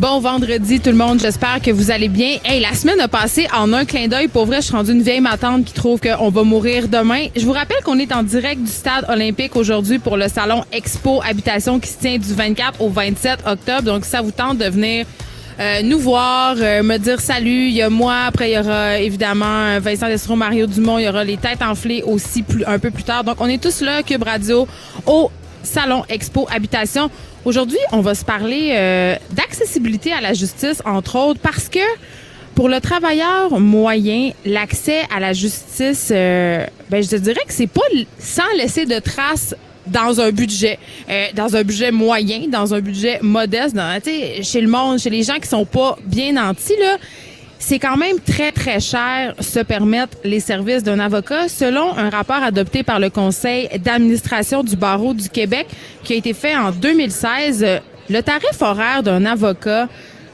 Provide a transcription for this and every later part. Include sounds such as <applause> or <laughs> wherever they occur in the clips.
Bon vendredi tout le monde, j'espère que vous allez bien. Hey, la semaine a passé en un clin d'œil. Pour vrai, je suis rendue une vieille matante qui trouve qu'on va mourir demain. Je vous rappelle qu'on est en direct du stade olympique aujourd'hui pour le salon Expo Habitation qui se tient du 24 au 27 octobre. Donc, ça vous tente de venir euh, nous voir, euh, me dire salut. Il y a moi, après il y aura évidemment Vincent Destro, Mario Dumont, il y aura les têtes enflées aussi un peu plus tard. Donc on est tous là, Cube Radio, au Salon Expo Habitation. Aujourd'hui, on va se parler euh, d'accessibilité à la justice, entre autres, parce que pour le travailleur moyen, l'accès à la justice, euh, ben, je te dirais que c'est pas sans laisser de traces dans un budget, euh, dans un budget moyen, dans un budget modeste, dans, chez le monde, chez les gens qui sont pas bien nantis, là, c'est quand même très, très cher se permettre les services d'un avocat. Selon un rapport adopté par le Conseil d'administration du barreau du Québec qui a été fait en 2016, le tarif horaire d'un avocat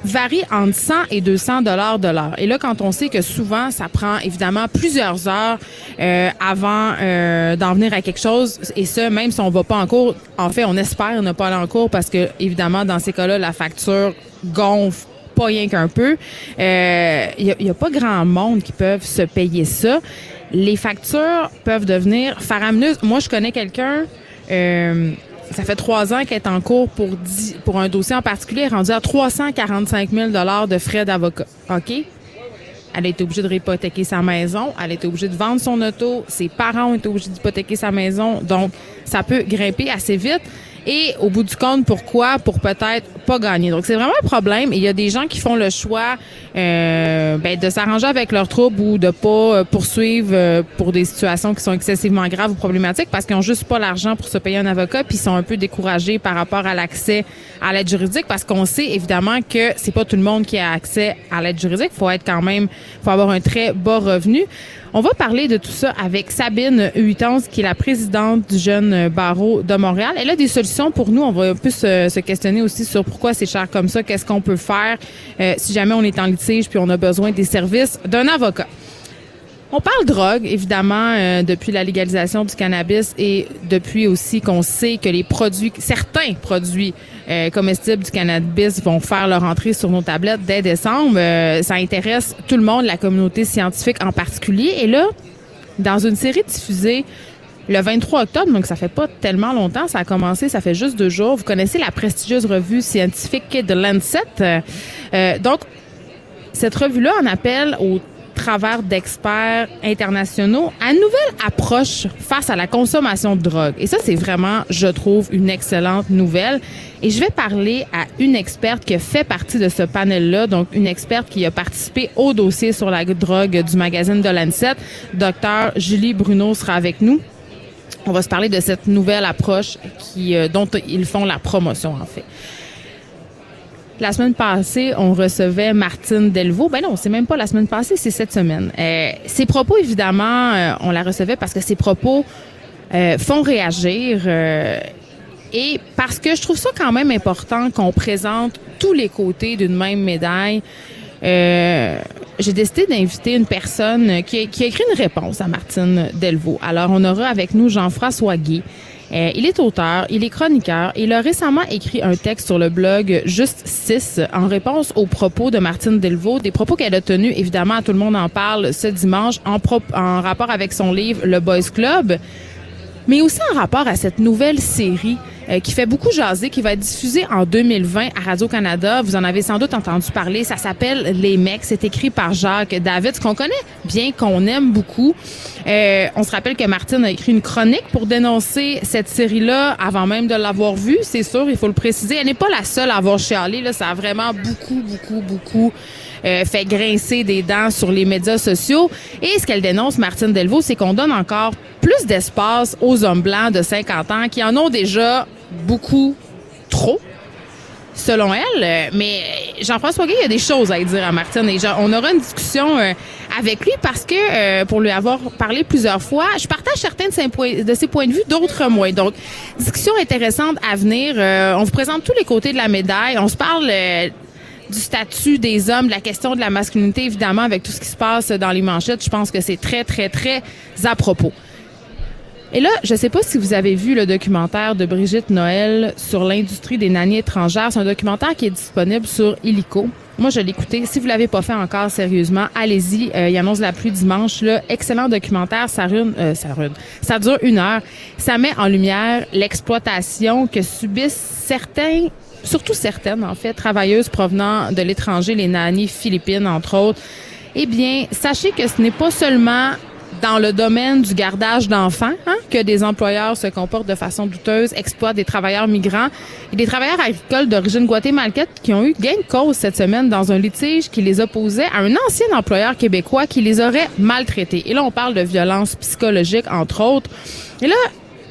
varie entre 100 et 200 dollars de l'heure. Et là, quand on sait que souvent, ça prend évidemment plusieurs heures euh, avant euh, d'en venir à quelque chose, et ça, même si on va pas en cours, en fait, on espère ne pas aller en cours parce que, évidemment, dans ces cas-là, la facture gonfle pas rien qu'un peu. Il euh, y, a, pas grand monde qui peuvent se payer ça. Les factures peuvent devenir faramineuses. Moi, je connais quelqu'un. Euh, ça fait trois ans qu'elle est en cours pour pour un dossier en particulier, rendu à 345 000 dollars de frais d'avocat. Ok? Elle a été obligée de réhypothéquer sa maison. Elle a été obligée de vendre son auto. Ses parents ont été obligés d'hypothéquer sa maison. Donc, ça peut grimper assez vite. Et au bout du compte, pourquoi? Pour peut-être pas gagner. Donc, c'est vraiment un problème. il y a des gens qui font le choix euh, ben, de s'arranger avec leurs troubles ou de pas euh, poursuivre euh, pour des situations qui sont excessivement graves ou problématiques parce qu'ils ont juste pas l'argent pour se payer un avocat puis ils sont un peu découragés par rapport à l'accès à l'aide juridique parce qu'on sait évidemment que c'est pas tout le monde qui a accès à l'aide juridique. Faut être quand même, faut avoir un très bas revenu. On va parler de tout ça avec Sabine Huitons, qui est la présidente du Jeune Barreau de Montréal. Elle a des solutions pour nous. On va un peu se, questionner aussi sur pourquoi c'est cher comme ça, qu'est-ce qu'on peut faire euh, si jamais on est en litige puis on a besoin des services d'un avocat. On parle drogue, évidemment, euh, depuis la légalisation du cannabis et depuis aussi qu'on sait que les produits, certains produits euh, comestibles du cannabis vont faire leur entrée sur nos tablettes dès décembre. Euh, ça intéresse tout le monde, la communauté scientifique en particulier. Et là, dans une série diffusée le 23 octobre, donc ça fait pas tellement longtemps, ça a commencé, ça fait juste deux jours. Vous connaissez la prestigieuse revue scientifique de Lancet. donc, cette revue-là en appelle au travers d'experts internationaux à une nouvelle approche face à la consommation de drogue. Et ça, c'est vraiment, je trouve, une excellente nouvelle. Et je vais parler à une experte qui fait partie de ce panel-là, donc une experte qui a participé au dossier sur la drogue du magazine de Lancet. Docteur Julie Bruno sera avec nous. On va se parler de cette nouvelle approche euh, dont ils font la promotion, en fait. La semaine passée, on recevait Martine Delvaux. Ben non, c'est même pas la semaine passée, c'est cette semaine. Euh, ses propos, évidemment, euh, on la recevait parce que ses propos euh, font réagir. Et parce que je trouve ça quand même important qu'on présente tous les côtés d'une même médaille. j'ai décidé d'inviter une personne qui, qui, a écrit une réponse à Martine Delvaux. Alors, on aura avec nous Jean-François Guy, euh, il est auteur, il est chroniqueur. Il a récemment écrit un texte sur le blog Juste 6 en réponse aux propos de Martine Delvaux, des propos qu'elle a tenus, évidemment, tout le monde en parle ce dimanche, en, en rapport avec son livre Le Boys Club, mais aussi en rapport à cette nouvelle série euh, qui fait beaucoup jaser, qui va être diffusée en 2020 à Radio-Canada. Vous en avez sans doute entendu parler. Ça s'appelle Les Mecs. C'est écrit par Jacques David, qu'on connaît bien, qu'on aime beaucoup. Euh, on se rappelle que Martine a écrit une chronique pour dénoncer cette série-là avant même de l'avoir vue. C'est sûr, il faut le préciser. Elle n'est pas la seule à avoir chialé. Là. Ça a vraiment beaucoup, beaucoup, beaucoup euh, fait grincer des dents sur les médias sociaux. Et ce qu'elle dénonce, Martine Delvaux, c'est qu'on donne encore plus d'espace aux hommes blancs de 50 ans qui en ont déjà beaucoup trop selon elle. Euh, mais Jean-François Gay, il y a des choses à dire à Martine. Et on aura une discussion euh, avec lui parce que, euh, pour lui avoir parlé plusieurs fois, je partage certains de ses points de, ses points de vue, d'autres moins. Donc, discussion intéressante à venir. on vous présente tous les côtés de la médaille. On se parle du statut des hommes, de la question de la masculinité, évidemment, avec tout ce qui se passe dans les manchettes. Je pense que c'est très, très, très à propos. Et là, je ne sais pas si vous avez vu le documentaire de Brigitte Noël sur l'industrie des nannies étrangères. C'est un documentaire qui est disponible sur Illico. Moi, je l'ai écouté. Si vous l'avez pas fait encore, sérieusement, allez-y. Euh, il annonce la pluie dimanche. Là. Excellent documentaire. Ça rune, euh, ça rune. Ça dure une heure. Ça met en lumière l'exploitation que subissent certains surtout certaines, en fait, travailleuses provenant de l'étranger, les nannies philippines, entre autres. Eh bien, sachez que ce n'est pas seulement dans le domaine du gardage d'enfants hein, que des employeurs se comportent de façon douteuse, exploitent des travailleurs migrants et des travailleurs agricoles d'origine guatémaltaise qui ont eu gain de cause cette semaine dans un litige qui les opposait à un ancien employeur québécois qui les aurait maltraités. Et là, on parle de violence psychologique, entre autres. Et là,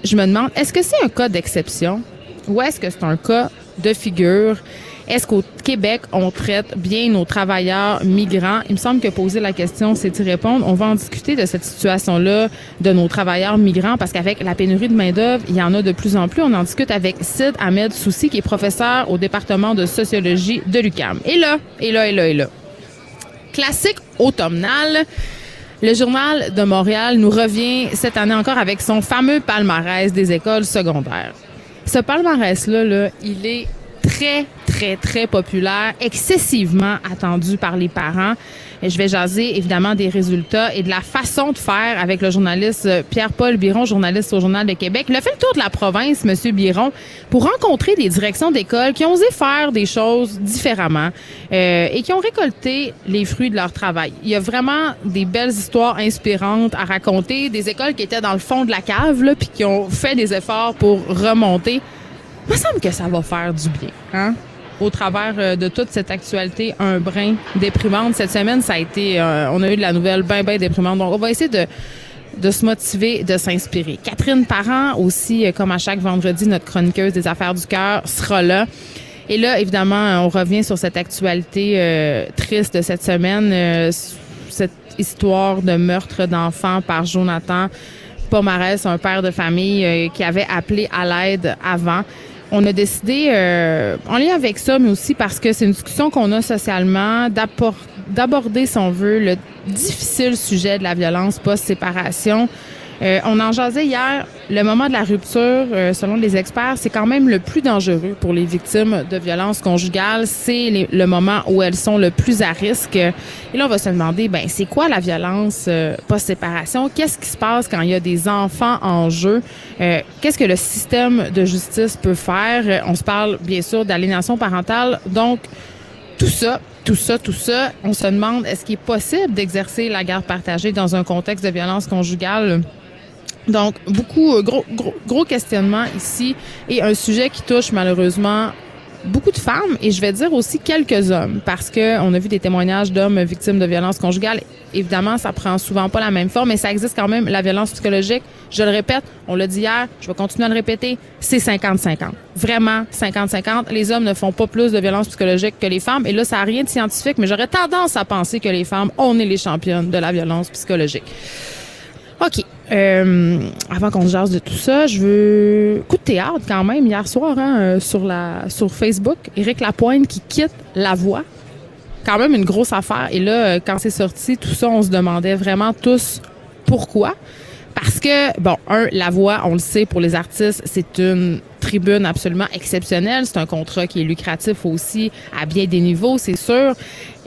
je me demande, est-ce que c'est un cas d'exception ou est-ce que c'est un cas de figure? Est-ce qu'au Québec, on traite bien nos travailleurs migrants? Il me semble que poser la question, c'est y répondre. On va en discuter de cette situation-là de nos travailleurs migrants parce qu'avec la pénurie de main-d'œuvre, il y en a de plus en plus. On en discute avec Sid Ahmed Soussi, qui est professeur au département de sociologie de l'UCAM. Et là, et là, et là, et là. Classique automnal. Le journal de Montréal nous revient cette année encore avec son fameux palmarès des écoles secondaires. Ce palmarès-là, là, il est très, très, très populaire, excessivement attendu par les parents. Je vais jaser évidemment des résultats et de la façon de faire avec le journaliste Pierre-Paul Biron, journaliste au Journal de Québec. Il a fait le tour de la province, Monsieur Biron, pour rencontrer des directions d'école qui ont osé faire des choses différemment euh, et qui ont récolté les fruits de leur travail. Il y a vraiment des belles histoires inspirantes à raconter, des écoles qui étaient dans le fond de la cave, là, puis qui ont fait des efforts pour remonter. Il me semble que ça va faire du bien. Hein? Au travers euh, de toute cette actualité, un brin déprimante. Cette semaine, ça a été, euh, on a eu de la nouvelle bien, bien déprimante. Donc, on va essayer de, de se motiver, de s'inspirer. Catherine Parent aussi, euh, comme à chaque vendredi, notre chroniqueuse des affaires du cœur, sera là. Et là, évidemment, on revient sur cette actualité triste de cette semaine, cette histoire de meurtre d'enfants par Jonathan Pomarès, un père de famille qui avait appelé à l'aide avant on a décidé, euh, en lien avec ça, mais aussi parce que c'est une discussion qu'on a socialement, d'aborder, si on veut, le difficile sujet de la violence post-séparation. Euh, on en jasait hier. Le moment de la rupture, euh, selon les experts, c'est quand même le plus dangereux pour les victimes de violences conjugales. C'est le moment où elles sont le plus à risque. Et là, on va se demander, ben, c'est quoi la violence euh, post-séparation? Qu'est-ce qui se passe quand il y a des enfants en jeu? Qu'est-ce que le système de justice peut faire? On se parle, bien sûr, d'aliénation parentale. Donc, tout ça, tout ça, tout ça, on se demande, est-ce qu'il est possible d'exercer la garde partagée dans un contexte de violence conjugale? Donc, beaucoup, euh, gros, gros, gros questionnement ici et un sujet qui touche malheureusement beaucoup de femmes et je vais dire aussi quelques hommes parce que on a vu des témoignages d'hommes victimes de violences conjugales. Évidemment, ça prend souvent pas la même forme, mais ça existe quand même la violence psychologique. Je le répète, on l'a dit hier, je vais continuer à le répéter, c'est 50-50. Vraiment 50-50. Les hommes ne font pas plus de violences psychologiques que les femmes et là ça a rien de scientifique, mais j'aurais tendance à penser que les femmes, on est les championnes de la violence psychologique. OK. Euh, avant qu'on jase de tout ça, je veux coup de théâtre quand même hier soir hein, euh, sur la sur Facebook. Éric Lapointe qui quitte La Voix. Quand même une grosse affaire. Et là, euh, quand c'est sorti, tout ça, on se demandait vraiment tous pourquoi. Parce que, bon, un, La Voix, on le sait, pour les artistes, c'est une tribune absolument exceptionnelle. C'est un contrat qui est lucratif aussi à bien des niveaux, c'est sûr.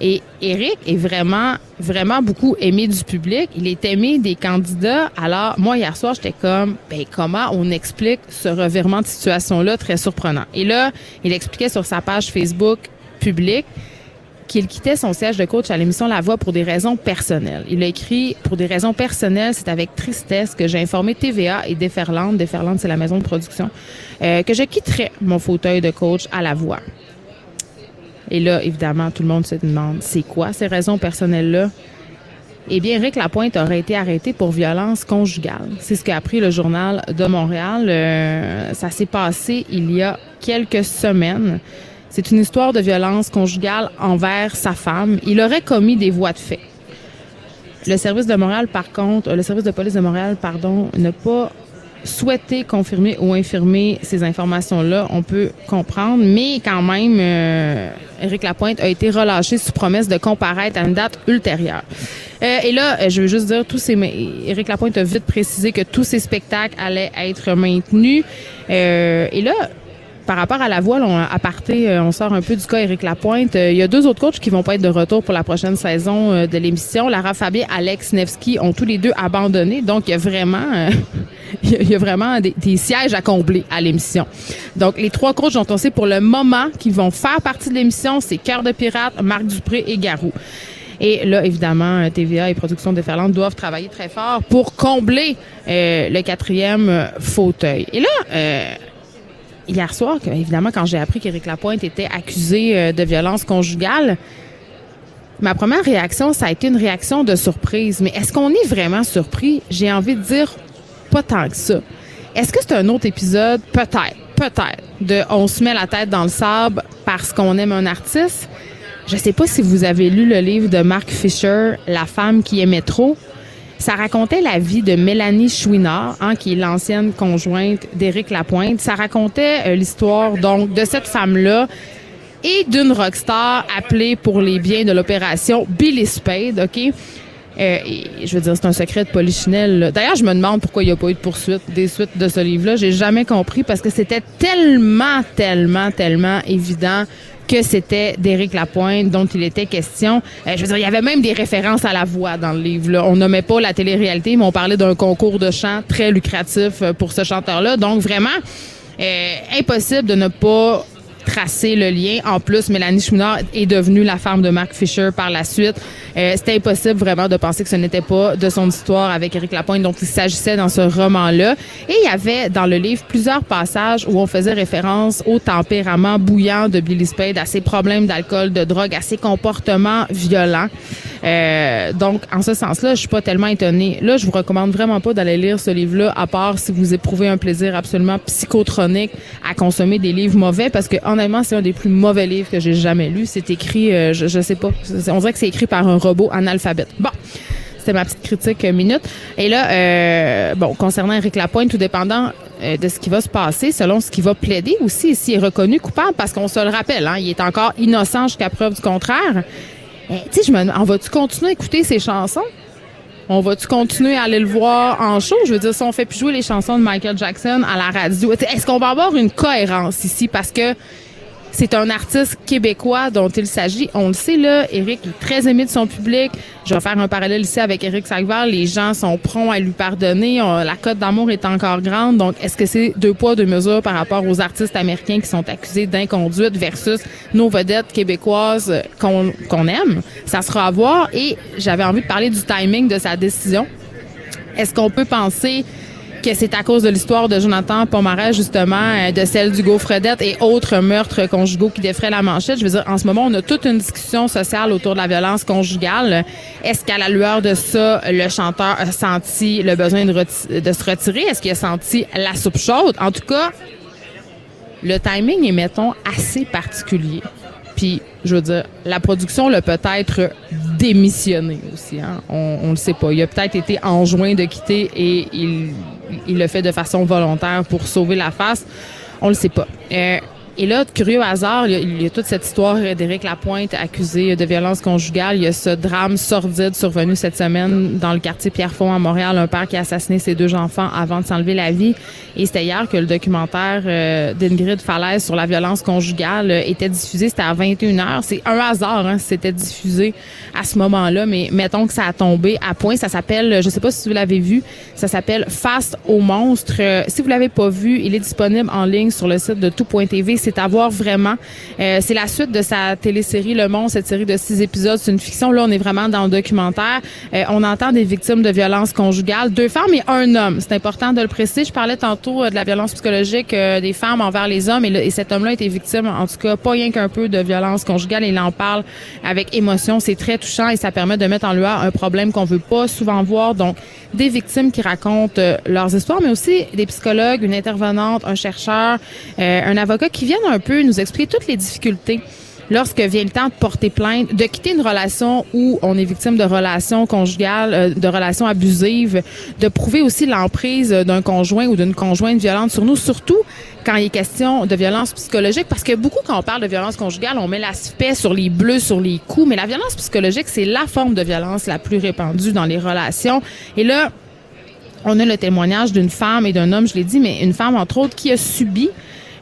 Et Eric est vraiment, vraiment beaucoup aimé du public. Il est aimé des candidats. Alors, moi, hier soir, j'étais comme, ben, comment on explique ce revirement de situation-là? Très surprenant? Et là, il expliquait sur sa page Facebook publique qu'il quittait son siège de coach à l'émission La Voix pour des raisons personnelles. Il a écrit pour des raisons personnelles, c'est avec tristesse que j'ai informé TVA et Déferlante, Déferlante c'est la maison de production, euh, que je quitterais mon fauteuil de coach à La Voix. Et là, évidemment, tout le monde se demande, c'est quoi ces raisons personnelles-là? Eh bien, Rick Lapointe aurait été arrêté pour violence conjugale. C'est ce qu'a appris le journal de Montréal. Euh, ça s'est passé il y a quelques semaines. C'est une histoire de violence conjugale envers sa femme. Il aurait commis des voies de fait. Le service de Montréal, par contre, le service de police de Montréal, pardon, n'a pas souhaité confirmer ou infirmer ces informations-là. On peut comprendre, mais quand même, euh, Éric Lapointe a été relâché sous promesse de comparaître à une date ultérieure. Euh, et là, euh, je veux juste dire, tous ces, Éric Lapointe a vite précisé que tous ces spectacles allaient être maintenus. Euh, et là, par rapport à la voile, on, à parté, euh, on sort un peu du cas Éric Lapointe. Euh, il y a deux autres coachs qui vont pas être de retour pour la prochaine saison euh, de l'émission. Lara Fabier, Alex Nevsky ont tous les deux abandonné. Donc, il y a vraiment, <laughs> il y a vraiment des, sièges à combler à l'émission. Donc, les trois coachs dont on sait pour le moment qui vont faire partie de l'émission, c'est Cœur de Pirate, Marc Dupré et Garou. Et là, évidemment, TVA et Production de Ferland doivent travailler très fort pour combler le quatrième fauteuil. Et là, hier soir, évidemment, quand j'ai appris qu'Éric Lapointe était accusé euh, de violence conjugale, ma première réaction, ça a été une réaction de surprise. Mais est-ce qu'on est vraiment surpris? J'ai envie de dire pas tant que ça. Est-ce que c'est un autre épisode? Peut-être, peut-être. De on se met la tête dans le sable parce qu'on aime un artiste. Je sais pas si vous avez lu le livre de Mark Fisher, La femme qui aimait trop. Ça racontait la vie de Mélanie Chouinard, hein, qui est l'ancienne conjointe d'Éric Lapointe. Ça racontait euh, l'histoire donc de cette femme-là et d'une rockstar appelée pour les biens de l'opération Billy Spade, OK? Euh, je veux dire, c'est un secret de polichinelle. D'ailleurs, je me demande pourquoi il n'y a pas eu de poursuite des suites de ce livre-là. J'ai jamais compris parce que c'était tellement, tellement, tellement évident que c'était d'Éric Lapointe dont il était question. Euh, je veux dire, il y avait même des références à la voix dans le livre. Là. On nommait pas la télé-réalité, mais on parlait d'un concours de chant très lucratif euh, pour ce chanteur-là. Donc vraiment, euh, impossible de ne pas tracer le lien. En plus, Mélanie Schmunard est devenue la femme de Mark Fisher par la suite. Euh, C'était impossible vraiment de penser que ce n'était pas de son histoire avec Eric Lapointe dont il s'agissait dans ce roman-là. Et il y avait dans le livre plusieurs passages où on faisait référence au tempérament bouillant de Billy Spade, à ses problèmes d'alcool, de drogue, à ses comportements violents. Euh, donc, en ce sens-là, je suis pas tellement étonnée. Là, je vous recommande vraiment pas d'aller lire ce livre-là, à part si vous éprouvez un plaisir absolument psychotronique à consommer des livres mauvais, parce que c'est un des plus mauvais livres que j'ai jamais lu. C'est écrit, euh, je, je sais pas, on dirait que c'est écrit par un robot analphabète. Bon. C'était ma petite critique euh, minute. Et là, euh, bon, concernant Eric Lapointe, tout dépendant de ce qui va se passer, selon ce qui va plaider aussi, s'il est reconnu coupable, parce qu'on se le rappelle, hein, il est encore innocent jusqu'à preuve du contraire. Eh, tu sais, je me on va-tu continuer à écouter ses chansons? On va-tu continuer à aller le voir en show? Je veux dire, si on fait plus jouer les chansons de Michael Jackson à la radio, est-ce qu'on va avoir une cohérence ici? Parce que c'est un artiste québécois dont il s'agit. On le sait, là, Eric est très aimé de son public. Je vais faire un parallèle ici avec Eric Sagval. Les gens sont prompts à lui pardonner. la cote d'amour est encore grande. Donc, est-ce que c'est deux poids, deux mesures par rapport aux artistes américains qui sont accusés d'inconduite versus nos vedettes québécoises qu'on aime? Ça sera à voir. Et j'avais envie de parler du timing de sa décision. Est-ce qu'on peut penser que c'est à cause de l'histoire de Jonathan Pomaret, justement, euh, de celle du Fredette et autres meurtres conjugaux qui défraient la manchette. Je veux dire, en ce moment, on a toute une discussion sociale autour de la violence conjugale. Est-ce qu'à la lueur de ça, le chanteur a senti le besoin de, de se retirer? Est-ce qu'il a senti la soupe chaude? En tout cas, le timing est, mettons, assez particulier. Puis, je veux dire, la production l'a peut-être démissionné aussi. Hein? On, on le sait pas. Il a peut-être été enjoint de quitter et il, il le fait de façon volontaire pour sauver la face. On le sait pas. Euh, et là, curieux hasard, il y, a, toute cette histoire d'Éric Lapointe accusé de violence conjugale. Il y a ce drame sordide survenu cette semaine dans le quartier Pierrefonds à Montréal, un père qui a assassiné ses deux enfants avant de s'enlever la vie. Et c'était hier que le documentaire euh, d'Ingrid Falaise sur la violence conjugale euh, était diffusé. C'était à 21h. C'est un hasard, hein, c'était diffusé à ce moment-là, mais mettons que ça a tombé à point. Ça s'appelle, je sais pas si vous l'avez vu, ça s'appelle Fast au monstre. Euh, si vous l'avez pas vu, il est disponible en ligne sur le site de tout.tv c'est à voir vraiment. Euh, c'est la suite de sa télésérie Le Monde, cette série de six épisodes. C'est une fiction. Là, on est vraiment dans le documentaire. Euh, on entend des victimes de violences conjugales, deux femmes et un homme. C'est important de le préciser. Je parlais tantôt euh, de la violence psychologique des femmes envers les hommes et, et cet homme-là été victime, en tout cas, pas rien qu'un peu de violence conjugale. Il en parle avec émotion. C'est très touchant et ça permet de mettre en lueur un problème qu'on veut pas souvent voir. Donc, des victimes qui racontent leurs histoires, mais aussi des psychologues, une intervenante, un chercheur, un avocat qui vient un peu nous expliquer toutes les difficultés lorsque vient le temps de porter plainte, de quitter une relation où on est victime de relations conjugales, euh, de relations abusives, de prouver aussi l'emprise d'un conjoint ou d'une conjointe violente sur nous, surtout quand il est question de violence psychologique, parce que beaucoup, quand on parle de violence conjugale, on met l'aspect sur les bleus, sur les coups, mais la violence psychologique, c'est la forme de violence la plus répandue dans les relations. Et là, on a le témoignage d'une femme et d'un homme, je l'ai dit, mais une femme, entre autres, qui a subi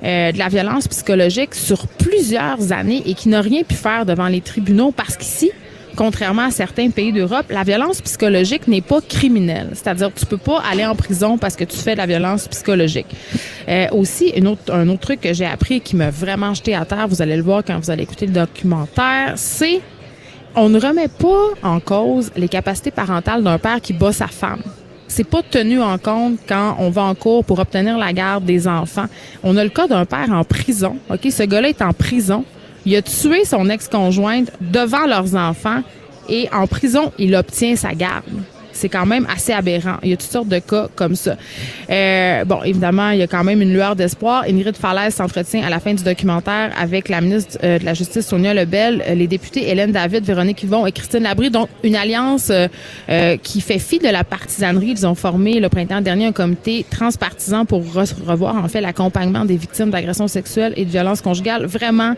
euh, de la violence psychologique sur plusieurs années et qui n'a rien pu faire devant les tribunaux parce qu'ici, contrairement à certains pays d'Europe, la violence psychologique n'est pas criminelle. C'est-à-dire, tu peux pas aller en prison parce que tu fais de la violence psychologique. Euh, aussi, une autre, un autre truc que j'ai appris qui m'a vraiment jeté à terre, vous allez le voir quand vous allez écouter le documentaire, c'est on ne remet pas en cause les capacités parentales d'un père qui bat sa femme c'est pas tenu en compte quand on va en cours pour obtenir la garde des enfants. On a le cas d'un père en prison. OK, ce gars-là est en prison. Il a tué son ex-conjointe devant leurs enfants et en prison, il obtient sa garde c'est quand même assez aberrant. Il y a toutes sortes de cas comme ça. Euh, bon, évidemment, il y a quand même une lueur d'espoir. Ingrid Falaise s'entretient à la fin du documentaire avec la ministre euh, de la Justice, Sonia Lebel, euh, les députés Hélène David, Véronique Yvon et Christine Labrie. Donc, une alliance qui fait fi de la partisanerie. Ils ont formé le printemps dernier un comité transpartisan pour revoir, en fait, l'accompagnement des victimes d'agressions sexuelles et de violences conjugales. Vraiment,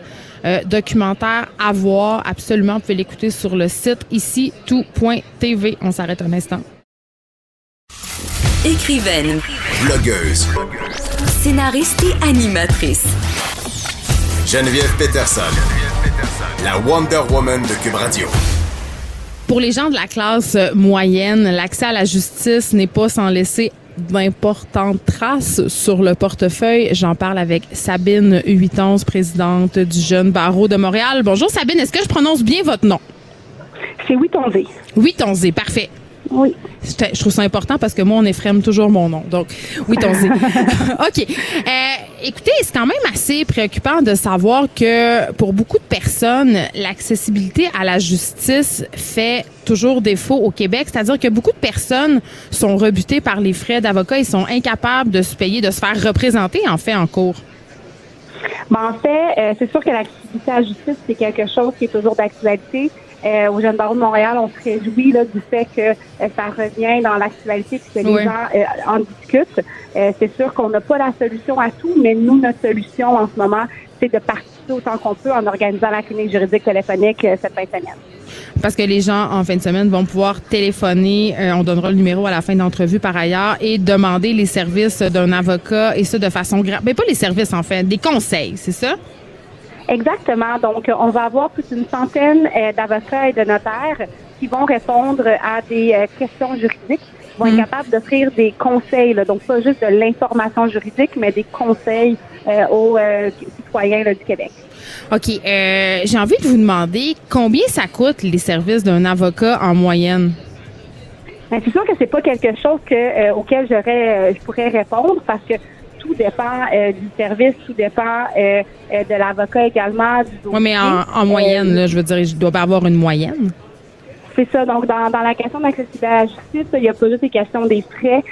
documentaire à voir. Absolument, vous pouvez l'écouter sur le site ici tout.tv. On s'arrête un instant. Écrivaine. Blogueuse. Scénariste et animatrice. Geneviève Peterson. La Wonder Woman de Cube Radio. Pour les gens de la classe moyenne, l'accès à la justice n'est pas sans laisser d'importantes traces sur le portefeuille. J'en parle avec Sabine Huitons, présidente du Jeune Barreau de Montréal. Bonjour Sabine, est-ce que je prononce bien votre nom? C'est Huitonzé. Huitonzé, parfait. Oui. Je trouve ça important parce que moi, on effrème toujours mon nom. Donc, oui, ton <laughs> OK. Euh, écoutez, c'est quand même assez préoccupant de savoir que pour beaucoup de personnes, l'accessibilité à la justice fait toujours défaut au Québec. C'est-à-dire que beaucoup de personnes sont rebutées par les frais d'avocat et sont incapables de se payer, de se faire représenter, en fait, en cours. Ben, en fait, euh, c'est sûr que l'accessibilité à la justice, c'est quelque chose qui est toujours d'actualité. Euh, au Jeune Barreau de Montréal, on se réjouit là, du fait que euh, ça revient dans l'actualité et que les gens euh, en discutent. c'est sûr qu'on n'a pas la solution à tout, mais nous, notre solution en ce moment, c'est de participer autant qu'on peut en organisant la clinique juridique téléphonique cette fin de semaine. Parce que les gens, en fin de semaine, vont pouvoir téléphoner, on donnera le numéro à la fin d'entrevue par ailleurs, et demander les services d'un avocat, et ça de façon grave. Mais pas les services, en fait, des conseils, c'est ça? Exactement. Donc, on va avoir plus d'une centaine euh, d'avocats et de notaires qui vont répondre à des euh, questions juridiques, vont être mhm. capables d'offrir des conseils, donc pas juste de l'information juridique, mais des conseils euh, aux citoyens du Québec. OK. J'ai envie de vous demander combien ça coûte les services d'un avocat en moyenne? Ben, c'est sûr que c'est pas quelque chose que, auquel j'aurais, je pourrais répondre parce que tout dépend euh, du service, tout dépend euh, euh, de l'avocat également. Oui, mais en, moyenne, là, je veux dire, je dois pas avoir une moyenne. C'est ça. Donc, dans, dans la question d'accessibilité à la justice, il n'y a pas juste les questions des frais,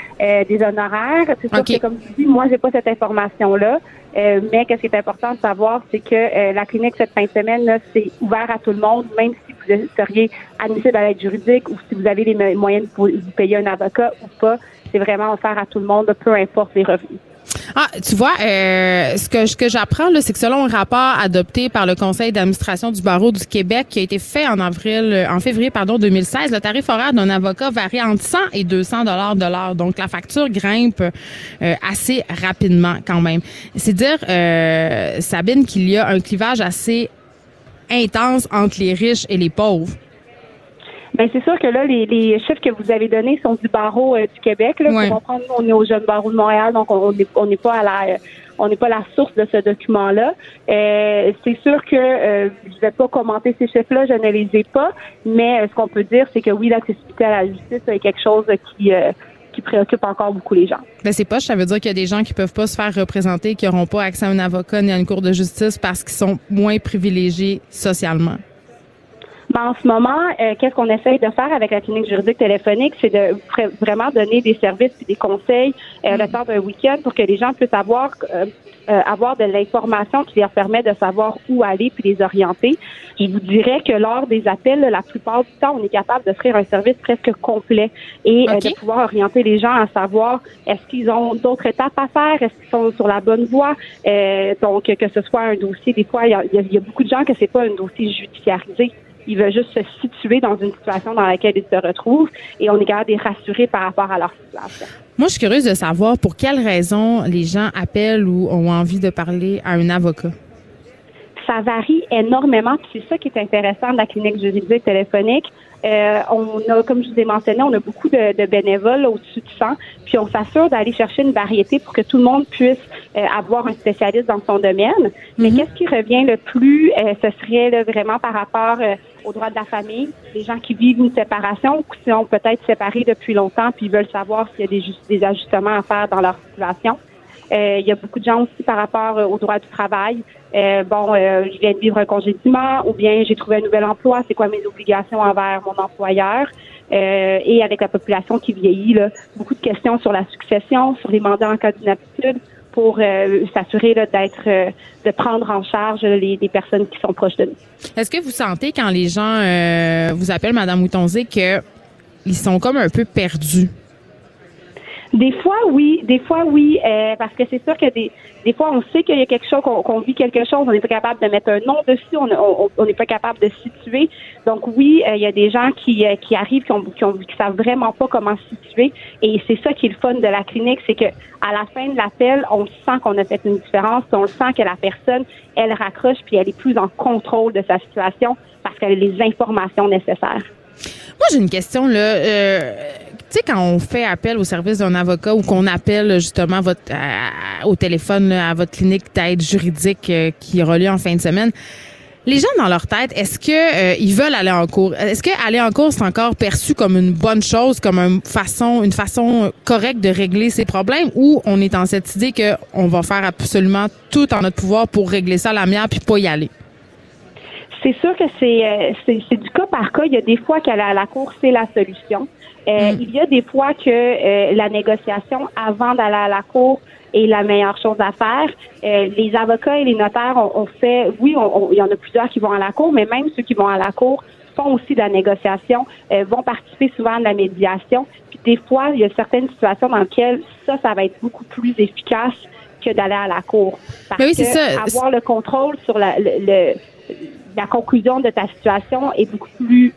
des honoraires. C'est sûr que, comme tu dis, moi, j'ai pas cette information-là. mais qu'est-ce qui est important de savoir, c'est que la clinique cette fin de semaine, c'est ouvert à tout le monde, même si vous seriez admissible à l'aide juridique ou si vous avez les moyens de vous payer un avocat ou pas. C'est vraiment offert à tout le monde, peu importe les revenus. Ah, tu vois, euh, ce que, ce que j'apprends, c'est que selon un rapport adopté par le Conseil d'administration du barreau du Québec qui a été fait en avril, euh, en février, pardon, 2016, le tarif horaire d'un avocat varie entre 100 et 200 dollars de l'heure. Donc, la facture grimpe euh, assez rapidement quand même. C'est dire, euh, Sabine, qu'il y a un clivage assez intense entre les riches et les pauvres. Ben c'est sûr que là, les, les, chiffres que vous avez donnés sont du barreau euh, du Québec. Là, ouais. comprendre, on est au jeune barreau de Montréal, donc on n'est on pas à la on n'est pas la source de ce document-là. Euh, c'est sûr que euh, je ne vais pas commenter ces chiffres-là, je ne les ai pas, mais euh, ce qu'on peut dire, c'est que oui, l'accessibilité à la justice est quelque chose qui qui préoccupe encore beaucoup les gens. Ben c'est pas, ça veut dire qu'il y a des gens qui peuvent pas se faire représenter, qui n'auront pas accès à un avocat ni à une cour de justice parce qu'ils sont moins privilégiés socialement. Ben, en ce moment, euh, qu'est-ce qu'on essaye de faire avec la clinique juridique téléphonique, c'est de vraiment donner des services et des conseils euh, le mm. temps d'un week-end pour que les gens puissent avoir euh, euh, avoir de l'information qui leur permet de savoir où aller puis les orienter. Je vous dirais que lors des appels, la plupart du temps, on est capable d'offrir un service presque complet et de pouvoir orienter les gens à savoir est-ce qu'ils ont d'autres étapes à faire, est-ce qu'ils sont sur la bonne voie. donc, que ce soit un dossier, des fois, il y a, il y a beaucoup de gens que c'est pas un dossier judiciarisé il veut juste se situer dans une situation dans laquelle il se retrouve et on est capable de les rassurer par rapport à leur situation. Moi, je suis curieuse de savoir pour quelles raisons les gens appellent ou ont envie de parler à un avocat. Ça varie énormément. C'est ça qui est intéressant de la clinique juridique téléphonique. Euh, on a, comme je vous ai mentionné, on a beaucoup de, bénévoles au-dessus de 100, puis on s'assure d'aller chercher une variété pour que tout le monde puisse euh, avoir un spécialiste dans son domaine. Mais mhm. qu'est-ce qui revient le plus, euh, ce serait vraiment par rapport aux droits de la famille, les gens qui vivent une séparation ou qui sont peut-être séparés depuis longtemps puis veulent savoir s'il y a des, des ajustements à faire dans leur situation. Il y a beaucoup de gens aussi par rapport aux droits du travail. Euh, bon, euh, je viens de vivre un congédiement ou bien j'ai trouvé un nouvel emploi, c'est quoi mes obligations envers mon employeur? Euh, et avec la population qui vieillit, là, beaucoup de questions sur la succession, sur les mandats en cas d'inaptitude pour s'assurer d'être, de prendre en charge les, les, personnes qui sont proches de nous. Est-ce que vous sentez quand les gens vous appellent Madame Moutonzé que ils sont comme un peu perdus? Des fois, oui. Des fois, oui. Euh, parce que c'est sûr que des, des fois, on sait qu'il y a quelque chose, qu'on vit quelque chose, on n'est pas capable de mettre un nom dessus, on n'est pas capable de situer. Donc, oui, euh, il y a des gens qui, euh, qui arrivent, qui, ont, qui, ont, qui savent vraiment pas comment situer. Et c'est ça qui est le fun de la clinique, c'est que à la fin de l'appel, on sent qu'on a fait une différence, on sent que la personne, elle raccroche, puis elle est plus en contrôle de sa situation parce qu'elle a les informations nécessaires. Moi, j'ai une question, là. Euh, sais, quand on fait appel au service d'un avocat ou qu'on appelle justement votre, au téléphone à votre clinique d'aide juridique euh, qui aura lieu en fin de semaine, les gens dans leur tête, est-ce que euh, ils veulent aller en cours? Est-ce que aller en cours c'est encore perçu comme une bonne chose, comme une façon, une façon correcte de régler ces problèmes, ou on est dans cette idée que on va faire absolument tout en notre pouvoir pour régler ça à la mienne puis pas y aller? C'est sûr que c'est, c'est, du cas par cas. Il y a des fois qu'aller à la cour, c'est la solution. Euh, mm. Il y a des fois que euh, la négociation avant d'aller à la cour est la meilleure chose à faire. Euh, les avocats et les notaires ont, fait, oui, il y en a plusieurs qui vont à la cour, mais même ceux qui vont à la cour font aussi de la négociation, vont participer souvent de la médiation. Puis des fois, il y a certaines situations dans lesquelles ça, ça va être beaucoup plus efficace que d'aller à la cour. Parce oui, que avoir le contrôle sur la, le, la conclusion de ta situation est beaucoup plus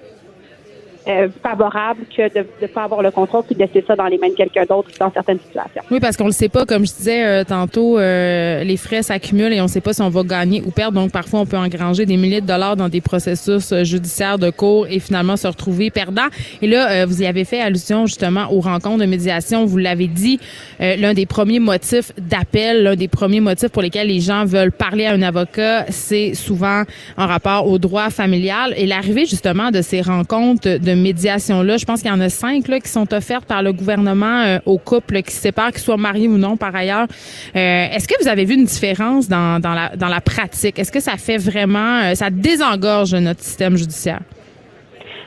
euh, favorable que de ne pas avoir le contrôle puis de laisser ça dans les mains de quelqu'un d'autre dans certaines situations. Oui, parce qu'on le sait pas, comme je disais euh, tantôt, euh, les frais s'accumulent et on ne sait pas si on va gagner ou perdre. Donc parfois, on peut engranger des milliers de dollars dans des processus judiciaires de cours et finalement se retrouver perdant. Et là, vous y avez fait allusion justement aux rencontres de médiation. Vous l'avez dit, l'un des premiers motifs d'appel, l'un des premiers motifs pour lesquels les gens veulent parler à un avocat, c'est souvent en rapport au droit familial. Et l'arrivée justement de ces rencontres de médiation-là. Je pense qu'il y en a cinq là, qui sont offertes par le gouvernement euh, aux couples qui se séparent, qu'ils soient mariés ou non par ailleurs. Euh, est-ce que vous avez vu une différence dans, la pratique? Est-ce que ça fait vraiment, euh, ça désengorge notre système judiciaire?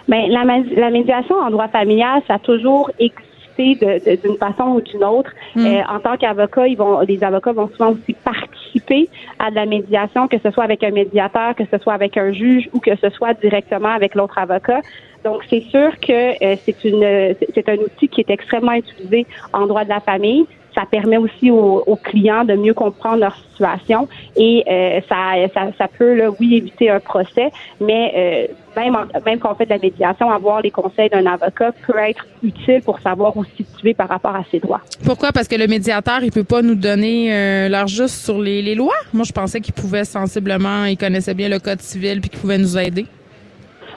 Bien, la, la médiation en droit familial, ça a toujours existé d'une façon ou d'une autre. Hmm. en tant qu'avocat, ils vont, les avocats vont souvent aussi participer à de la médiation, que ce soit avec un médiateur, que ce soit avec un juge ou que ce soit directement avec l'autre avocat. Donc, c'est sûr que euh, c'est une c'est un outil qui est extrêmement utilisé en droit de la famille. Ça permet aussi aux, clients de mieux comprendre leur situation et euh, ça, ça, ça, peut, là, oui, éviter un procès, mais euh, même, même quand on fait de la médiation, avoir les conseils d'un avocat peut être utile pour savoir où se situer par rapport à ses droits. Pourquoi? Parce que le médiateur, il peut pas nous donner euh, sur les, les lois? Moi, je pensais qu'il pouvait sensiblement, il connaissait bien le code civil puis qu'il pouvait nous aider.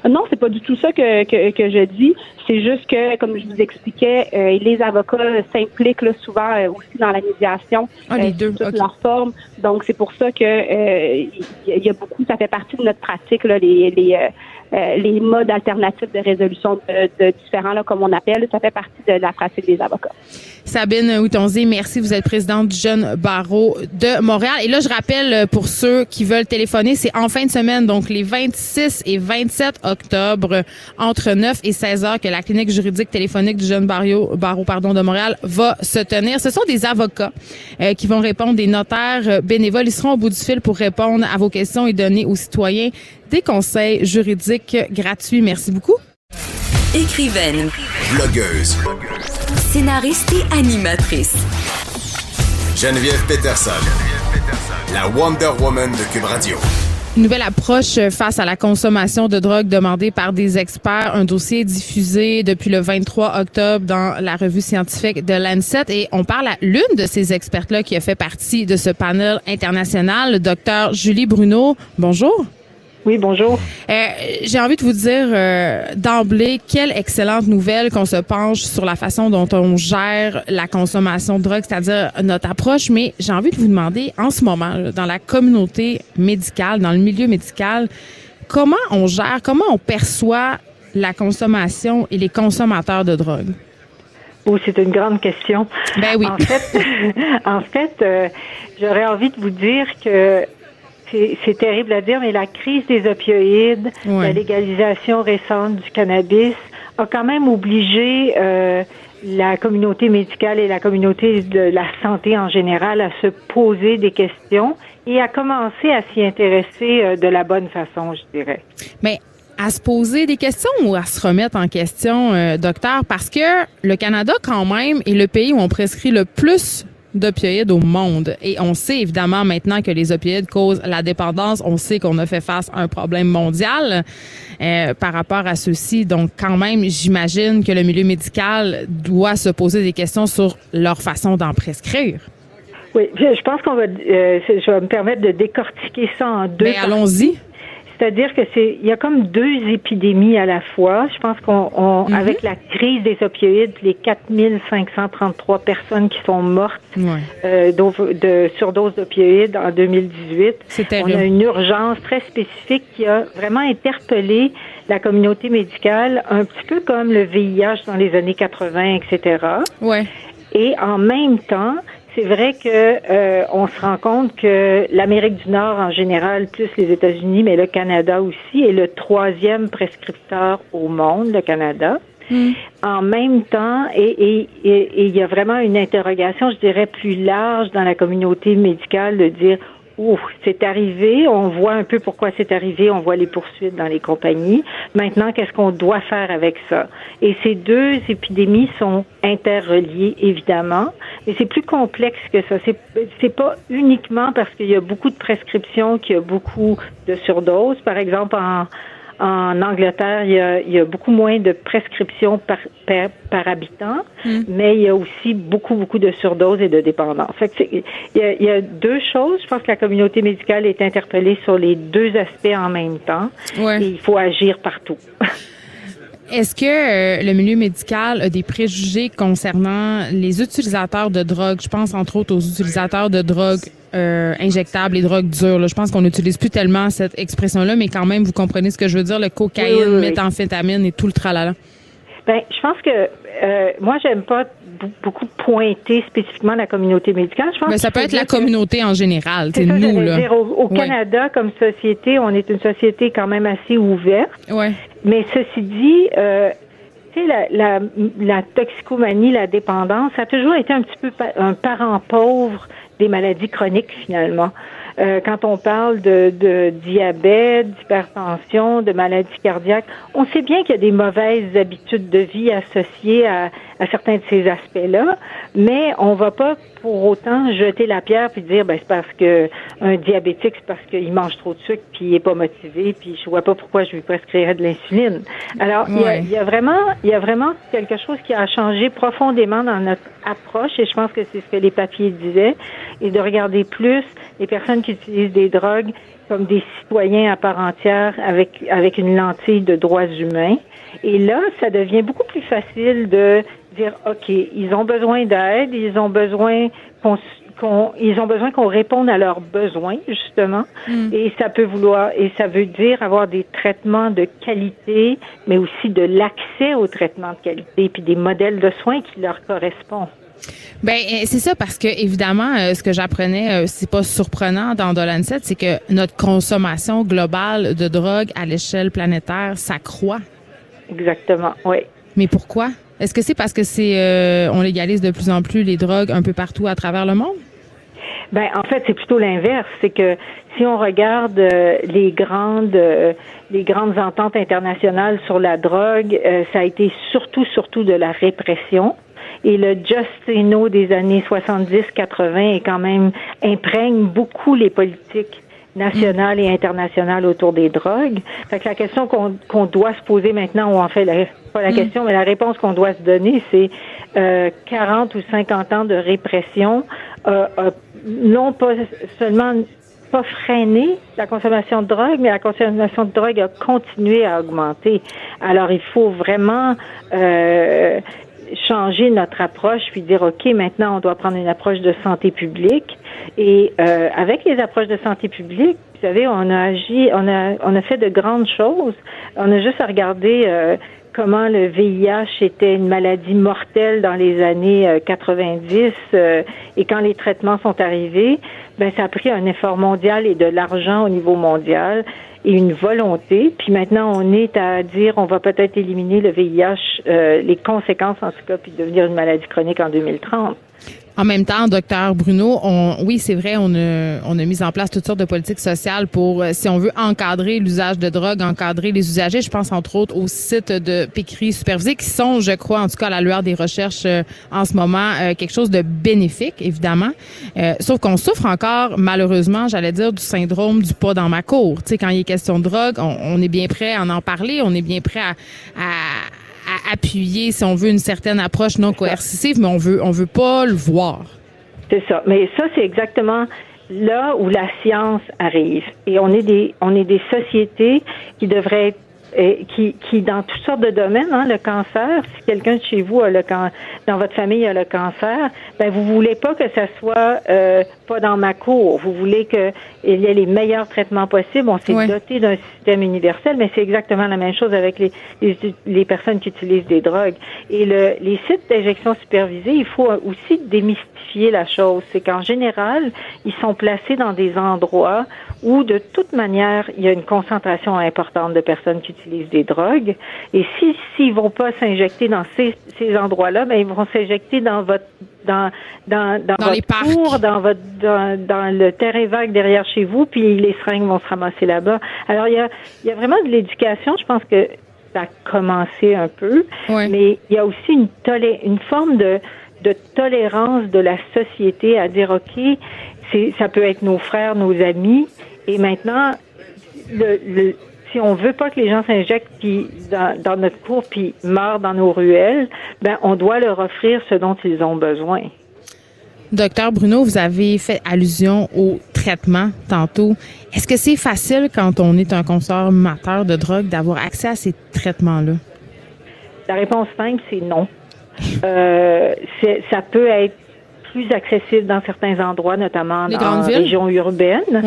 Non, c'est pas du tout ça que, que, que je dis. C'est juste que, comme je vous expliquais, euh, les avocats s'impliquent souvent euh, aussi dans la médiation ah, les euh, toutes leurs formes. Donc, c'est pour ça que il y a beaucoup, ça fait partie de notre pratique, là, les, les les modes alternatifs de résolution de, différents, là, comme on appelle. Ça fait partie de la pratique des avocats. Sabine Houtonzé, merci. Vous êtes présidente du Jeune Barreau de Montréal. Et là, je rappelle pour ceux qui veulent téléphoner, c'est en fin de semaine, donc les 26 et 27 octobre, entre 9 et 16 heures, que la clinique juridique téléphonique du Jeune Barreau, Barreau pardon, de Montréal va se tenir. Ce sont des avocats euh, qui vont répondre, des notaires euh, bénévoles. Ils seront au bout du fil pour répondre à vos questions et donner aux citoyens des conseils juridiques gratuits. Merci beaucoup. Écrivaine. Blogueuse. Scénariste et animatrice. Geneviève Peterson. La Wonder Woman de Cube Radio. nouvelle approche face à la consommation de drogue demandée par des experts. Un dossier diffusé depuis le 23 octobre dans la revue scientifique de Lancet. Et on parle à l'une de ces expertes-là qui a fait partie de ce panel international, le docteur Julie Bruno. Bonjour. Oui, bonjour. Euh, J'ai envie de vous dire euh, d'emblée, quelle excellente nouvelle qu'on se penche sur la façon dont on gère la consommation de drogue, c'est-à-dire notre approche. Mais j'ai envie de vous demander, en ce moment, dans la communauté médicale, dans le milieu médical, comment on gère, comment on perçoit la consommation et les consommateurs de drogue? Oh, c'est une grande question. Ben oui. En fait, <laughs> en fait euh, j'aurais envie de vous dire que c'est terrible à dire, mais la crise des opioïdes, la légalisation récente du cannabis a quand même obligé euh, la communauté médicale et la communauté de la santé en général à se poser des questions et à commencer à s'y intéresser euh, de la bonne façon, je dirais. Mais à se poser des questions ou à se remettre en question, euh, docteur, parce que le Canada, quand même, est le pays où on prescrit le plus d'opioïdes au monde. Et on sait évidemment maintenant que les opioïdes causent la dépendance. On sait qu'on a fait face à un problème mondial euh, par rapport à ceci. Donc quand même, j'imagine que le milieu médical doit se poser des questions sur leur façon d'en prescrire. Oui, je pense qu'on va, euh, je vais me permettre de décortiquer ça en deux. Mais ben, allons-y. C'est-à-dire que c'est, il y a comme deux épidémies à la fois. Je pense qu'on, on, mhm. avec la crise des opioïdes, les 4533 personnes qui sont mortes euh, de surdose d'opioïdes en 2018, on a une urgence très spécifique qui a vraiment interpellé la communauté médicale, un petit peu comme le VIH dans les années 80, etc. Ouais. Et en même temps, c'est vrai que euh, on se rend compte que l'Amérique du Nord en général, plus les États-Unis, mais le Canada aussi, est le troisième prescripteur au monde, le Canada. Hmm. En même temps, et il y a vraiment une interrogation, je dirais, plus large dans la communauté médicale de dire Ouf, c'est arrivé, on voit un peu pourquoi c'est arrivé, on voit les poursuites dans les compagnies. Maintenant, qu'est-ce qu'on doit faire avec ça? Et ces deux épidémies sont interreliées, évidemment, mais c'est plus complexe que ça. C'est, pas uniquement parce qu'il y a beaucoup de prescriptions qu'il y a beaucoup de surdoses. Par exemple, en, en Angleterre, il y, a, il y a, beaucoup moins de prescriptions par, par, habitant, hmm. mais il y a aussi beaucoup, beaucoup de surdoses et de dépendance. Fait que il, y a, il y a deux choses. Je pense que la communauté médicale est interpellée sur les deux aspects en même temps. Ouais. Et il faut agir partout. <laughs> Est-ce que euh, le milieu médical a des préjugés concernant les utilisateurs de drogue? Je pense entre autres aux utilisateurs de drogue euh, injectables, les drogues dures. Je pense qu'on n'utilise plus tellement cette expression-là, mais quand même, vous comprenez ce que je veux dire, le cocaïne, oui, méthamphétamine et tout le tralala. Ben, je pense que euh, moi, j'aime pas beaucoup pointer spécifiquement la communauté médicale. Je pense Mais ça peut être la communauté en général. C'est nous là. Dire, au, Canada, comme société, on est une société quand même assez ouverte. Ouais. Mais ceci dit, euh, la, la, la toxicomanie, la dépendance, ça a toujours été un petit peu un parent pauvre des maladies chroniques finalement. Euh, quand on parle de, de diabète, d'hypertension, de maladies cardiaques, on sait bien qu'il y a des mauvaises habitudes de vie associées à, à certains de ces aspects-là, mais on va pas pour autant jeter la pierre puis dire ben c'est parce que un diabétique c'est parce qu'il mange trop de sucre puis il est pas motivé puis je vois pas pourquoi je lui prescrirais de l'insuline. Alors il, y y, a, vraiment il y a vraiment quelque chose qui a changé profondément dans notre approche et je pense que c'est ce que les papiers disaient et de regarder plus les personnes qui utilisent des drogues comme des citoyens à part entière avec avec une lentille de droits humains. Et là, ça devient beaucoup plus facile de dire, OK, ils ont besoin d'aide, ils ont besoin qu'on ils ont besoin qu'on réponde à leurs besoins justement mm. et ça peut vouloir et ça veut dire avoir des traitements de qualité mais aussi de l'accès aux traitements de qualité puis des modèles de soins qui leur correspondent. Ben euh, c'est ça parce que évidemment euh, ce que j'apprenais euh, c'est pas surprenant dans Dolancet c'est que notre consommation globale de drogue à l'échelle planétaire s'accroît. Exactement, oui. Mais pourquoi? Est-ce que c'est parce que c'est on légalise de plus en plus les drogues un peu partout à travers le monde? Ben en fait c'est plutôt l'inverse, c'est que si on regarde les grandes les grandes ententes internationales sur la drogue, ça a été surtout surtout de la répression et le Justino des années 70-80 est quand même imprègne beaucoup les politiques nationales et internationales autour des drogues. Fait que la question qu'on doit se poser maintenant, ou en fait, la, pas la mm. question, mais la réponse qu'on doit se donner, c'est euh, 40 ou 50 ans de répression, euh, euh, non pas seulement pas freiné la consommation de drogue, mais la consommation de drogue a continué à augmenter. Alors, il faut vraiment euh, changer notre approche puis dire ok maintenant on doit prendre une approche de santé publique. Et euh, avec les approches de santé publique vous savez on a agi on a on a fait de grandes choses. On a juste à regarder euh, comment le VIH était une maladie mortelle dans les années 90 euh, et quand les traitements sont arrivés ben ça a pris un effort mondial et de l'argent au niveau mondial et une volonté. Puis maintenant, on est à dire on va peut-être éliminer le VIH, euh, les conséquences en tout cas, puis devenir une maladie chronique en 2030. En même temps, docteur Bruno, on, oui, c'est vrai, on a, on a mis en place toutes sortes de politiques sociales pour, euh, si on veut encadrer l'usage de drogue, encadrer les usagers. Je pense entre autres aux sites de pécris supervisés qui sont, je crois, en tout cas à la lueur des recherches euh, en ce moment, euh, quelque chose de bénéfique, évidemment. sauf qu'on souffre encore, malheureusement, j'allais dire, du syndrome du pas dans ma cour. Tu sais, quand il est question de drogue, on, on est bien prêt à en parler, on est bien prêt à, à à appuyer, si on veut, une certaine approche non coercitive, mais on veut, on veut pas le voir. C'est ça. Mais ça, c'est exactement là où la science arrive. Et on est des, on est des sociétés qui devraient être qui, qui, dans toutes sortes de domaines, hein, le cancer, si quelqu'un de chez vous a le can dans votre famille a le cancer, ben vous voulez pas que ça soit euh, pas dans ma cour. Vous voulez qu'il y ait les meilleurs traitements possibles. On s'est doté d'un système universel, mais c'est exactement la même chose avec les, les, personnes qui utilisent des drogues. Et le, les sites d'injection supervisée, il faut aussi démystifier la chose. C'est qu'en général, ils sont placés dans des endroits où de toute manière, il y a une concentration importante de personnes qui utilisent des drogues. Et si s'ils vont pas s'injecter dans ces, ces endroits-là, ben ils vont s'injecter dans votre dans dans dans, dans votre cour, dans votre dans, dans, le terrain vague derrière chez vous, puis les seringues vont se ramasser là-bas. Alors il y a il y a vraiment de l'éducation. Je pense que ça a commencé un peu, mais il y a aussi une tolé une forme de de tolérance de la société à dire ok ça peut être nos frères, nos amis. Et maintenant, le, si on veut pas que les gens s'injectent dans, dans, notre cour puis meurent dans nos ruelles, ben on doit leur offrir ce dont ils ont besoin. Docteur Bruno, vous avez fait allusion au traitement tantôt. Est-ce que c'est facile quand on est un consommateur de drogue d'avoir accès à ces traitements-là? La réponse simple, c'est non. Euh, ça peut être plus accessible dans certains endroits, notamment dans les régions urbaines.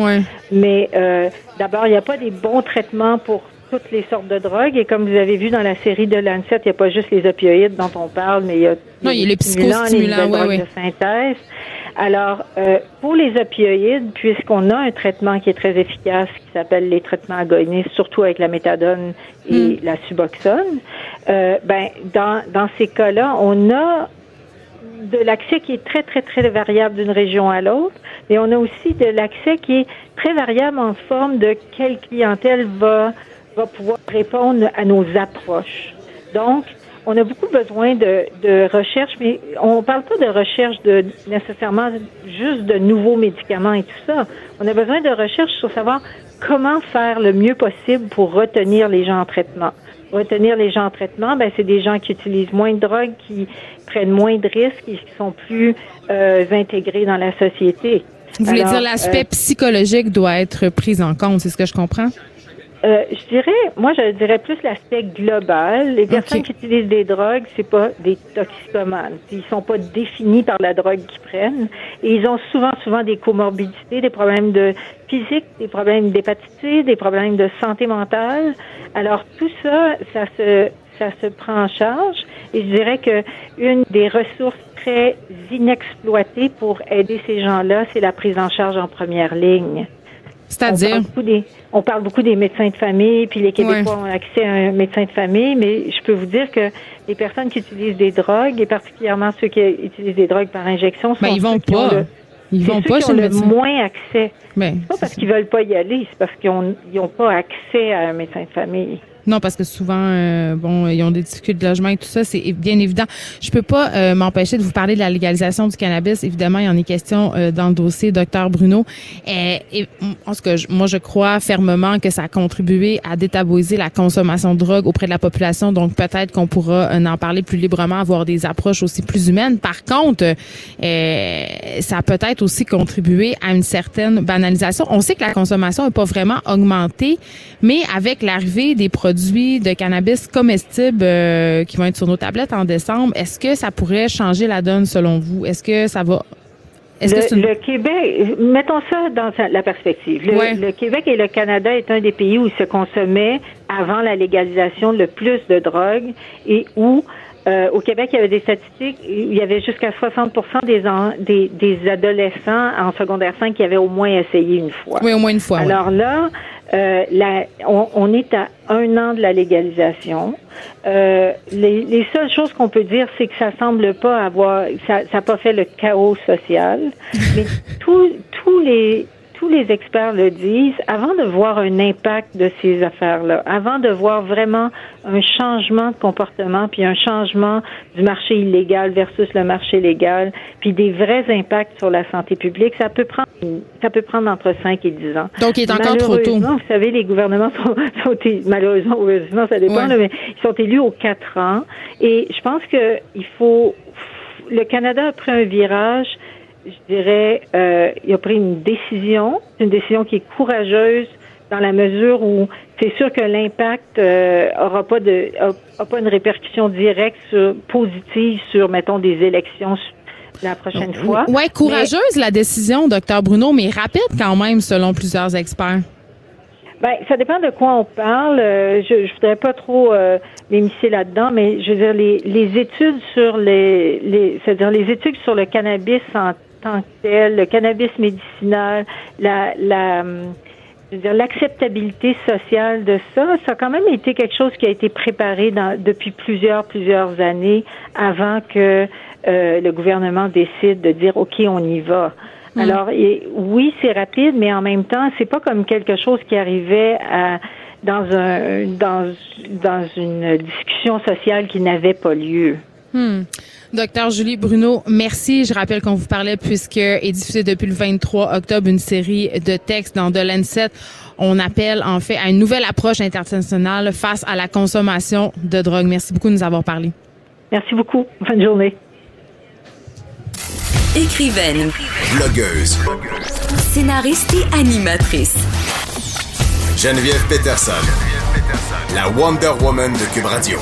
Mais euh, d'abord, il n'y a pas des bons traitements pour toutes les sortes de drogues. Et comme vous avez vu dans la série de Lancet, il n'y a pas juste les opioïdes dont on parle, mais il y a, non, il y a les psychostimulants, les de synthèse. Alors, euh, pour les opioïdes, puisqu'on a un traitement qui est très efficace, qui s'appelle les traitements agonistes, surtout avec la méthadone et hmm. la suboxone, euh, ben dans, dans ces cas-là, on a de l'accès qui est très, très, très variable d'une région à l'autre, et on a aussi de l'accès qui est très variable en forme de quelle clientèle va, va pouvoir répondre à nos approches. Donc, on a beaucoup besoin de, de recherche, mais on parle pas de recherche de nécessairement juste de nouveaux médicaments et tout ça. On a besoin de recherche sur savoir comment faire le mieux possible pour retenir les gens en traitement retenir les gens en traitement, ben, c'est des gens qui utilisent moins de drogue, qui prennent moins de risques et qui sont plus euh, intégrés dans la société. Vous voulez dire l'aspect euh, psychologique doit être pris en compte, c'est ce que je comprends? Euh, je dirais, moi, je dirais plus l'aspect global. Les personnes qui utilisent des drogues, c'est pas des toxicomanes. Ils sont pas définis par la drogue qu'ils prennent. Et ils ont souvent, souvent des comorbidités, des problèmes de physique, des problèmes d'hépatite, des problèmes de santé mentale. Alors, tout ça, ça se, ça se prend en charge. Et je dirais que une des ressources très inexploitées pour aider ces gens-là, c'est la prise en charge en première ligne. C'est-à-dire? On, parle beaucoup des médecins de famille, puis les Québécois ont accès à un médecin de famille, mais je peux vous dire que les personnes qui utilisent des drogues, et particulièrement ceux qui utilisent des drogues par injection, sont mais ils vont pas. ils vont pas qui ont le moins accès. Mais c'est pas parce qu'ils veulent pas y aller, c'est parce qu'ils n'ont pas accès à un médecin de famille. Non, parce que souvent, euh, bon, ils ont des difficultés de logement et tout ça, c'est bien évident. Je peux pas euh, m'empêcher de vous parler de la légalisation du cannabis. Évidemment, il y en est question euh, dans le dossier, docteur Bruno. Et, en ce que moi, je crois fermement que ça a contribué à détabouiser la consommation de drogue auprès de la population. Donc, peut-être qu'on pourra en parler plus librement, avoir des approches aussi plus humaines. Par contre, ça a peut-être aussi contribué à une certaine banalisation. On sait que la consommation n'est pas vraiment augmentée, mais avec l'arrivée des produits de cannabis comestibles euh, qui vont être sur nos tablettes en décembre, est-ce que ça pourrait changer la donne selon vous? Est-ce que ça va le, que le, Québec, mettons ça dans la perspective. Le, le, Québec et le Canada est un des pays où il se consommait avant la légalisation le plus de drogue et où euh, au Québec, il y avait des statistiques, il y avait jusqu'à 60 des, des, des, adolescents en secondaire 5 qui avaient au moins essayé une fois. Oui, au moins une fois. Alors là, euh, la, on, on, est à un an de la légalisation. Euh, les, les, seules choses qu'on peut dire, c'est que ça semble pas avoir, ça n'a pas fait le chaos social, mais <laughs> tous tous les tous les experts le disent, avant de voir un impact de ces affaires-là, avant de voir vraiment un changement de comportement, puis un changement du marché illégal versus le marché légal, puis des vrais impacts sur la santé publique, ça peut prendre ça peut prendre entre 5 et 10 ans. Donc, il est encore trop tôt. Vous savez, les gouvernements sont, <laughs> sont malheureusement, heureusement, ça dépend, mais ils sont élus aux 4 ans. Et je pense que il faut le Canada a pris un virage je dirais, euh, il a pris une décision, une décision qui est courageuse dans la mesure où c'est sûr que l'impact euh, aura pas de a, pas une répercussion directe sur, positive sur, mettons, des élections la prochaine fois. Ouais, courageuse la décision, docteur Bruno, mais rapide quand même, selon plusieurs experts. Ben, ça dépend de quoi on parle. Euh, je, je voudrais pas trop euh, m'émisser là-dedans, mais je veux dire les, les études sur les, les c'est-à-dire les études sur le cannabis en tant que tel, le cannabis médicinal, la, la je veux dire, l'acceptabilité sociale de ça, ça a quand même été quelque chose qui a été préparé dans, depuis plusieurs, plusieurs années avant que euh, le gouvernement décide de dire, OK, on y va. Mm. Alors, oui, c'est rapide, mais en même temps, c'est pas comme quelque chose qui arrivait à, dans un, dans, dans une discussion sociale qui n'avait pas lieu. Hmm. Docteur Julie Bruno, merci. Je rappelle qu'on vous parlait puisque est diffusé depuis le 23 octobre une série de textes dans The Lancet. On appelle en fait à une nouvelle approche internationale face à la consommation de drogue. Merci beaucoup de nous avoir parlé. Merci beaucoup. Bonne journée. Écrivaine. Blogueuse. Scénariste et animatrice. Geneviève Peterson. Geneviève Peterson. La Wonder Woman de Cube Radio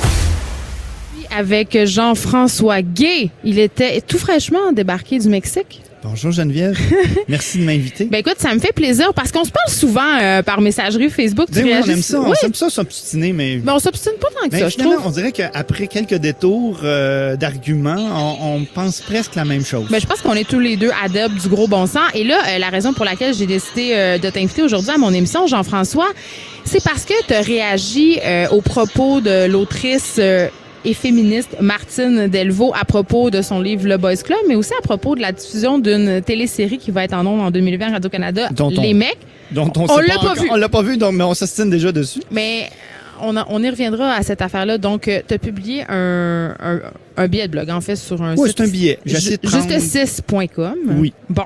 avec Jean-François Gay. Il était tout fraîchement débarqué du Mexique. Bonjour Geneviève. <laughs> Merci de m'inviter. Ben écoute, ça me fait plaisir parce qu'on se parle souvent euh, par messagerie Facebook. Ben oui, on aime ça, on aime ça s'obstiner, mais. Ben on s'obstine pas tant que ben, ça, je trouve. On dirait qu'après quelques détours euh, d'arguments, on, pense presque la même chose. Ben je pense qu'on est tous les deux adeptes du gros bon sens. Et là, euh, la raison pour laquelle j'ai décidé de t'inviter aujourd'hui à mon émission, Jean-François, c'est parce que tu as réagi aux propos de l'autrice et féministe Martine Delvaux à propos de son livre Le Boys Club, mais aussi à propos de la diffusion d'une télésérie qui va être en ondes en 2020 Radio-Canada, Les Mecs. Dont on, l'a pas, vu. On l'a pas vu, donc, mais on s'astine déjà dessus. Mais on, on y reviendra à cette affaire-là. Donc, euh, tu as publié un, un, billet de blog, en fait, sur un oui, c'est un billet. Juste6.com. Oui. Bon.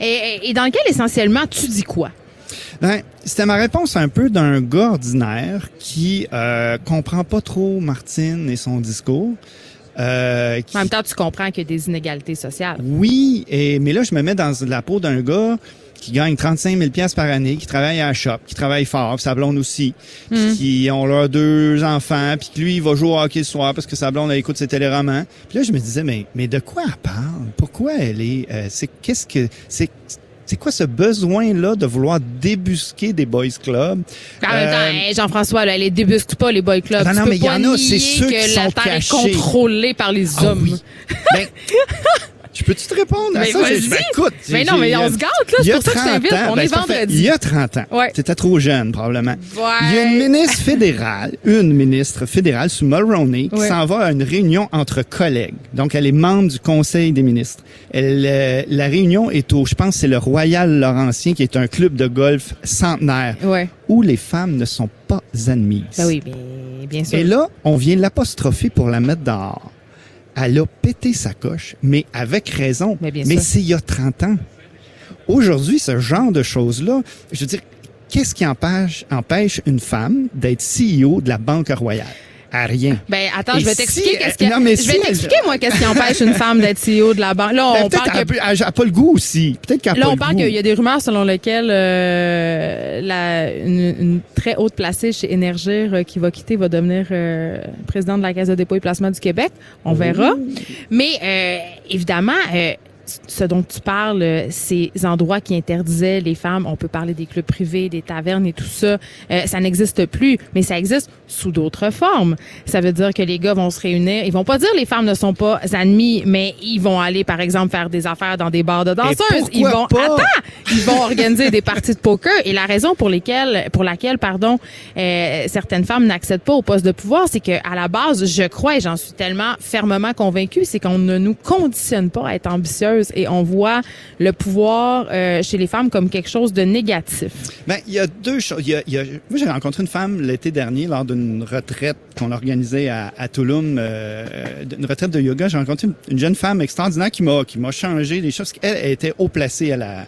Et, et dans lequel, essentiellement, tu dis quoi? Ben, c'était ma réponse un peu d'un gars ordinaire qui euh, comprend pas trop Martine et son discours. Euh, En même temps, tu comprends qu'il y a des inégalités sociales. Oui, et mais là, je me mets dans la peau d'un gars qui gagnent 35 000 pièces par année, qui travaillent à la shop, qui travaillent fort, sa blonde aussi, puis Mm. qui ont leurs deux enfants, puis que lui, il va jouer au hockey le soir parce que sa blonde, elle écoute ses téléromans. Puis là, je me disais, mais, mais de quoi elle parle? Pourquoi elle est... euh, c'est qu'est-ce que... c'est c'est quoi ce besoin-là de vouloir débusquer des boys clubs? En même temps, Euh, hey, Jean-François, là, les débusquent pas les boy clubs? Non, non, mais il y en a, c'est ceux qui que la sont Terre est cachés. contrôlée par les Ah hommes. oui. Ben, <laughs> je peux-tu te répondre à Mais ça? vas-y. Ben, écoute, Mais non, mais on se gâte, là. il y C'est a pour ça que je 30 t'invite. ans, On ben, est vendredi. Il y a 30 ans. Ouais. T'étais trop jeune, probablement. Ouais. Il y a une ministre fédérale, <laughs> une ministre fédérale sous Mulroney, qui Ouais. s'en va à une réunion entre collègues. Donc, elle est membre du Conseil des ministres. Elle, euh, la réunion est au, je pense, c'est le Royal Laurentien, qui est un club de golf centenaire, Ouais. où les femmes ne sont pas admises. Ben oui, mais bien sûr. Et là, on vient l'apostropher pour la mettre dehors. Elle a pété sa coche, mais avec raison. Mais bien sûr. c'est il y a 30 ans. Aujourd'hui, ce genre de choses-là, je veux dire, qu'est-ce qui empêche, empêche une femme d'être CEO de la Banque Royale? À rien. Ben attends, Et je vais t'expliquer qu'est-ce qui non, mais je vais si elle- t'expliquer moi qu'est-ce qui empêche une femme d'être CEO de la banque. Là, Ben, on peut-être parle qu'elle que a- elle a pas le goût aussi. Peut-être qu'elle a Là, pas on le parle qu'il y a des rumeurs selon lesquelles euh, la, une, une très haute placée chez Énergir euh, qui va quitter va devenir euh, présidente de la Caisse de dépôt et placement du Québec. On verra. Mais euh, évidemment, euh, ce dont tu parles, euh, ces endroits qui interdisaient les femmes, on peut parler des clubs privés, des tavernes et tout ça, euh, ça n'existe plus, mais ça existe sous d'autres formes. Ça veut dire que les gars vont se réunir, ils vont pas dire les femmes ne sont pas admis, mais ils vont aller par exemple faire des affaires dans des bars de danseuses. Ils vont pas? attends, ils vont organiser des parties de poker et la raison pour lesquelles pour laquelle pardon euh, certaines femmes n'accèdent pas au poste de pouvoir, c'est que à la base, je crois et j'en suis tellement fermement convaincue, c'est qu'on ne nous conditionne pas à être et on voit le pouvoir euh, chez les femmes comme quelque chose de négatif. Ben, il y a deux choses. Il y a, il y a- moi, j'ai rencontré une femme l'été dernier lors d'une retraite qu'on organisait à, à Tulum, euh, une retraite de yoga. J'ai rencontré une, une jeune femme extraordinaire qui m'a qui m'a changé les choses. Elle, elle était haut placée à la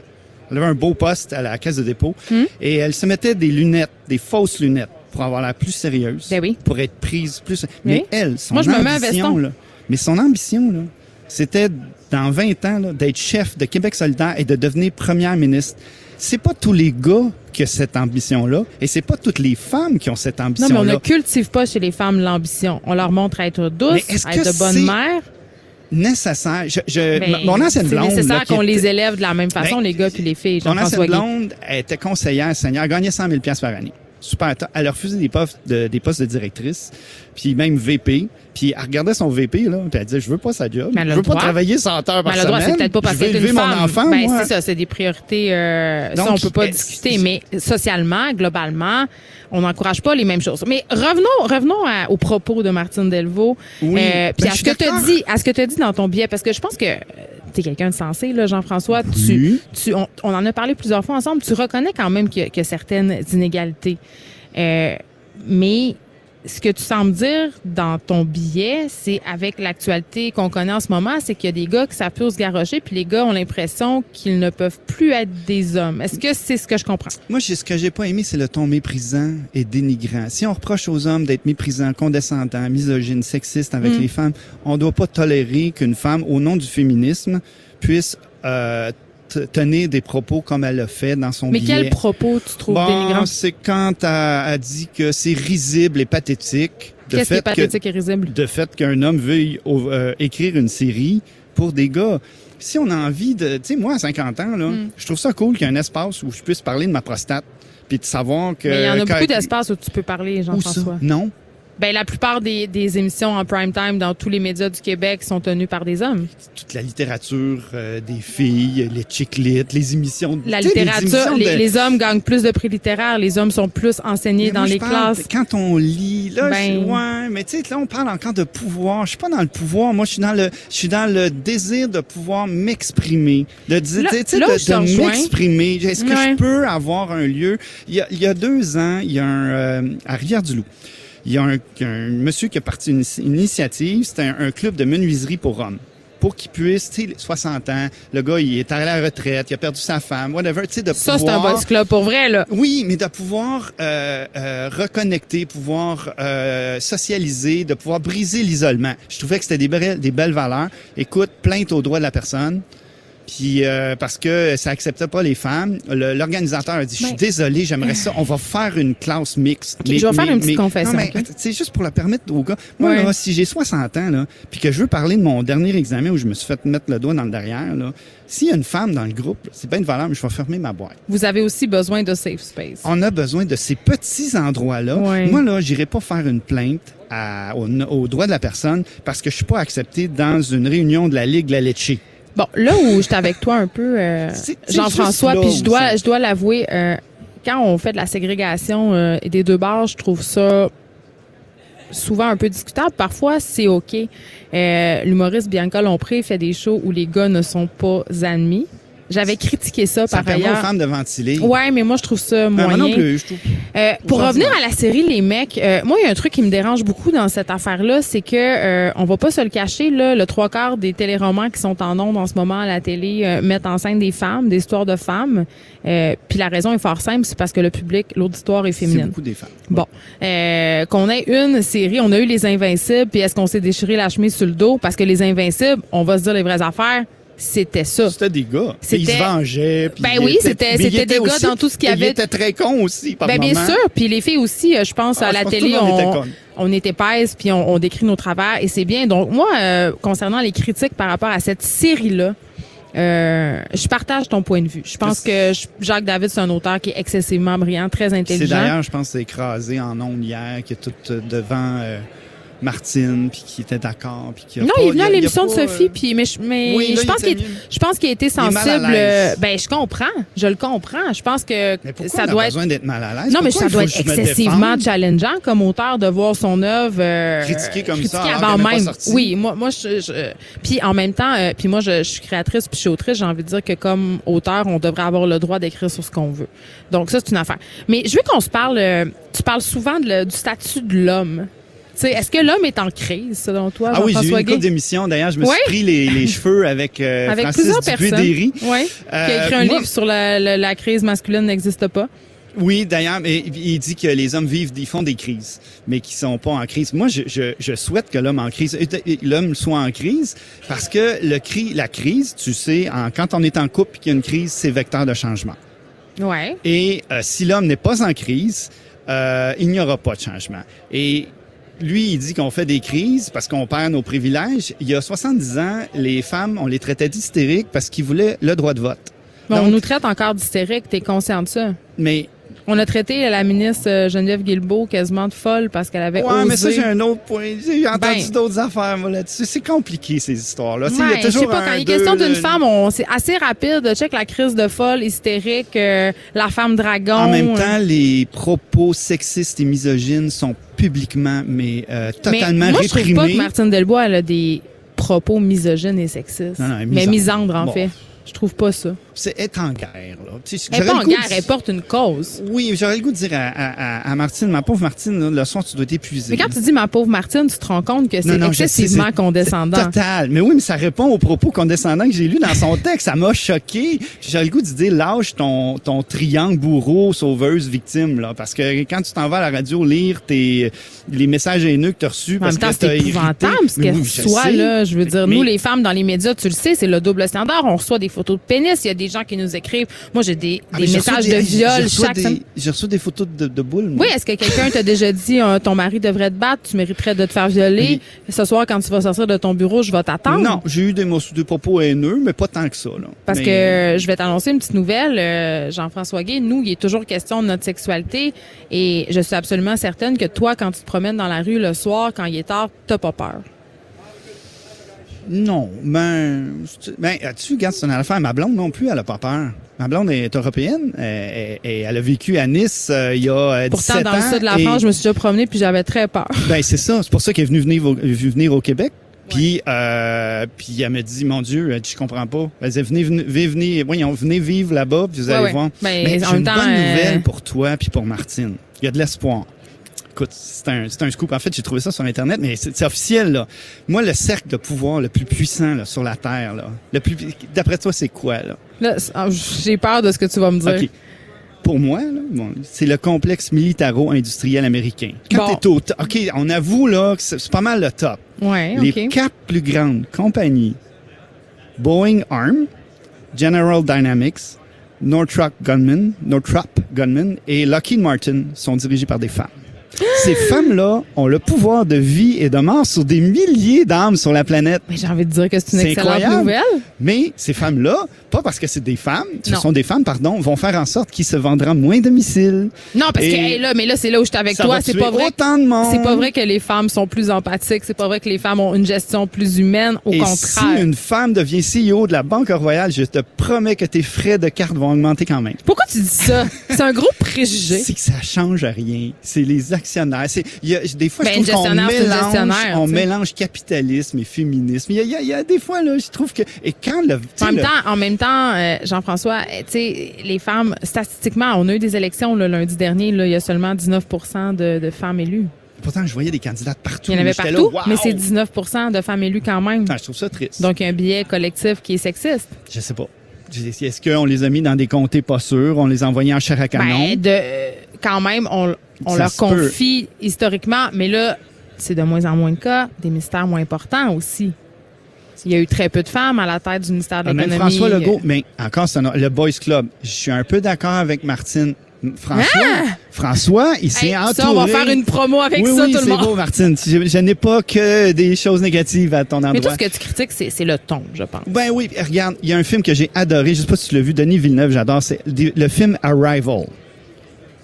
elle avait un beau poste à la caisse de dépôt Hmm. et elle se mettait des lunettes, des fausses lunettes pour avoir l'air plus sérieuse, Ben oui. pour être prise plus. Mais Oui. elle, son Moi, je me mets ambition là, mais son ambition là, c'était dans 20 ans d'être chef de Québec solidaire et de devenir première ministre. C'est pas tous les gars qui ont cette ambition-là, et c'est pas toutes les femmes qui ont cette Non, mais ambition-là. on ne cultive pas chez les femmes l'ambition. On leur montre à être est-ce à être de bonnes c'est mères. Nécessaire? Je, je- mon ancienne blonde. C'est nécessaire qu'on les élève de la même façon, Ben, les gars puis les filles. Mon ancienne blonde était conseillère senior, gagnait 100 000 pièces par année. Super. Elle a refusé des postes de, des postes de directrice, puis même VP. Puis elle regardait son VP, là, puis elle disait, je veux pas sa job. Je veux pas droit. travailler 100 heures par Mais le droit, semaine. c'est peut-être pas parce je veux élever une mon femme. enfant, ben, moi. c'est ça, c'est des priorités. Euh, ça, Donc, on peut pas est-ce- discuter, mais socialement, globalement, on n'encourage pas les mêmes choses. Mais revenons, revenons à- aux propos de Martine Delvaux. Oui. Euh, puis Ben, à je ce que tu as d'accord. dit, à ce que tu as dit dans ton billet, parce que je pense que tu es quelqu'un de sensé, là, Jean-François. Tu, tu, on, on en a parlé plusieurs fois ensemble. Tu reconnais quand même qu'il y, a certaines inégalités. Euh, mais ce que tu sembles dire dans ton billet, c'est avec l'actualité qu'on connaît en ce moment, c'est qu'il y a des gars qui savent plus se garrocher, puis les gars ont l'impression qu'ils ne peuvent plus être des hommes. Est-ce que c'est ce que je comprends? Moi, ce que j'ai pas aimé, c'est le ton méprisant et dénigrant. Si on reproche aux hommes d'être méprisants, condescendants, misogynes, sexistes avec Mm. les femmes, on doit pas tolérer qu'une femme, au nom du féminisme, puisse euh, tenir des propos comme elle l'a fait dans son Mais billet. quel propos tu trouves Bon, c'est quand elle a dit que c'est risible et pathétique. de Qu'est-ce qui est que- pathétique et risible? de fait qu'un homme veuille euh, écrire une série pour des gars. Si on a envie de... Tu sais, moi, à 50 ans, là, Mm. je trouve ça cool qu'il y ait un espace où je puisse parler de ma prostate puis de savoir que... Mais il y en a beaucoup d'espaces où tu peux parler? Jean-François. Non. Ben, la plupart des, des émissions en prime time dans tous les médias du Québec sont tenues par des hommes. Toute la littérature euh, des filles, les chick lit, les émissions... La littérature, émissions les, de- les hommes gagnent plus de prix littéraires, les hommes sont plus enseignés Mais dans moi, les parle classes. Quand on lit, là, Ben- je- ouais, mais tu sais, là, on parle encore de pouvoir. Je suis pas dans le pouvoir. Moi, je suis dans le, je suis dans le désir de pouvoir m'exprimer, de dire, de, de m'exprimer. Est-ce que Ouais. je peux avoir un lieu? Il y a, il y a deux ans, il y a un euh, à Rivière-du-Loup. Il y a un, un monsieur qui a parti une, une initiative. C'était un, un club de menuiserie pour hommes pour qu'il puisse, tu sais, 60 ans, le gars, il est à la retraite, il a perdu sa femme, whatever, tu sais, de Ça, c'est pouvoir... un boss club pour vrai, là. Oui, mais de pouvoir euh, euh, reconnecter, pouvoir euh, socialiser, de pouvoir briser l'isolement. Je trouvais que c'était des des belles valeurs. Écoute, plainte aux droits de la personne. Puis euh, parce que ça acceptait pas les femmes, le- l'organisateur a dit je suis Mais- désolé, j'aimerais ça, on va faire une classe mixte. Ok, je vais faire une petite confession, Non, mais attends, c'est juste pour la permettre aux gars. Moi Ouais. là, si j'ai 60 ans là, puis que je veux parler de mon dernier examen où je me suis fait mettre le doigt dans le derrière là, s'il y a une femme dans le groupe, c'est bien une valeur, mais je vais fermer ma boîte. Vous avez aussi besoin de safe space. On a besoin de ces petits endroits-là. Ouais. Moi, là, j'irai pas faire une plainte à- au, au droit de la personne parce que je suis pas accepté dans une réunion de la Ligue La Lecce. Bon, là où j'étais avec toi un peu, euh, <laughs> Jean-François, puis je dois, je dois l'avouer, euh, quand on fait de la ségrégation euh, des deux bars, je trouve ça souvent un peu discutable. Parfois, c'est OK. Euh, L'humoriste Bianca Lompré fait des shows où les gars ne sont pas admis. J'avais critiqué ça, Ça par permet aux femmes de ventiler. Ouais, mais moi, je trouve ça Ben, moyen. moi non plus, je trouve. Euh, pour revenir à la série Les Mecs, euh, moi il y a un truc qui me dérange beaucoup dans cette affaire-là, c'est que euh, on va pas se le cacher là, le trois quarts des téléromans qui sont en ondes en ce moment à la télé euh, mettent en scène des femmes, des histoires de femmes. Euh, Puis la raison est fort simple, c'est parce que le public, l'auditoire est C'est féminine. beaucoup des femmes. Bon, euh, qu'on ait une série, on a eu les Invincibles, puis est-ce qu'on s'est déchiré la chemise sur le dos? Parce que les Invincibles, on va se dire les vraies affaires, c'était ça. C'était des gars. Ils se vengeaient. puis Ben ils oui, c'était- ils des gars aussi- dans tout ce qu'il y Ils avait. étaient très cons aussi, par Ben bien sûr, puis les filles aussi, euh, je pense Ah, à la pense télé, était on, on est épaisse puis on, on décrit nos travers et c'est bien. Donc moi, euh, concernant les critiques par rapport à cette série-là, euh, je partage ton point de vue. Je pense que Jacques David, c'est un auteur qui est excessivement brillant, très C'est intelligent. d'ailleurs, je pense, c'est écrasé en ondes hier, qui est tout euh, devant euh, Martine, puis qui était d'accord, puis qui a Non, pas- il est venu y a- à l'émission de Sophie, euh, puis mais je, mais Oui, là, je pense qu'il je pense qu'il a été sensible. euh, Ben je comprends, je le comprends. Je pense que Mais ça on a doit être besoin d'être mal à l'aise? Non, mais ça doit être excessivement challengeant comme auteur de voir son œuvre euh, Critiquée comme ça, critiquée avant pas même. Oui, moi, moi, je, je- puis en même temps, euh, puis moi, je, je suis créatrice puis je suis autrice. J'ai envie de dire que comme auteur, on devrait avoir le droit d'écrire sur ce qu'on veut. Donc ça, c'est une affaire. Mais je veux qu'on se parle. euh, tu parles souvent de du statut de l'homme. Est-ce que l'homme est en crise, selon toi, Ah oui, j'ai eu une couple d'émissions. D'ailleurs, je me suis pris les, les cheveux avec, euh, <laughs> Avec Francis plusieurs personnes. Oui. qui a écrit Euh, un moi- livre sur la, la- la crise masculine n'existe pas. Oui, d'ailleurs, mais il dit que les hommes vivent, ils font des crises, mais qui sont pas en crise. Moi, je, je, je souhaite que l'homme en crise, l'homme soit en crise, parce que le cri, la crise, tu sais, en, quand on est en couple et qu'il y a une crise, c'est vecteur de changement. Ouais. Et euh, si l'homme n'est pas en crise, euh, il n'y aura pas de changement. Et lui, il dit qu'on fait des crises parce qu'on perd nos privilèges. Il y a 70 ans, les femmes, on les traitait d'hystériques parce qu'ils voulaient le droit de vote. Bon, Donc- on nous traite encore d'hystérique. T'es conscient de ça? Mais On a traité la ministre euh, Geneviève Guilbeault quasiment de folle parce qu'elle avait Ouais, osé. mais ça, j'ai un autre point. J'ai entendu Ben. d'autres affaires, moi, là-dessus. C'est compliqué, ces histoires-là. Ouais, il y a toujours je sais pas, un, quand il est question d'une le- femme, on, c'est assez rapide. Check la crise de folle, hystérique, euh, la femme dragon. En même euh, temps, les propos sexistes et misogynes sont publiquement, mais euh, totalement mais moi, je trouve pas réprimés. que Martine Delbois, elle a des propos misogynes et sexistes. Non, non, mais misandre. misandre, en Bon. fait. Je trouve pas ça. C'est être en guerre, là. Elle est j'aurais pas en guerre, de- elle porte une cause. Oui, j'aurais le goût de dire à, à, à- à Martine, ma pauvre Martine, là, le soir, tu dois t'épuiser. Mais quand tu dis ma pauvre Martine, tu te rends compte que c'est sais, excessivement condescendant. Total. Mais oui, mais ça répond aux propos condescendants que j'ai lus dans son texte. Ça m'a choqué. J'ai le goût de dire, lâche ton, ton triangle bourreau, sauveuse, victime, là. Parce que quand tu t'en vas à la radio lire tes, les messages haineux que tu as reçus En parce même temps, que c'est épouvantable ce qu'elle oui, soit sais. là. Je veux dire, Mais- nous, les femmes dans les médias, tu le sais, c'est le double standard. On reçoit des photos de pénis. Il y a des gens qui nous écrivent. Moi, j'ai des, Ah, des messages des- de viol chaque des- semaine. J'ai reçu des photos de, de boules. moi. Oui, est-ce que quelqu'un t'a déjà dit euh, ton mari devrait te battre, tu mériterais de te faire violer? Ce soir, quand tu vas sortir de ton bureau, je vais t'attendre? Non, j'ai eu des, des propos haineux, mais pas tant que ça, là. Parce Mais- que euh, je vais t'annoncer une petite nouvelle, euh, Jean-François Gay. Nous, il est toujours question de notre sexualité et je suis absolument certaine que toi, quand tu te promènes dans la rue le soir, quand il est tard, t'as pas peur. Non, ben, ben, tu regardes, c'est une affaire. Ma blonde non plus, elle a pas peur. Ma blonde est européenne euh, et, et elle a vécu à Nice euh, il y a euh, 17 Pourtant, dans ans. le sud de la et- France, je me suis déjà promenée puis j'avais très peur. Ben c'est ça, c'est pour ça qu'elle est venue venir au, venue venir au Québec. Puis, euh, puis elle me dit, mon Dieu, je comprends pas. Elle disait, venez, venez, venez, voyons, venez vivre là-bas, puis vous Ouais, allez ouais. voir. Ben, Mais en j'ai une temps, bonne euh, nouvelle pour toi puis pour Martine. Il y a de l'espoir. Écoute, c'est un, c'est un scoop. En fait, j'ai trouvé ça sur Internet, mais c'est c'est officiel, là. Moi, le cercle de pouvoir le plus puissant là, sur la Terre, là, le plus, d'après toi, c'est quoi, là? Là, ah, j'ai peur de ce que tu vas me dire. OK. Pour moi, là, bon, c'est le complexe militaro-industriel américain. Quand Bon. t'es au top, OK, on avoue là que c'est c'est pas mal le top. Ouais, Les quatre plus grandes compagnies, Boeing Arm, General Dynamics, Northrop Gunman, Northrop Gunman et Lockheed Martin sont dirigés par des femmes. Ces femmes-là ont le pouvoir de vie et de mort sur des milliers d'âmes sur la planète. Mais j'ai envie de dire que c'est une excellente incroyable. nouvelle. Mais ces femmes-là, pas parce que c'est des femmes, ce Non. sont des femmes, pardon, vont faire en sorte qu'ils se vendront moins de missiles. Non, parce que hey, là, mais là, c'est là où j'étais avec Ça toi. C'est pas vrai. autant de monde. C'est pas vrai que les femmes sont plus empathiques. C'est pas vrai que les femmes ont une gestion plus humaine. Au Et contraire. si une femme devient CEO de la Banque Royale, je te promets que tes frais de carte vont augmenter quand même. Pourquoi tu dis ça? <laughs> C'est un gros préjugé. C'est que ça change rien. C'est les C'est, il y a, des fois, Ben, je une trouve qu'on mélange, on mélange capitalisme et féminisme. Il y a, il y a- il y a des fois, là, je trouve que, et quand le, tu sais, En même le- temps, en même temps, euh, Jean-François, euh, tu sais, les femmes, statistiquement, on a eu des élections le lundi dernier. Il y a seulement 19 de, de femmes élues. pourtant, je voyais des candidates partout. Il y en avait partout, là, wow! mais c'est 19% de femmes élues quand même. Ah, je trouve ça triste. Donc, il y a un billet collectif qui est sexiste. je sais pas. Est-ce qu'on les a mis dans des comtés pas sûrs? On les a envoyés en chair à canon? Ben, de, quand même, on, leur peut. confie historiquement, mais là, c'est de moins en moins de cas, des mystères moins importants aussi. Il y a eu très peu de femmes à la tête du ministère de Ah, l'économie. François Legault, mais encore, c'est un- le Boys Club. Je suis un peu d'accord avec Martine. François, François, il s'est Hey, entouré. ça, on va faire une promo avec oui, ça, oui, tout le c'est beau, Martine. Je, je n'ai pas que des choses négatives à ton endroit. Mais tout ce que tu critiques, c'est le ton, je pense. Ben oui, regarde, il y a un film que j'ai adoré, je sais pas si tu l'as vu, Denis Villeneuve, j'adore, c'est le le film Arrival,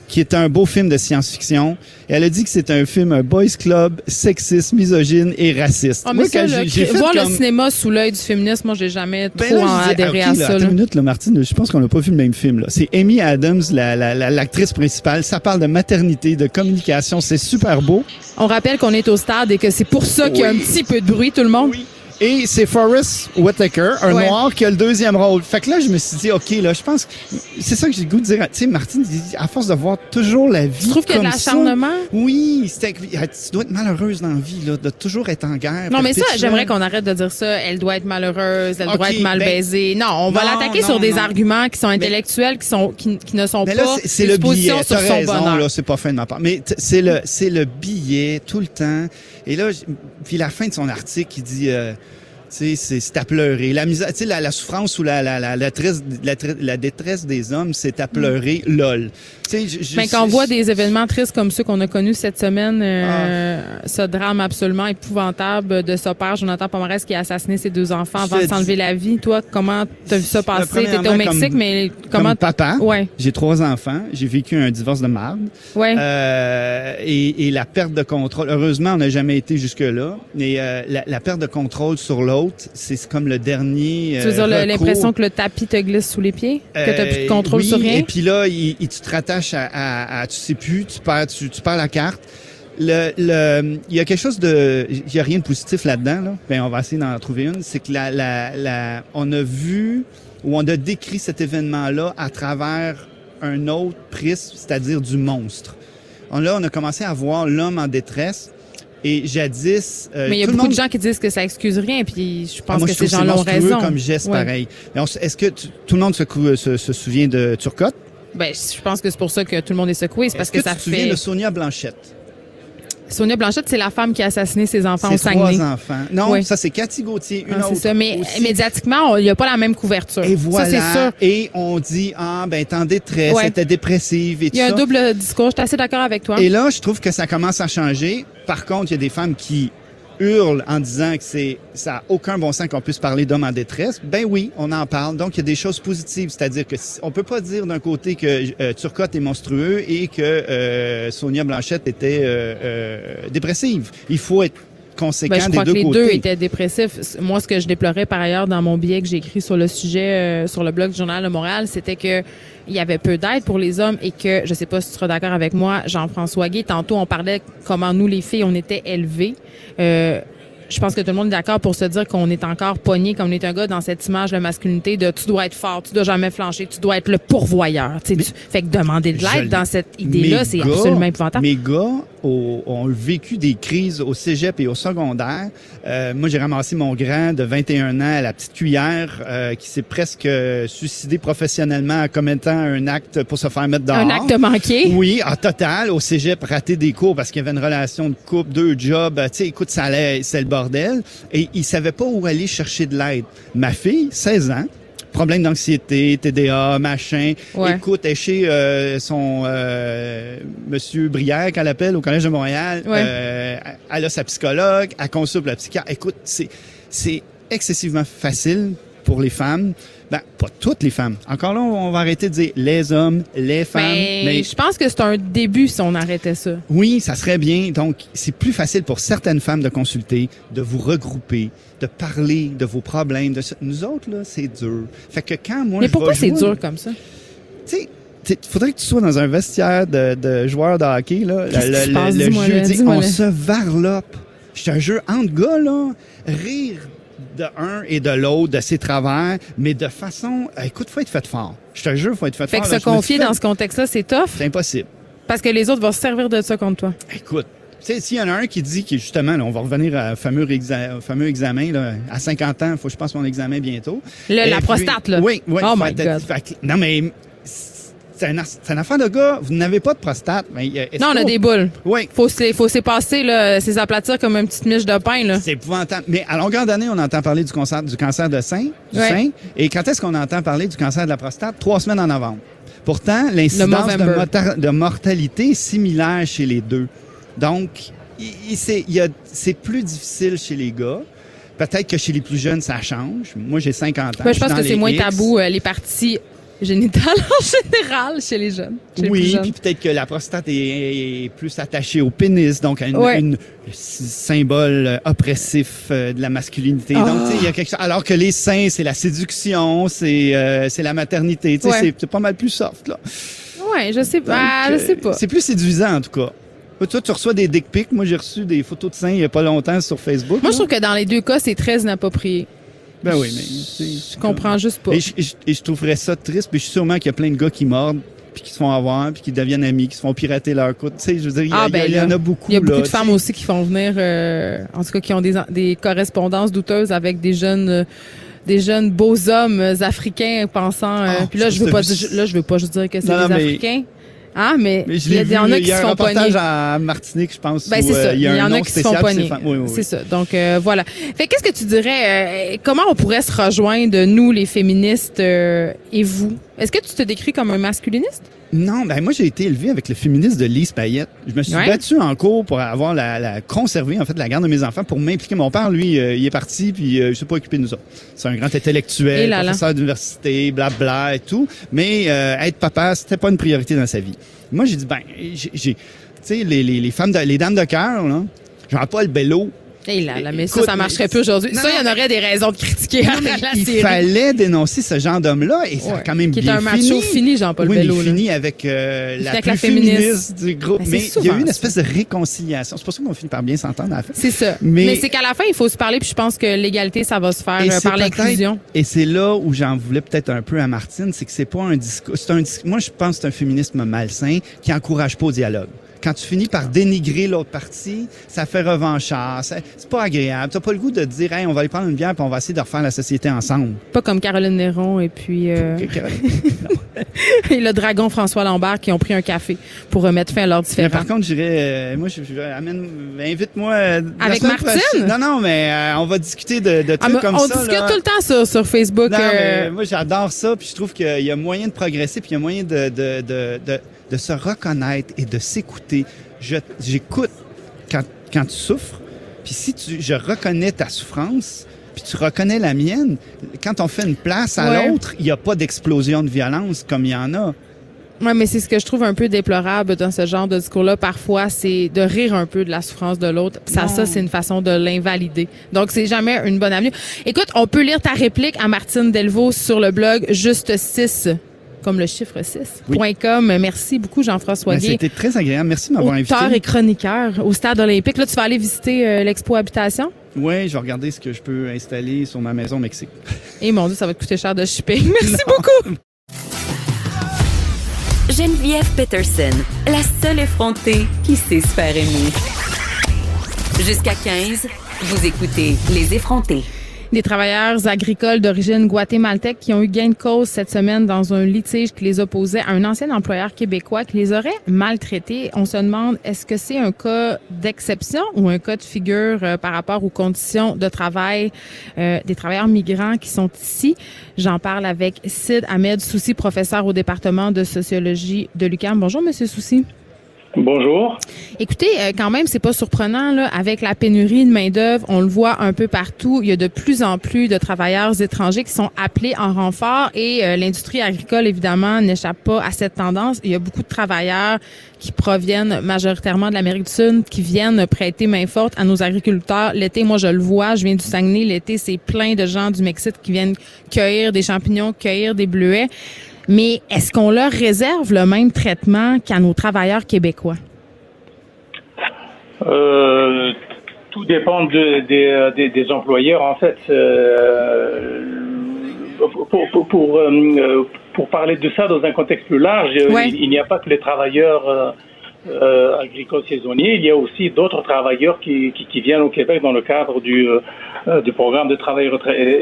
qui est un beau film de science-fiction. Elle a dit que c'est un film, un boys club, sexiste, misogyne et raciste. Ah, Moi, ça, quand j'ai- voir comme- le cinéma sous l'œil du féminisme, moi, j'ai jamais Ben trop là, adhéré ok, à là, ça. là. une minute, là, Martine, je pense qu'on n'a pas vu le même film. C'est Amy Adams, la- la- la- l'actrice principale. Ça parle de maternité, de communication. C'est super beau. On rappelle qu'on est au stade et que c'est pour ça qu'il y a un Oui. petit peu de bruit, tout le monde. Et c'est Forrest Whitaker, un Ouais. noir, qui a le deuxième rôle. Fait que là, je me suis dit, OK, là, je pense que c'est ça que j'ai le goût de dire. Tu sais, Martine, dit, à force de voir toujours la vie Tu trouves qu'il y a de l'acharnement? Oui, c'était- tu dois être malheureuse dans la vie, là, de toujours être en guerre. Non, mais ça, j'aimerais qu'on arrête de dire ça. Elle doit être malheureuse, elle doit être mal ben- baisée. Non, on va l'attaquer sur des non. arguments qui sont intellectuels, qui sont qui, qui ne sont Mais pas là, c'est- c'est le billet. sur T'as son raison, bonheur. là, c'est pas fin de ma part. Mais c'est le, c'est le billet tout le temps. Et là, puis la fin de son article, il dit, euh, c'est, c'est à pleurer. La misère, la, la souffrance ou la, la, la, la, tresse- la, la détresse des hommes, c'est à pleurer, lol. Mais quand on voit des événements tristes comme ceux qu'on a connus cette semaine, euh, Ah. ce drame absolument épouvantable de ce père, Jonathan Pomarès, qui a assassiné ses deux enfants avant de s'enlever la vie. Toi, comment t'as vu ça passer? T'étais au Mexique, comme- mais comment... Comme papa, Ouais, j'ai trois enfants, j'ai vécu un divorce de marde. ouais. Euh, et, et la perte de contrôle. Heureusement, on n'a jamais été jusque-là. Mais euh, la, la perte de contrôle sur l'autre, c'est comme le dernier. tu veux euh, dire recours. l'impression que le tapis te glisse sous les pieds? que t'as plus de Euh, contrôle oui, sur rien? Et puis là, il, il- tu te rattaches à, à- à- tu sais plus, tu perds, tu, tu perds la carte. Le, le, il y a quelque chose de, il y a rien de positif là-dedans. Là. Ben, on va essayer d'en trouver une. C'est que la, la, la, on a vu ou on a décrit cet événement-là à travers un autre prisme, c'est-à-dire du monstre. On, là, on a commencé à voir l'homme en détresse. Et jadis, euh, Mais il y a beaucoup de gens qui disent que ça excuse rien, puis je ah, pense moi, que je ces que gens-là ont raison. comme geste Ouais. pareil. Est-ce que tu- tout le monde se, cou- se, se souvient de Turcotte? Ben, je pense que c'est pour ça que tout le monde est secoué, c'est parce Est-ce que, ça tu te souviens fait. de Sonia Blanchette? Sonia Blanchette, c'est la femme qui a assassiné ses enfants au Ses trois Saguenay. enfants. Non, Oui. ça c'est Cathy Gauthier, une Ah, autre. c'est ça, mais aussi. médiatiquement, il n'y a pas la même couverture. Et voilà. Ça, sûr. Et on dit, ah, ben, t'es en détresse, Ouais. elle était dépressive et tout Il y a un ça. double discours. Je suis assez d'accord avec toi. Et là, je trouve que ça commence à changer. Par contre, il y a des femmes qui hurlent en disant que c'est ça a aucun bon sens qu'on puisse parler d'hommes en détresse. Ben oui, on en parle. Donc il y a des choses positives, c'est-à-dire que on peut pas dire d'un côté que euh, Turcotte est monstrueux et que euh, Sonia Blanchette était euh, euh, dépressive. Il faut être conséquent Ben, je des crois deux que les côtés. deux étaient dépressifs. Moi, ce que je déplorais par ailleurs dans mon billet que j'ai écrit sur le sujet euh, sur le blog du Journal de Montréal, c'était que il y avait peu d'aide pour les hommes et que, je sais pas si tu seras d'accord avec moi, Jean-François Guy, tantôt on parlait comment nous, les filles, on était élevées. Euh, je pense que tout le monde est d'accord pour se dire qu'on est encore pogné, comme on est un gars dans cette image de masculinité de tu dois être fort, tu dois jamais flancher, tu dois être le pourvoyeur. Tu sais, tu- fait que demander de l'aide l'ai- dans cette idée-là, c'est absolument épouvantable. Mes gars au- ont vécu des crises au cégep et au secondaire. Euh, moi, j'ai ramassé mon grand de 21 ans à la petite cuillère euh, qui s'est presque euh, suicidé professionnellement en commettant un acte pour se faire mettre dehors. Un acte manqué? Oui, en total, au cégep, raté des cours parce qu'il y avait une relation de couple, deux jobs. Tu sais, écoute, ça allait, c'est le bordel. Et il savait pas où aller chercher de l'aide. Ma fille, 16 ans, problème d'anxiété, TDA, machin. Ouais. Écoute, est chez euh, son euh, Monsieur Brière qu'elle appelle au Collège de Montréal. Ouais. Euh, elle a sa psychologue, elle consulte la psychiatre. Écoute, c'est c'est excessivement facile pour les femmes. Ben, pas toutes les femmes. Encore là, on va arrêter de dire les hommes, les femmes. Mais, mais je pense que c'est un début si on arrêtait ça. oui, ça serait bien. Donc, c'est plus facile pour certaines femmes de consulter, de vous regrouper, de parler de vos problèmes. De... Nous autres, là, c'est dur. Fait que quand moi, Mais je pourquoi c'est jouer- dur comme ça? Tu sais, il faudrait que tu sois dans un vestiaire de, de joueurs de hockey, là. Le, le- passe? le jeudi, on se varlope. Je te jure, entre gars, là, rire de un et de l'autre, de ses travers, mais de façon, euh, écoute, faut être fait fort. Je te jure, faut être fait, Fait fort. que là. se confier fait- dans ce contexte-là, c'est tough? C'est impossible. parce que les autres vont se servir de ça contre toi. Écoute, s'il y en a un qui dit que justement, là, on va revenir à fameux, exa- au fameux examen, là, à 50 ans, il faut que je passe mon examen bientôt. Le- la puis- prostate, là. Oui, oui. Oh my God. fait que- non, mais c'est un, affaire de gars. Vous n'avez pas de prostate. Mais, euh, Non, on a des boules. Oui. Faut s'y faut s'y passer, là, s'y aplatir comme une petite miche de pain, là. C'est épouvantable. Mais à longueur d'année, on entend parler du cancer, du cancer de sein, du Ouais. sein. Et quand est-ce qu'on entend parler du cancer de la prostate? Trois semaines en novembre. Pourtant, l'incidence de, de mortalité est similaire chez les deux. Donc, c'est il y a- c'est plus difficile chez les gars. Peut-être que chez les plus jeunes, ça change. Moi, j'ai 50 ans. Moi, je suis pense que c'est moins X. tabou, euh, les parties génitales <laughs> en général chez les jeunes. chez les Oui, puis peut-être que la prostate est, est plus attachée au pénis, donc à une, Ouais. une- un symbole euh, oppressif euh, de la masculinité. Ah. Donc, il y a quelque chose. Alors que les seins, c'est la séduction, c'est euh, c'est la maternité. Tu sais, Ouais. c'est- pas mal plus soft là. Ouais, je sais Donc, pas. Ah, je euh, sais pas. C'est plus séduisant en tout cas. Toi, tu reçois des dick pics. Moi, j'ai reçu des photos de seins il y a pas longtemps sur Facebook. Moi, là. je trouve que dans les deux cas, c'est très inapproprié. Ben oui, mais Je comprends juste pas. Et je, et je- et je trouverais ça triste, puis je suis sûrement qu'il y a plein de gars qui mordent, puis qui se font avoir, puis qui deviennent amis, qui se font pirater leur coude. Tu sais, je veux dire, il y, a- Ah, ben il y en a beaucoup. Il y a beaucoup là, de femmes aussi qui font venir, euh, en tout cas, qui ont des, des correspondances douteuses avec des jeunes, euh, des jeunes beaux hommes africains pensant. euh, Ah, puis là, je veux pas, là, je veux pas juste dire que c'est des Africains. Ah, mais Mais je il y, l'ai a- vu, y en a il qui y a se un font reportage à Martinique, je pense. Ben, c'est euh, ça. Il y en a qui se font pogner. C'est ça. Donc, euh, voilà. Fait qu'est-ce que tu dirais, euh, comment on pourrait se rejoindre, nous, les féministes, euh, et vous? Est-ce que tu te décris comme un masculiniste? Non, ben moi j'ai été élevé avec le féministe de Lise Payette. Je me suis Ouais. battu en cours pour avoir la, la conserver en fait la garde de mes enfants pour m'impliquer. Mon père lui euh, il est parti puis euh, il s'est pas occupé de nous autres. C'est un grand intellectuel, là là. professeur d'université, blabla et tout. Mais euh, être papa c'était pas une priorité dans sa vie. Moi j'ai dit ben j'ai j'ai- tu sais les, les, les femmes de, les dames de cœur là, Jean-Paul Bello. Hey là, là, mais Écoute, ça, ça marcherait mais- plus aujourd'hui. Ça, il y en aurait des raisons de critiquer Non, <laughs> la mais il série. fallait dénoncer ce genre d'homme-là et ça a quand même Qui est un macho fini. fini, Jean-Paul oui, Bello, fini avec euh, la avec plus la féministe. féministe du groupe. Ben, Mais il y a eu une espèce de réconciliation. C'est pour ça qu'on finit par bien s'entendre à la fin. C'est ça. Mais, Mais- c'est qu'à la fin, il faut se parler, puis je pense que l'égalité, ça va se faire euh, par l'inclusion. Et c'est là où j'en voulais peut-être un peu à Martine, c'est que c'est pas un discours. C'est un dis- Moi, je pense que c'est un féminisme malsain qui encourage pas au dialogue. Quand tu finis par dénigrer l'autre partie, ça fait revanchard. ça- C'est pas agréable. T'as pas le goût de dire, hey, on va aller prendre une bière puis on va essayer de refaire la société ensemble. Pas comme Caroline Néron et puis euh, <laughs> et le dragon François Lambert qui ont pris un café pour remettre fin à leur Mais différend. par contre, j'irais, euh, moi, je, je- amène, invite-moi. euh, Avec Martine? prochaine. Non, non, mais on va discuter de, de trucs Ah, mais comme on ça. discute là. tout le temps sur, sur Facebook. Non, mais moi, j'adore ça, puis je trouve qu'il y a moyen de progresser, puis il y a moyen de, de, de, de, de se reconnaître et de s'écouter. Je- J'écoute quand, quand tu souffres, puis si tu, je reconnais ta souffrance, puis tu reconnais la mienne, quand on fait une place à Ouais. l'autre, il n'y a pas d'explosion de violence comme il y en a. Ouais, mais c'est ce que je trouve un peu déplorable dans ce genre de discours-là. Parfois, c'est de rire un peu de la souffrance de l'autre. Ça, Non. ça, c'est une façon de l'invalider. Donc, c'est jamais une bonne avenue. Écoute, on peut lire ta réplique à Martine Delvaux sur le blog Juste 6, comme le chiffre 6, Oui. point .com. Merci beaucoup, Jean-François Ben, Guay. C'était très agréable. Merci de m'avoir invité. Auteur et chroniqueur au Stade olympique. Là, tu vas aller visiter euh, l'expo Habitation? Oui, je vais regarder ce que je peux installer sur ma maison au Mexique. <laughs> Et mon Dieu, ça va te coûter cher de shipping. <laughs> Merci beaucoup. <laughs> Geneviève Peterson, la seule effrontée qui sait se faire aimer. Jusqu'à 15, vous écoutez Les effrontés. Des travailleurs agricoles d'origine guatémaltèque qui ont eu gain de cause cette semaine dans un litige qui les opposait à un ancien employeur québécois qui les aurait maltraités. On se demande, est-ce que c'est un cas d'exception ou un cas de figure euh, par rapport aux conditions de travail euh, des travailleurs migrants qui sont ici? J'en parle avec Sid Ahmed Souci, professeur au département de sociologie de l'UQAM. Bonjour, Monsieur Souci. Bonjour. Écoutez, euh, quand même, c'est pas surprenant là, avec la pénurie de main d'œuvre, on le voit un peu partout. Il y a de plus en plus de travailleurs étrangers qui sont appelés en renfort et euh, l'industrie agricole évidemment n'échappe pas à cette tendance. Il y a beaucoup de travailleurs qui proviennent majoritairement de l'Amérique du Sud, qui viennent prêter main forte à nos agriculteurs. L'été, moi, je le vois, je viens du Saguenay. L'été, c'est plein de gens du Mexique qui viennent cueillir des champignons, cueillir des bleuets. Mais est-ce qu'on leur réserve le même traitement qu'à nos travailleurs québécois? Euh, tout dépend de, des, des, employeurs. En fait, euh, pour, pour, pour, euh, pour, parler de ça dans un contexte plus large, il, n'y a pas que les travailleurs euh, agricoles saisonniers, il y a aussi d'autres travailleurs qui, qui, qui, viennent au Québec dans le cadre du, euh, du programme de travail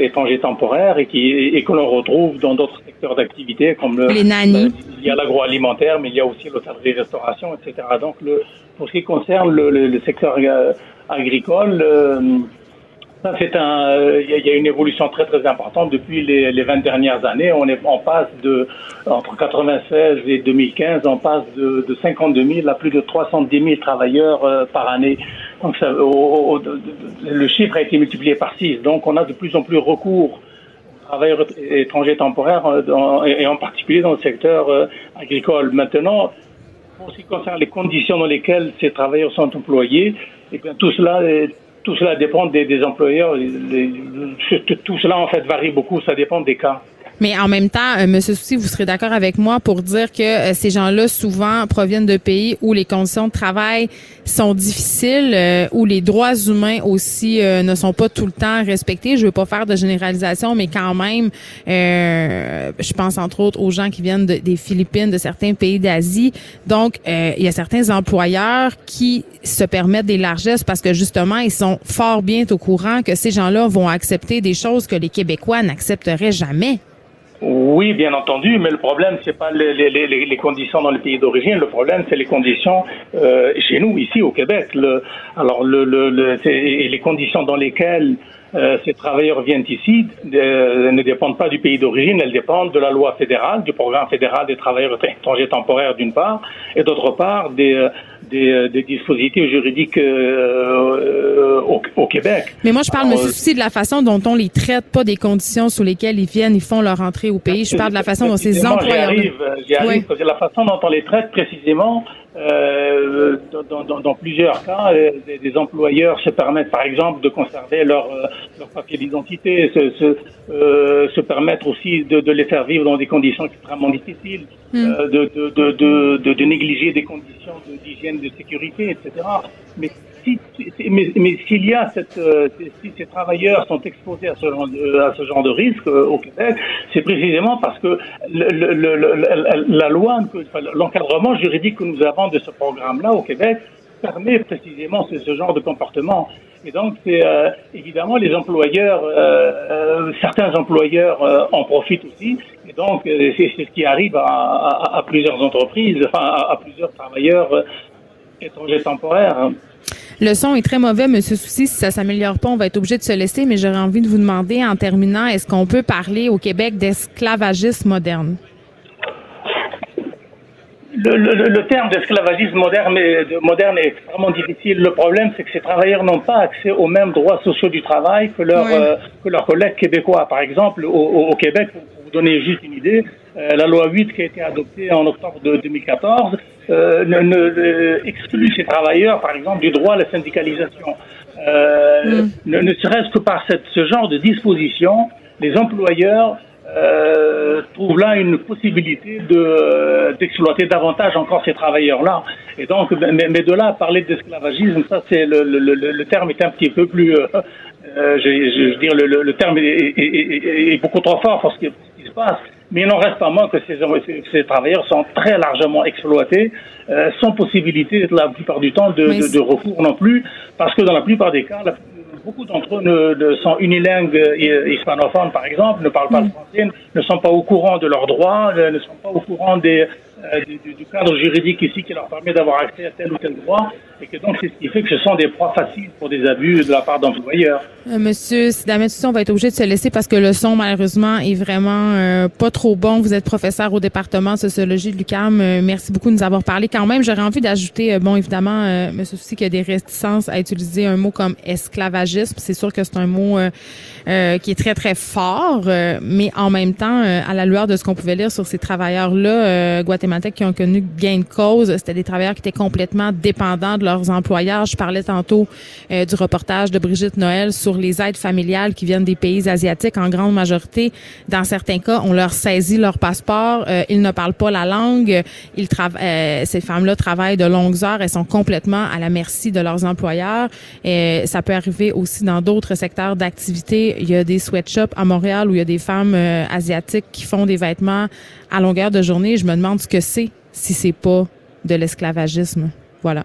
étranger temporaire et, qui, et que l'on retrouve dans d'autres secteurs d'activité comme le, les nannies. il y a l'agroalimentaire, mais il y a aussi l'hôtellerie-restauration, etc. Donc, le, pour ce qui concerne le, le, secteur euh, agricole, euh, c'est un, euh, il y, a une évolution très très importante depuis les, les 20 dernières années. On passe de entre 96 et 2015, on passe de, de 52 000 à plus de 310 000 travailleurs euh, par année. Donc le chiffre a été multiplié par 6. Donc on a de plus en plus recours aux travailleurs étrangers temporaires euh, et en particulier dans le secteur agricole. Maintenant, pour ce qui concerne les conditions dans lesquelles ces travailleurs sont employés, et eh bien tout cela est tout cela dépend des, employeurs. tout cela, en fait, varie beaucoup. Ça dépend des cas. Mais en même temps, euh, Monsieur Souci, vous serez d'accord avec moi pour dire que euh, ces gens-là souvent proviennent de pays où les conditions de travail sont difficiles, euh, où les droits humains aussi ne sont pas tout le temps respectés. Je veux pas faire de généralisation, mais quand même, je pense entre autres aux gens qui viennent des Philippines, de certains pays d'Asie. Donc, il y a certains employeurs qui se permettent des largesses parce que justement, ils sont fort bien au courant que ces gens-là vont accepter des choses que les Québécois n'accepteraient jamais. Oui, bien entendu, mais le problème, c'est pas les, les, les, conditions dans le pays d'origine. Le problème, c'est les conditions euh, chez nous, ici au Québec. Le, alors, le, le, les conditions dans lesquelles euh, ces travailleurs viennent ici euh, ne dépendent pas du pays d'origine, elles dépendent de la loi fédérale, du programme fédéral des travailleurs étrangers temporaires d'une part, et d'autre part des, euh, des, des, dispositifs juridiques euh, au, au, Québec. Mais moi, je parle, monsieur Souci, de la façon dont on les traite, pas des conditions sous lesquelles ils viennent, ils font leur entrée au pays. Je parle de la façon dont ces employeurs... J'y arrive, j'y la façon dont on les traite précisément, euh, dans, dans, dans, plusieurs cas, euh, des, des, employeurs se permettent, par exemple, de conserver leur, euh, leur papier d'identité, se, se, euh, se, permettre aussi de, de, les faire vivre dans des conditions extrêmement difficiles, hmm. euh, de, de, de, de, négliger des conditions d'hygiène, de, sécurité, etc. Mais mais, s'il y a cette, euh, si ces travailleurs sont exposés à ce genre de, de risque euh, au Québec, c'est précisément parce que la loi, l'encadrement juridique que nous avons de ce programme-là au Québec permet précisément ce, genre de comportement. Et donc, c'est euh, évidemment les employeurs, euh, certains employeurs en profitent aussi. Et donc, c'est ce qui arrive à, plusieurs entreprises, enfin à plusieurs travailleurs étrangers temporaires. Le son est très mauvais, Monsieur Souci. Si ça s'améliore pas, on va être obligé de se laisser. Mais j'aurais envie de vous demander, en terminant, est-ce qu'on peut parler au Québec d'esclavagisme moderne? Le, terme d'esclavagisme moderne, moderne est extrêmement difficile. Le problème, c'est que ces travailleurs n'ont pas accès aux mêmes droits sociaux du travail que, leur, euh, que leurs collègues québécois. Par exemple, au, Québec, pour vous donner juste une idée, euh, la loi 8 qui a été adoptée en octobre de 2014 euh, ne, ne, exclut ces travailleurs, par exemple, du droit à la syndicalisation. Euh, mm. ne, ne serait-ce que par cette, ce genre de disposition, les employeurs euh, trouvent là une possibilité de d'exploiter davantage encore ces travailleurs-là. Et donc, mais, mais de là à parler d'esclavagisme, ça c'est le, le, le, terme est un petit peu plus, euh, je, je, je, dire le, le terme est, est, est, est, beaucoup trop fort pour ce qui, ce qui se passe. Mais il n'en reste pas moins que ces, ces, travailleurs sont très largement exploités, euh, sans possibilité, la plupart du temps, de, de, de, recours non plus, parce que dans la plupart des cas, la, beaucoup d'entre eux ne, sont unilingues hispanophones, par exemple, ne parlent pas le mm. français, ne sont pas au courant de leurs droits, ne sont pas au courant des, euh, du, du, cadre juridique ici qui leur permet d'avoir accès à tel ou tel droit, et que donc c'est ce qui fait que ce sont des proies faciles pour des abus de la part d'employeurs. Euh, monsieur Sidamet, on va être obligé de se laisser parce que le son, malheureusement, est vraiment euh, pas trop bon. Vous êtes professeur au département de sociologie de l'UQAM. Euh, merci beaucoup de nous avoir parlé. Quand même, j'aurais envie d'ajouter, bon, évidemment, Monsieur Soucy, qu'il y a des réticences à utiliser un mot comme esclavagisme. C'est sûr que c'est un mot qui est très, très fort, mais en même temps, à la lueur de ce qu'on pouvait lire sur ces travailleurs-là, guatémaltèques qui ont connu gain de cause, c'était des travailleurs qui étaient complètement dépendants de leurs employeurs. Je parlais tantôt du reportage de Brigitte Noël sur les aides familiales qui viennent des pays asiatiques en grande majorité. Dans certains cas, on leur saisit leur passeport. Euh, ils ne parlent pas la langue. Ils euh, ces femmes-là travaillent de longues heures. Elles sont complètement à la merci de leurs employeurs. Et ça peut arriver aussi dans d'autres secteurs d'activité. Il y a des sweatshops à Montréal où il y a des femmes euh, asiatiques qui font des vêtements à longueur de journée. Je me demande ce que c'est si c'est pas de l'esclavagisme. Voilà.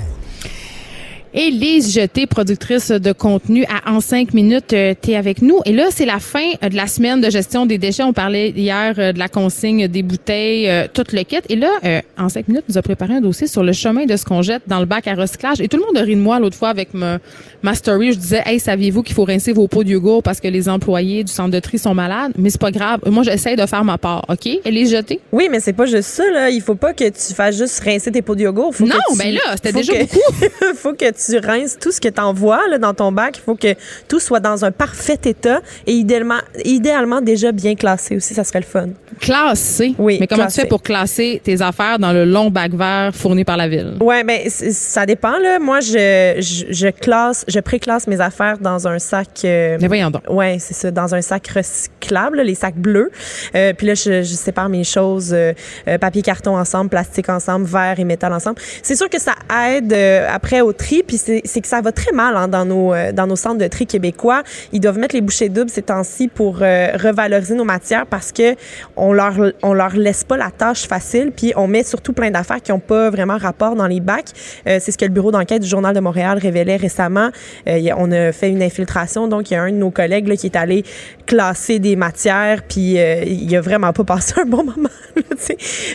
Élise Jeté, productrice de contenu à En 5 minutes, euh, tu es avec nous. Et là, c'est la fin euh, de la semaine de gestion des déchets. On parlait hier euh, de la consigne des bouteilles, tout le kit. Et là, En 5 minutes, nous a préparé un dossier sur le chemin de ce qu'on jette dans le bac à recyclage. Et tout le monde a ri de moi l'autre fois avec ma, ma story. Je disais, hey, saviez-vous qu'il faut rincer vos pots de yogourt parce que les employés du centre de tri sont malades? Mais c'est pas grave. Moi, j'essaie de faire ma part, OK? Élise Jeté? Oui, mais c'est pas juste ça, là. Il faut pas que tu fasses juste rincer tes pots de yogourt. non, ben là, c'était déjà beaucoup. <laughs> faut que tu rinces tout ce que tu envoies là, dans ton bac. Il faut que tout soit dans un parfait état et idéalement, idéalement déjà bien classé aussi. Ça serait le fun. Classé? Oui. Mais comment tu fais pour classer tes affaires dans le long bac vert fourni par la ville? Oui, mais ben, ça dépend. Là. Moi, je, je, classe, je préclasse mes affaires dans un sac. Euh, mais voyons donc. Oui, c'est ça, dans un sac recyclable, les sacs bleus. Euh, puis là, je, je, sépare mes choses euh, papier, carton ensemble, plastique ensemble, verre et métal ensemble. C'est sûr que ça aide après au tri. Puis c'est que ça va très mal hein, dans nos euh, dans nos centres de tri québécois. Ils doivent mettre les bouchées doubles ces temps-ci pour euh, revaloriser nos matières parce que on leur on leur laisse pas la tâche facile. Puis on met surtout plein d'affaires qui ont pas vraiment rapport dans les bacs. Euh, c'est ce que le bureau d'enquête du journal de Montréal révélait récemment. on a fait une infiltration, donc il y a un de nos collègues là, qui est allé classer des matières, puis il a vraiment pas passé un bon <laughs> moment.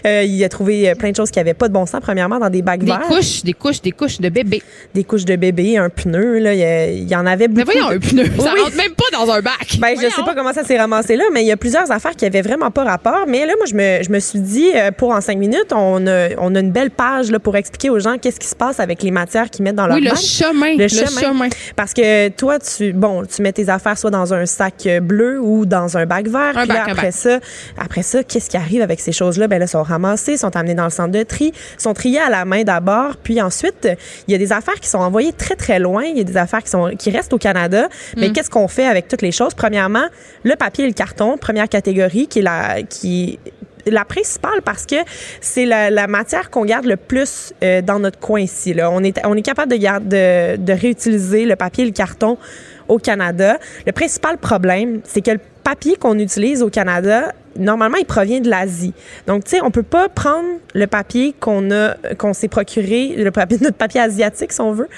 il a trouvé plein de choses qui avaient pas de bon sens. Premièrement, dans des bacs des verts. Des couches, des couches, des couches de bébé. Des couches de bébé, un pneu. Là, il, y en avait beaucoup. Mais voyons, un pneu. Ça rentre même pas dans un bac. Ben, je sais pas comment ça s'est ramassé là, mais il y a plusieurs affaires qui avaient vraiment pas rapport. Mais là, moi, je me, je me suis dit, euh, pour en cinq minutes, on a, on a une belle page là, pour expliquer aux gens qu'est-ce qui se passe avec les matières qu'ils mettent dans leur oui, bac. Le chemin, le, chemin. Parce que toi, tu, bon, tu mets tes affaires soit dans un sac bleu ou dans un bac vert. Un bac, après ça, après ça, qu'est-ce qui arrive avec ces choses-là? Ben là, sont ramassées, sont amenées dans le centre de tri, sont triées à la main d'abord, puis ensuite, il y a des affaires qui sont envoyées très, très loin. Il y a des affaires qui, sont, qui restent au Canada. Mais mm. qu'est-ce qu'on fait avec toutes les choses? Premièrement, le papier et le carton, première catégorie, qui est la, qui la principale parce que c'est la, matière qu'on garde le plus euh, dans notre coin ici. Là. On, est, on est capable de, de, de réutiliser le papier et le carton au Canada. Le principal problème, c'est que le papier qu'on utilise au Canada, normalement, il provient de l'Asie. Donc, tu sais, on peut pas prendre le papier qu'on a, qu'on s'est procuré, le papier, <laughs> notre papier asiatique, si on veut,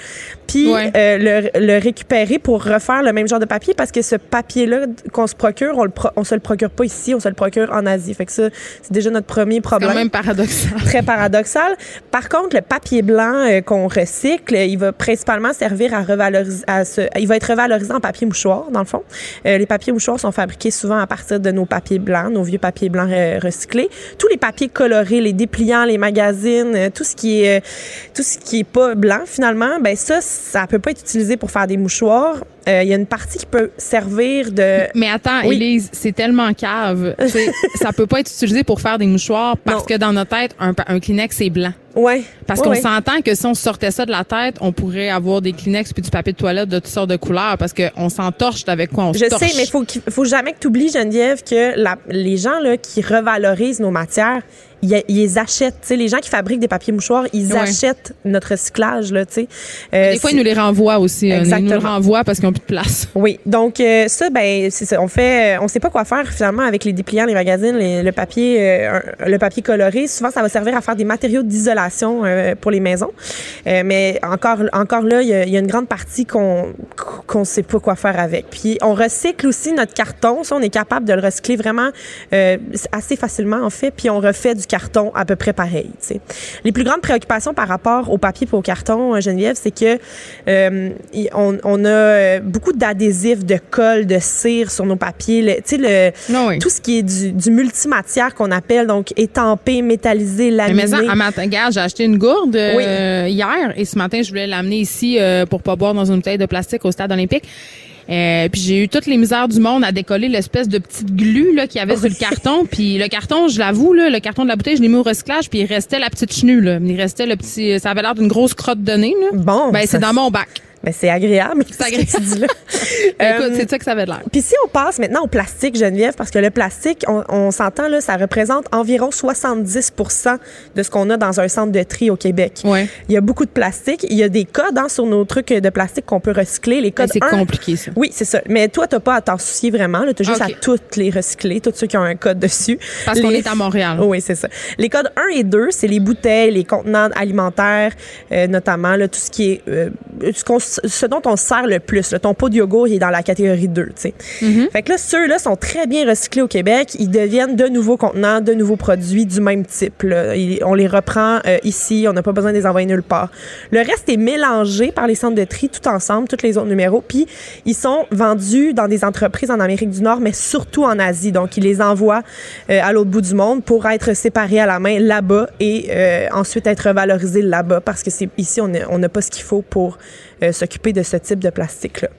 puis euh, le, le, récupérer pour refaire le même genre de papier parce que ce papier-là qu'on se procure, on, le on se le procure pas ici, on se le procure en Asie. Fait que ça, c'est déjà notre premier problème. C'est quand même paradoxal. Très paradoxal. Par contre, le papier blanc euh, qu'on recycle, il va principalement servir à revaloriser, à ce, il va être revalorisé en papier mouchoir, dans le fond. Euh, les papiers mouchoirs sont fabriqués souvent à partir de nos papiers blancs, nos vieux papiers blancs recyclés. Tous les papiers colorés, les dépliants, les magazines, tout ce qui est, tout ce qui est pas blanc finalement, ben ça, ça peut pas être utilisé pour faire des mouchoirs. Euh, il y a une partie qui peut servir de. Mais attends, Elise, Élise, c'est tellement cave. <laughs> ça peut pas être utilisé pour faire des mouchoirs parce que dans notre tête, un, un Kleenex c'est blanc. Ouais. Parce qu'on s'entend que si on sortait ça de la tête, on pourrait avoir des Kleenex puis du papier de toilette de toutes sortes de couleurs parce qu'on s'entorche avec quoi on Je sais, mais il faut, faut jamais que tu oublies, Geneviève, que la, les gens là, qui revalorisent nos matières, ils, les achètent. sais, les gens qui fabriquent des papiers mouchoirs, ils achètent notre recyclage. Là, sais. Euh, des fois, ils nous les renvoient aussi. Exactement. Ils nous les renvoient parce qu'ils n'ont plus de place. <laughs> Oui. Donc, euh, ça, ben, ça. On fait, on sait pas quoi faire finalement avec les dépliants, les magazines, le papier, euh, le papier coloré. Souvent, ça va servir à faire des matériaux d'isolation pour les maisons. mais encore, encore là, il y, a une grande partie qu'on qu'on sait pas quoi faire avec. Puis, on recycle aussi notre carton. Ça, on est capable de le recycler vraiment assez facilement, en fait. Puis, on refait du carton à peu près pareil. Les plus grandes préoccupations par rapport au papier et au carton, euh, Geneviève, c'est que euh, on, on, a euh, beaucoup d'adhésifs, de colle, de cire sur nos papiers. Tu sais, ah tout ce qui est du, du multimatière qu'on appelle, donc étampé, métallisé, laminé. Mais à matin, regarde, j'ai acheté une gourde hier et ce matin, je voulais l'amener ici pour pas boire dans une bouteille de plastique au stade olympique. Euh, puis j'ai eu toutes les misères du monde à décoller l'espèce de petite glu là qu'il y avait sur le carton. Puis le carton, je l'avoue, là, le carton de la bouteille, je l'ai mis au recyclage. Puis il restait la petite chenue. Là. Il restait le petit. Ça avait l'air d'une grosse crotte de nez. Là. Bon. Ben c'est dans mon bac. Mais c'est agréable. C'est agréable. <laughs> Ben, écoute, c'est ça que ça avait l'air. Puis si on passe maintenant au plastique, Geneviève, parce que le plastique, on, s'entend là, ça représente environ 70 de ce qu'on a dans un centre de tri au Québec. Ouais. Il y a beaucoup de plastique. Il y a des codes hein, sur nos trucs de plastique qu'on peut recycler. Les codes. C'est compliqué ça. Oui, c'est ça. Mais toi, t'as pas à t'en soucier vraiment. Tu as juste à toutes les recycler, tous ceux qui ont un code dessus. Parce qu'on est à Montréal. <laughs> Oui, c'est ça. Les codes 1 et 2, c'est les bouteilles, les contenants alimentaires, euh, notamment là, tout ce qui est euh, ce dont on sert le plus. Ton pot de yogourt, il est dans la catégorie 2. tu sais. Mm-hmm. Fait que là, ceux-là sont très bien recyclés au Québec. Ils deviennent de nouveaux contenants, de nouveaux produits du même type. on les reprend euh, ici. On n'a pas besoin de les envoyer nulle part. Le reste est mélangé par les centres de tri tout ensemble, tous les autres numéros. Puis, ils sont vendus dans des entreprises en Amérique du Nord, mais surtout en Asie. Donc, ils les envoient euh, à l'autre bout du monde pour être séparés à la main là-bas et euh, ensuite être valorisés là-bas parce que c'est ici, on n'a pas ce qu'il faut pour s'occuper de ce type de plastique-là.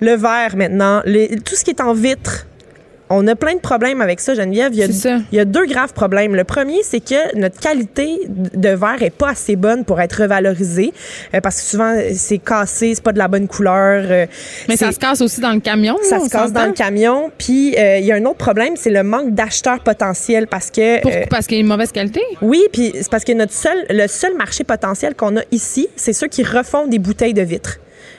Le verre maintenant, tout ce qui est en vitre, on a plein de problèmes avec ça, Geneviève. Il y a, il y a deux graves problèmes. Le premier, c'est que notre qualité de verre est pas assez bonne pour être revalorisée euh, parce que souvent c'est cassé, c'est pas de la bonne couleur. Euh, Mais ça se casse aussi dans le camion. Ça se casse dans le camion. Puis euh, il y a un autre problème, c'est le manque d'acheteurs potentiels parce que Pourquoi? parce qu'il y a une mauvaise qualité? Oui, puis c'est parce que notre seul le seul marché potentiel qu'on a ici, c'est ceux qui refont des bouteilles de vitre.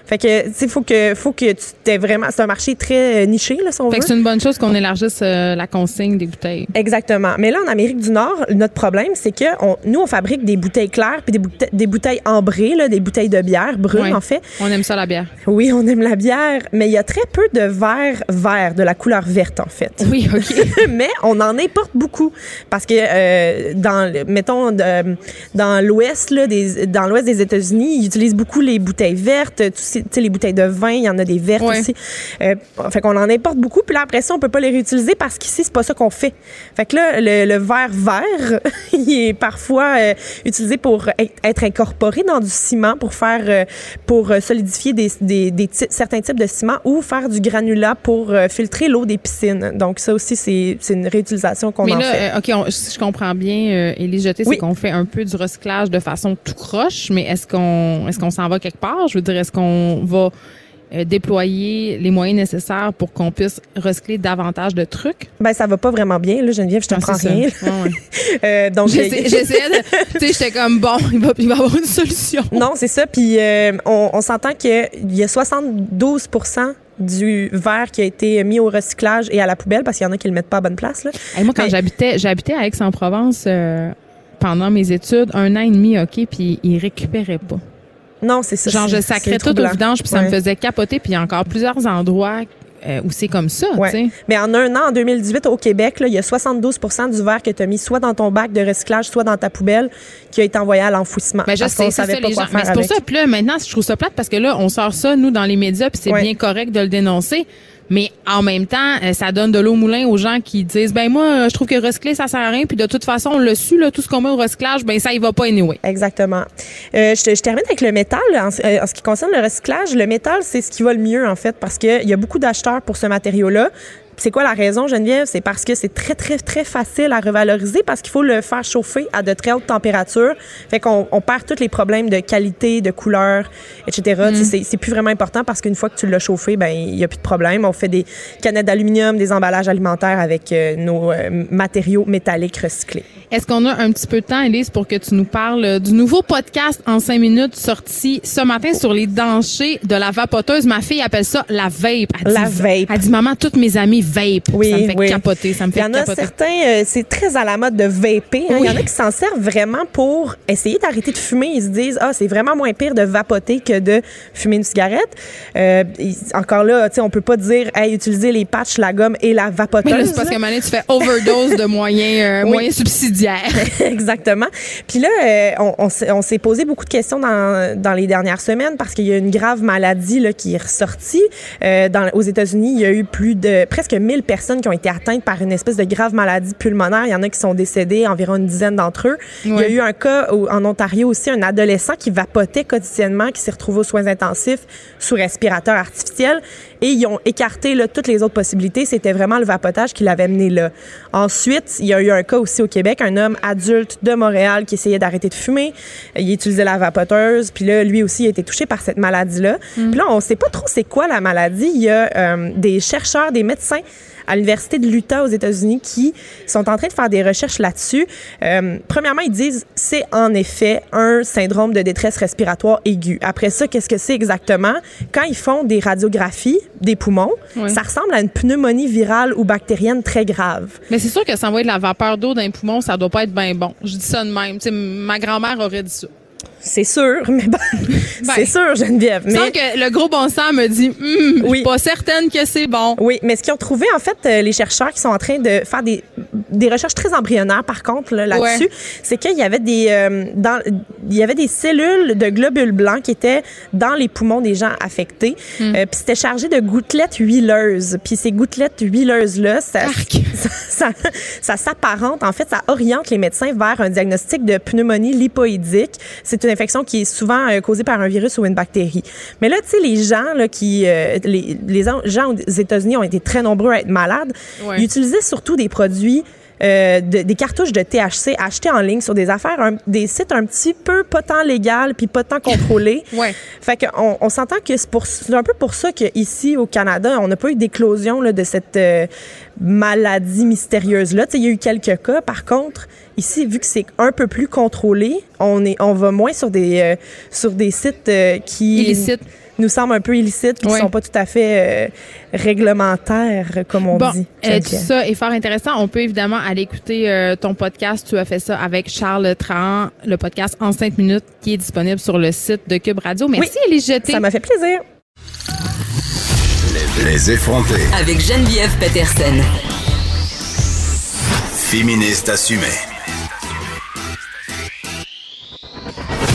Fait que, tu sais, faut que, faut que tu t'aies vraiment. C'est un marché très euh, niché, là, si on fait que c'est une bonne chose qu'on élargisse euh, la consigne des bouteilles. Exactement. Mais là, en Amérique du Nord, notre problème, c'est que on, nous, on fabrique des bouteilles claires puis des bouteilles, des bouteilles ambrées, là, des bouteilles de bière brunes, en fait. On aime ça, la bière. Oui, on aime la bière, mais il y a très peu de verre vert, de la couleur verte, en fait. Oui, OK. <laughs> mais on en importe beaucoup. Parce que, euh, dans, mettons, dans l'ouest, là, des, dans l'ouest des États-Unis, ils utilisent beaucoup les bouteilles vertes, tout les bouteilles de vin, il y en a des vertes aussi. Euh, fait qu'on en importe beaucoup. Puis là, après ça, on peut pas les réutiliser parce qu'ici, c'est pas ça qu'on fait. Fait que là, le, verre vert, <laughs> il est parfois euh, utilisé pour être incorporé dans du ciment pour faire, euh, pour solidifier des, des, certains types de ciment ou faire du granulat pour filtrer l'eau des piscines. Donc ça aussi, c'est une réutilisation qu'on en fait. OK, si je comprends bien, Élie Jeté, c'est qu'on fait un peu du recyclage de façon tout croche, mais est-ce qu'on est-ce qu'on s'en va quelque part? Je veux dire, est-ce qu'on on va euh, déployer les moyens nécessaires pour qu'on puisse recycler davantage de trucs? Ben ça va pas vraiment bien là, Geneviève, je te ah, prends rien. <laughs> euh, donc j'essayais de, <laughs> tu sais, j'étais comme bon, il va, il va avoir une solution. Non, c'est ça. Puis euh, on, on s'entend qu'il y a 72% du verre qui a été mis au recyclage et à la poubelle parce qu'il y en a qui le mettent pas à bonne place. Là. moi, quand j'habitais, j'habitais à Aix-en-Provence euh, pendant mes études, un an et demi, OK, puis ils récupéraient pas. Non, c'est ça. Genre, je sacrais tout au vidange, puis ça me faisait capoter. Puis il y a encore plusieurs endroits euh, où c'est comme ça. Ouais. Mais en un an, en 2018, au Québec, il y a 72% du verre que tu as mis soit dans ton bac de recyclage, soit dans ta poubelle, qui a été envoyé à l'enfouissement. Mais je sais, c'est ça, les gens. Mais c'est pour ça. Puis là, maintenant, je trouve ça plate parce que là, on sort ça, nous, dans les médias, puis c'est bien correct de le dénoncer. Mais en même temps, euh, ça donne de l'eau au moulin aux gens qui disent ben moi je trouve que recycler ça sert à rien puis de toute façon on le su là tout ce qu'on met au recyclage ben ça y va pas anyway. Exactement. Euh, je, je, termine avec le métal en, euh, en, ce qui concerne le recyclage, le métal c'est ce qui va le mieux en fait parce que il y a beaucoup d'acheteurs pour ce matériau là. C'est quoi la raison, Geneviève? C'est parce que c'est très, très, très facile à revaloriser parce qu'il faut le faire chauffer à de très hautes températures. Fait qu'on on perd tous les problèmes de qualité, de couleur, etc. Mm. C'est plus vraiment important parce qu'une fois que tu l'as chauffé, ben il n'y a plus de problème. On fait des canettes d'aluminium, des emballages alimentaires avec euh, nos euh, matériaux métalliques recyclés. Est-ce qu'on a un petit peu de temps, Elise, pour que tu nous parles du nouveau podcast en cinq minutes sorti ce matin sur les dangers de la vapoteuse? Ma fille appelle ça la vape. la vape. Elle dit, maman, toutes mes amies vape. Oui, ça me fait capoter. Ça me fait Il y en a certains, euh, c'est très à la mode de vaper. Hein. Il y en a qui s'en servent vraiment pour essayer d'arrêter de fumer. Ils se disent, ah, c'est vraiment moins pire de vapoter que de fumer une cigarette. Euh, encore là, tu sais, on peut pas dire, hey, utiliser les patchs, la gomme et la vapoteuse. c'est parce que tu fais overdose de moyens, euh, moyens subsidiaires. <laughs> Exactement. Puis là, euh, on, s'est posé beaucoup de questions dans, dans les dernières semaines parce qu'il y a une grave maladie là, qui est ressortie. Euh, dans, aux États-Unis, il y a eu plus de presque 1000 personnes qui ont été atteintes par une espèce de grave maladie pulmonaire. Il y en a qui sont décédés, environ une dizaine d'entre eux. Il y a eu un cas en Ontario aussi, un adolescent qui vapotait quotidiennement, qui s'est retrouvé aux soins intensifs sous respirateur artificiel. Et ils ont écarté là, toutes les autres possibilités. C'était vraiment le vapotage qui l'avait mené là. Ensuite, il y a eu un cas aussi au Québec, un homme adulte de Montréal qui essayait d'arrêter de fumer. Il utilisait la vapoteuse. Puis là, lui aussi a été touché par cette maladie-là. Mm. Puis là, on sait pas trop c'est quoi la maladie. Il y a euh, des chercheurs, des médecins à l'Université de l'Utah aux États-Unis qui sont en train de faire des recherches là-dessus. Euh, premièrement, ils disent c'est en effet un syndrome de détresse respiratoire aiguë. Après ça, qu'est-ce que c'est exactement? Quand ils font des radiographies des poumons, ça ressemble à une pneumonie virale ou bactérienne très grave. Mais c'est sûr que s'envoyer de la vapeur d'eau dans les poumons, ça doit pas être bien bon. Je dis ça de même. ma grand-mère aurait dit ça. C'est sûr, mais bon, <laughs> ben, c'est sûr, Geneviève. Mais que le gros bon sens me dit, hum, oui. pas certaine que c'est bon. Oui, mais ce qu'ils ont trouvé en fait, euh, les chercheurs qui sont en train de faire des, des recherches très embryonnaires, par contre là-dessus, c'est qu'il y avait des euh, dans il y avait des cellules de globules blancs qui étaient dans les poumons des gens affectés, hum. euh, puis c'était chargé de gouttelettes huileuses. Puis ces gouttelettes huileuses là, <laughs> ça, ça, ça, s'apparente en fait, ça oriente les médecins vers un diagnostic de pneumonie lipoïdique. C'est une infection qui est souvent euh, causée par un virus ou une bactérie. Mais là, tu sais, les gens là, qui, euh, les, les, gens aux États-Unis ont été très nombreux à être malades. Ils utilisaient surtout des produits euh, des cartouches de THC achetées en ligne sur des affaires, des sites un petit peu pas tant légal puis pas tant contrôlés. <laughs> ouais. Fait qu'on on, s'entend que c'est un peu pour ça qu'ici au Canada, on n'a pas eu d'éclosion de cette maladie mystérieuse là. Il y a eu quelques cas. Par contre, ici, vu que c'est un peu plus contrôlé, on est, on va moins sur des euh, sur des sites euh, qui nous semblent un peu illicites, qui ne sont pas tout à fait euh, réglementaires, comme on bon, dit. tout ça est fort intéressant. On peut évidemment aller écouter ton podcast. Tu as fait ça avec Charles Tran, le podcast en 5 minutes, qui est disponible sur le site de Cube Radio. Merci, oui, Élise Jeté. Ça m'a fait plaisir. Les effrontés. Avec Geneviève Peterson. Féministe assumée.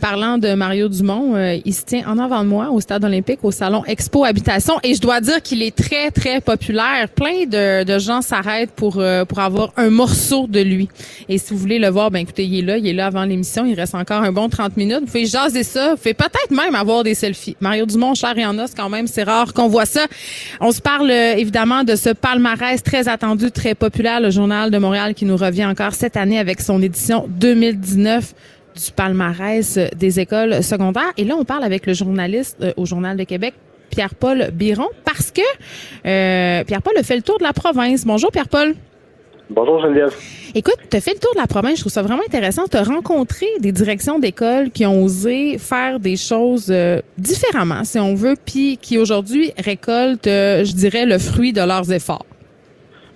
Parlant de Mario Dumont, euh, il se tient en avant de moi au Stade olympique, au Salon Expo Habitation. Et je dois dire qu'il est très, très populaire. Plein de, de gens s'arrêtent pour, euh, pour avoir un morceau de lui. Et si vous voulez le voir, ben écoutez, il est là. Il est là avant l'émission. Il reste encore un bon 30 minutes. Vous pouvez jaser ça. Vous pouvez peut-être même avoir des selfies. Mario Dumont, cher et en os, quand même, c'est rare qu'on voit ça. On se parle euh, évidemment de ce palmarès très attendu, très populaire, le Journal de Montréal qui nous revient encore cette année avec son édition 2019 du palmarès des écoles secondaires. Et là, on parle avec le journaliste euh, au Journal de Québec, Pierre-Paul Biron, parce que euh, Pierre-Paul a fait le tour de la province. Bonjour, Pierre-Paul. Bonjour Geneviève. Écoute, tu as fait le tour de la province, je trouve ça vraiment intéressant. Tu as rencontré des directions d'école qui ont osé faire des choses euh, différemment, si on veut, puis qui aujourd'hui récoltent, je dirais, le fruit de leurs efforts.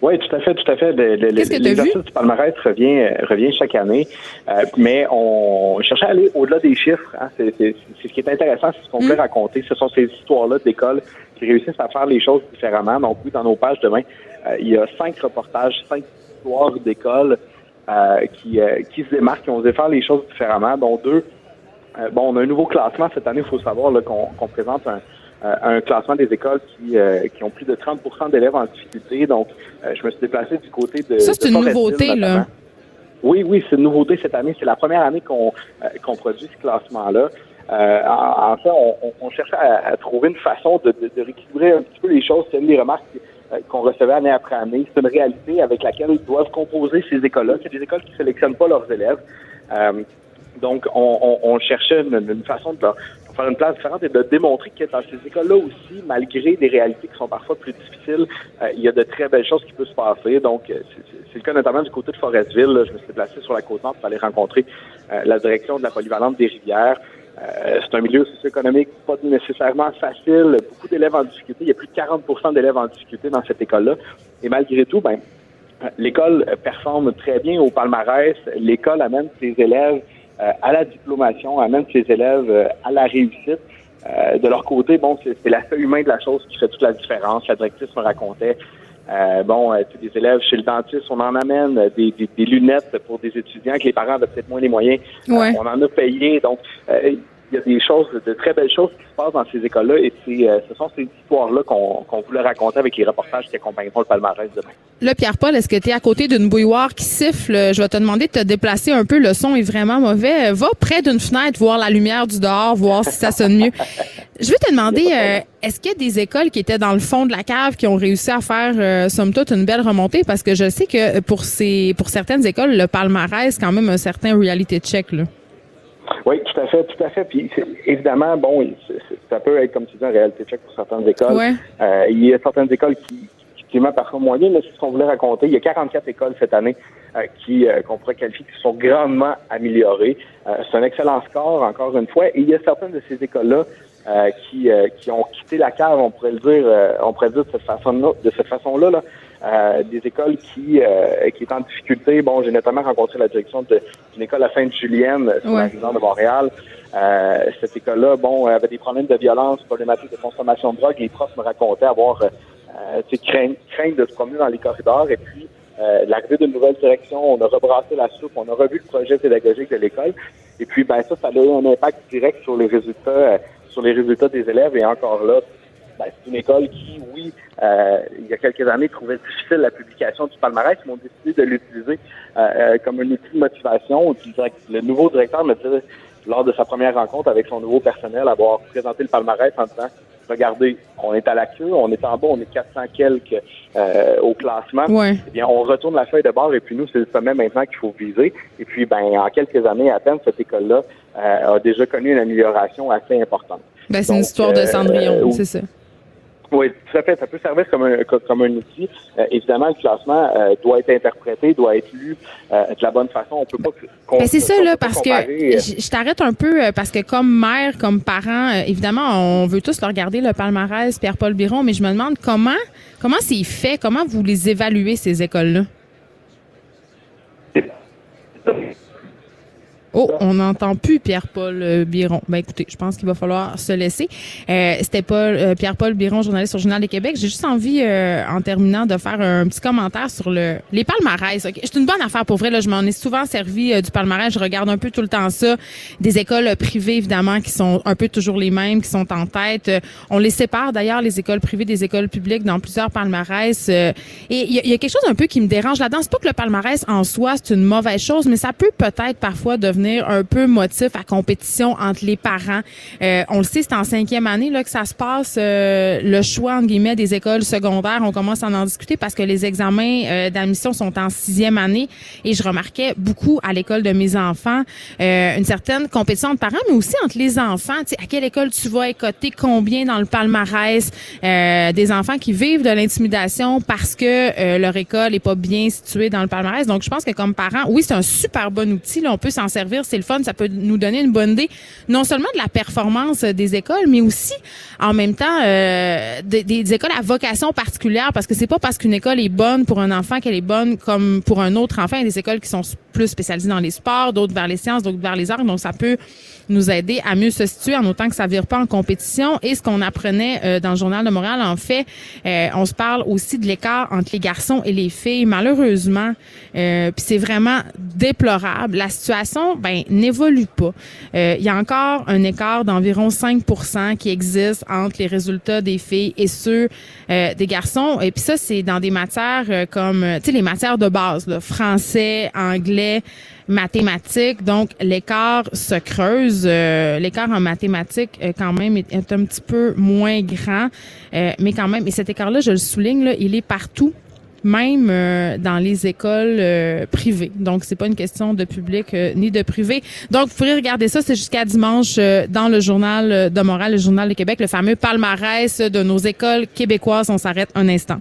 Oui, tout à fait, tout à fait. L'exercice du palmarès revient, euh, revient chaque année, euh, mais on cherchait à aller au-delà des chiffres. Hein. C'est ce qui est intéressant, c'est ce qu'on peut mm. raconter. Ce sont ces histoires-là d'école qui réussissent à faire les choses différemment. Donc oui, dans nos pages demain, euh, il y a cinq reportages, cinq histoires d'école qui, qui se démarquent, qui ont osé faire les choses différemment, dont deux. bon, on a un nouveau classement cette année, il faut savoir qu'on présente un euh, un classement des écoles qui, euh, qui ont plus de 30 d'élèves en difficulté. Donc, euh, je me suis déplacé du côté de. Ça, c'est une nouveauté, là. Oui, oui, c'est une nouveauté cette année. C'est la première année qu'on produit ce classement-là. en, fait, on, on cherchait à, trouver une façon de, de, rééquilibrer un petit peu les choses. C'est une des remarques qu'on recevait année après année. C'est une réalité avec laquelle doivent composer ces écoles-là. C'est des écoles qui ne sélectionnent pas leurs élèves. donc, on, on, cherchait une, façon de faire une place différente et de démontrer que dans ces écoles-là aussi, malgré des réalités qui sont parfois plus difficiles, euh, il y a de très belles choses qui peuvent se passer. Donc, euh, c'est le cas notamment du côté de Forestville. Je me suis déplacé sur la côte nord pour aller rencontrer euh, la direction de la polyvalente des rivières. c'est un milieu socio-économique pas nécessairement facile, beaucoup d'élèves en difficulté. Il y a plus de 40% d'élèves en difficulté dans cette école-là. Et malgré tout, ben, l'école performe très bien au palmarès. L'école amène ses élèves à la diplomation, amène ses élèves euh, à la réussite. Euh, de leur côté, bon, c'est l'aspect humain de la chose qui fait toute la différence. La directrice me racontait, bon, des élèves chez le dentiste, on en amène des, lunettes pour des étudiants que les parents avaient peut-être moins les moyens. on en a payé. Donc, il y a des choses, de très belles choses qui se passent dans ces écoles-là et euh, ce sont ces histoires-là qu'on voulait raconter avec les reportages qui accompagneront le palmarès demain. Là, Pierre-Paul, est-ce que tu es à côté d'une bouilloire qui siffle? Je vais te demander de te déplacer un peu. Le son est vraiment mauvais. Va près d'une fenêtre, voir la lumière du dehors, voir si ça sonne mieux. Je vais te demander, euh, est-ce qu'il y a des écoles qui étaient dans le fond de la cave qui ont réussi à faire, euh, somme toute, une belle remontée? Parce que je sais que pour ces, pour certaines écoles, le palmarès, quand même un certain reality check, là. Oui, tout à fait, tout à fait. Puis évidemment, bon, ça peut être comme tu dis un réalité check pour certaines écoles. Euh, il y a certaines écoles qui, qui parfois mais c'est ce qu'on voulait raconter. Il y a 44 écoles cette année euh, qui euh, qu'on pourrait qualifier qui sont grandement améliorées. c'est un excellent score, encore une fois. Et il y a certaines de ces écoles-là qui, qui ont quitté la cave, on pourrait le dire, on pourrait dire de cette façon-là, de cette façon-là, là, euh, des écoles qui euh, qui est en difficulté. Bon, j'ai notamment rencontré la direction d'une école à Sainte-Julienne sur la région de Montréal. Euh, cette école-là, bon, avait des problèmes de violence, problématiques de consommation de drogue. Les profs me racontaient avoir euh, crainte, crainte de se promener dans les corridors. Et puis, euh, l'arrivée d'une nouvelle direction, on a rebrassé la soupe, on a revu le projet pédagogique de l'école. Et puis, ben ça, ça a eu un impact direct sur les résultats, sur les résultats des élèves. Et encore là, ben, c'est une école qui, oui, euh, il y a quelques années, trouvait difficile la publication du palmarès. Ils m'ont décidé de l'utiliser euh, euh, comme un outil de motivation. Le nouveau directeur me disait, lors de sa première rencontre avec son nouveau personnel, avoir présenté le palmarès en disant, regardez, on est à la queue, on est en bas, on est 400 quelques au classement. Eh bien, on retourne la feuille de bord et puis nous, c'est le sommet maintenant qu'il faut viser. Et puis, ben, en quelques années à peine, cette école-là a déjà connu une amélioration assez importante. Ben, c'est une histoire de Cendrillon, c'est ça. Oui, tout à fait. Ça peut servir comme un, comme un outil. Euh, évidemment, le classement euh, doit être interprété, doit être lu euh, de la bonne façon. On peut pas. Ben c'est ça là, parce que je, t'arrête un peu parce que comme mère, comme parent, évidemment, on veut tous le regarder le palmarès Pierre-Paul Biron, mais je me demande comment comment c'est fait, comment vous les évaluez ces écoles là. Oh, on n'entend plus Pierre-Paul euh, Biron. Ben écoutez, je pense qu'il va falloir se laisser. Euh, C'était Paul euh, Pierre-Paul Biron, journaliste sur Journal des Québec. J'ai juste envie, euh, en terminant, de faire un petit commentaire sur le les palmarès. Okay? C'est une bonne affaire pour vrai. Là, je m'en ai souvent servi du palmarès. Je regarde un peu tout le temps ça. Des écoles privées, évidemment, qui sont un peu toujours les mêmes, qui sont en tête. on les sépare d'ailleurs, les écoles privées des écoles publiques, dans plusieurs palmarès. et il y, y, a quelque chose un peu qui me dérange là-dedans. C'est pas que le palmarès en soi, c'est une mauvaise chose, mais ça peut peut-être parfois devenir un peu motif à compétition entre les parents. Euh, on le sait, c'est en cinquième année là que ça se passe. Euh, le choix entre guillemets des écoles secondaires, on commence à en discuter parce que les examens euh, d'admission sont en sixième année et je remarquais beaucoup à l'école de mes enfants une certaine compétition entre parents, mais aussi entre les enfants. Tu sais, à quelle école tu vas écoter, combien dans le palmarès, des enfants qui vivent de l'intimidation parce que leur école est pas bien située dans le palmarès. Donc, je pense que comme parents, oui, c'est un super bon outil. Là, on peut s'en servir c'est le fun, ça peut nous donner une bonne idée, non seulement de la performance des écoles, mais aussi en même temps euh, des, écoles à vocation particulière, parce que c'est pas parce qu'une école est bonne pour un enfant qu'elle est bonne comme pour un autre enfant. Il y a des écoles qui sont plus spécialisées dans les sports, d'autres vers les sciences, d'autres vers les arts, donc ça peut nous aider à mieux se situer en autant que ça vire pas en compétition. Et ce qu'on apprenait euh, dans le journal de Montréal, en fait, euh, on se parle aussi de l'écart entre les garçons et les filles. Malheureusement, euh, puis c'est vraiment déplorable. La situation, ben, n'évolue pas. Il y a encore un écart d'environ 5% qui existe entre les résultats des filles et ceux des garçons. Et puis ça, c'est dans des matières comme, tu sais, les matières de base, là, français, anglais, mathématiques. Donc, l'écart se creuse. Euh, l'écart en mathématiques, euh, quand même, est, un petit peu moins grand. Euh, mais quand même, et cet écart-là, je le souligne, là, il est partout même euh, dans les écoles euh, privées. Donc, c'est pas une question de public euh, ni de privé. Donc, vous pourrez regarder ça, c'est jusqu'à dimanche dans le journal de Montréal, le journal de Québec, le fameux palmarès de nos écoles québécoises. On s'arrête un instant.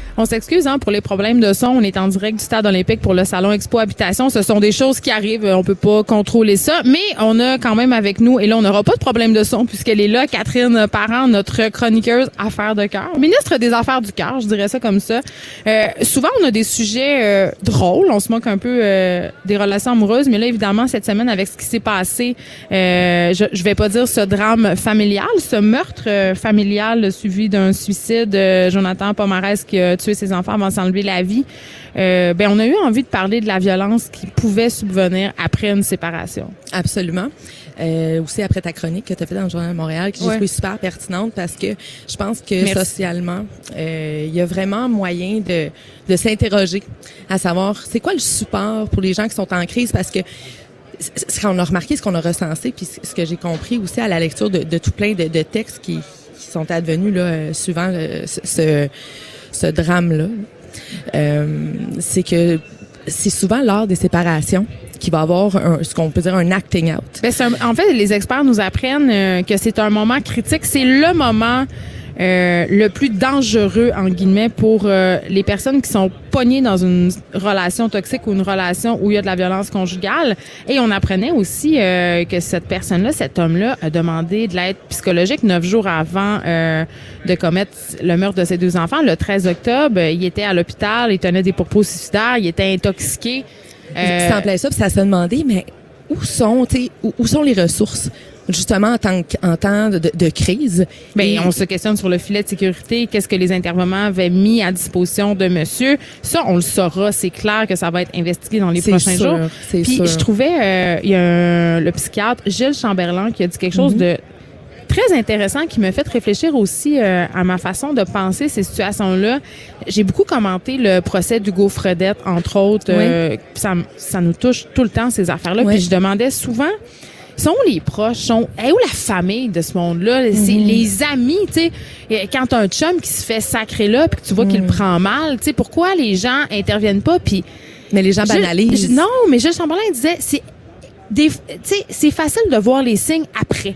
On s'excuse hein, pour les problèmes de son. On est en direct du stade olympique pour le salon Expo Habitation. Ce sont des choses qui arrivent. On peut pas contrôler ça, mais on a quand même avec nous et là on n'aura pas de problème de son puisqu'elle est là, Catherine Parent, notre chroniqueuse affaires de cœur, ministre des Affaires du cœur, je dirais ça comme ça. Euh, souvent on a des sujets euh, drôles. On se moque un peu euh, des relations amoureuses, mais là évidemment cette semaine avec ce qui s'est passé, euh, je, je vais pas dire ce drame familial, ce meurtre familial suivi d'un suicide. Jonathan Pomarès qui a tuer ses enfants avant de s'enlever la vie, euh, ben on a eu envie de parler de la violence qui pouvait subvenir après une séparation. Absolument. Euh, aussi après ta chronique que tu as fait dans le Journal de Montréal, qui je super pertinente parce que je pense que socialement, euh, il y a vraiment moyen de, de s'interroger à savoir c'est quoi le support pour les gens qui sont en crise? Parce que ce qu'on a remarqué, ce qu'on a recensé, puis ce que j'ai compris aussi à la lecture de, de tout plein de, de textes qui, qui, sont advenus là, euh, suivant ce, ce drame-là, euh, c'est que c'est souvent lors des séparations qu'il va avoir un, ce qu'on peut dire un acting out. Ben, en fait, les experts nous apprennent euh, que c'est un moment critique. C'est le moment euh, le plus dangereux, en guillemets, pour euh, les personnes qui sont pognées dans une relation toxique ou une relation où il y a de la violence conjugale. Et on apprenait aussi euh, que cette personne-là, cet homme-là, a demandé de l'aide psychologique neuf jours avant de commettre le meurtre de ses deux enfants. Le 13 octobre, il était à l'hôpital, il tenait des propos suicidaires, il était intoxiqué. Euh, ça en plaît ça, puis ça se demandait, mais où sont, où, où sont les ressources? Justement en temps, en temps de, de crise. Bien, on se questionne sur le filet de sécurité. Qu'est-ce que les intervenants avaient mis à disposition de monsieur? Ça, on le saura. C'est clair que ça va être investigué dans les prochains jours. Puis je trouvais, euh, il y a le psychiatre Gilles Chamberlain qui a dit quelque chose mhm. de très intéressant qui me fait réfléchir aussi euh, à ma façon de penser ces situations-là. J'ai beaucoup commenté le procès d'Hugo Fredette, entre autres. Euh, ça, ça nous touche tout le temps, ces affaires-là. Puis je demandais souvent sont les proches, sont où la famille de ce monde-là, c'est mhm. les amis, tu sais. Quand t'as un chum qui se fait sacrer là, puis que tu vois qu'il mhm. prend mal, tu sais, pourquoi les gens interviennent pas, puis mais les gens banalisent. non, mais Gilles Chamberlain disait, c'est c'est facile de voir les signes après,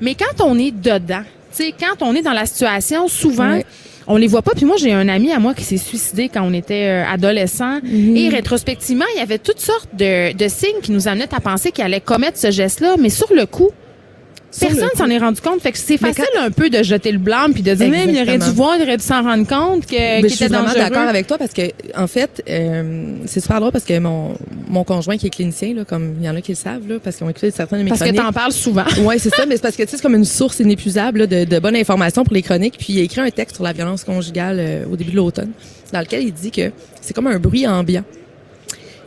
mais quand on est dedans, tu sais, quand on est dans la situation, souvent on les voit pas. Puis moi, j'ai un ami à moi qui s'est suicidé quand on était euh, adolescent. Mhm. Et rétrospectivement, il y avait toutes sortes de, de signes qui nous amenaient à penser qu'il allait commettre ce geste-là. Mais sur le coup, Personne s'en est rendu compte. Fait que c'est facile un peu de jeter le blanc puis de dire même il aurait dû voir, il aurait dû s'en rendre compte que je suis vraiment d'accord avec toi parce que en fait euh, c'est super drôle parce que mon mon conjoint qui est clinicien là comme il y en a qui le savent là parce qu'ils ont écouté certains de mes parce chroniques. Parce que t'en parles souvent. <laughs> ouais, c'est ça mais c'est parce que tu sais c'est comme une source inépuisable de, de bonnes informations pour les chroniques puis il a écrit un texte sur la violence conjugale euh, au début de l'automne dans lequel il dit que c'est comme un bruit ambiant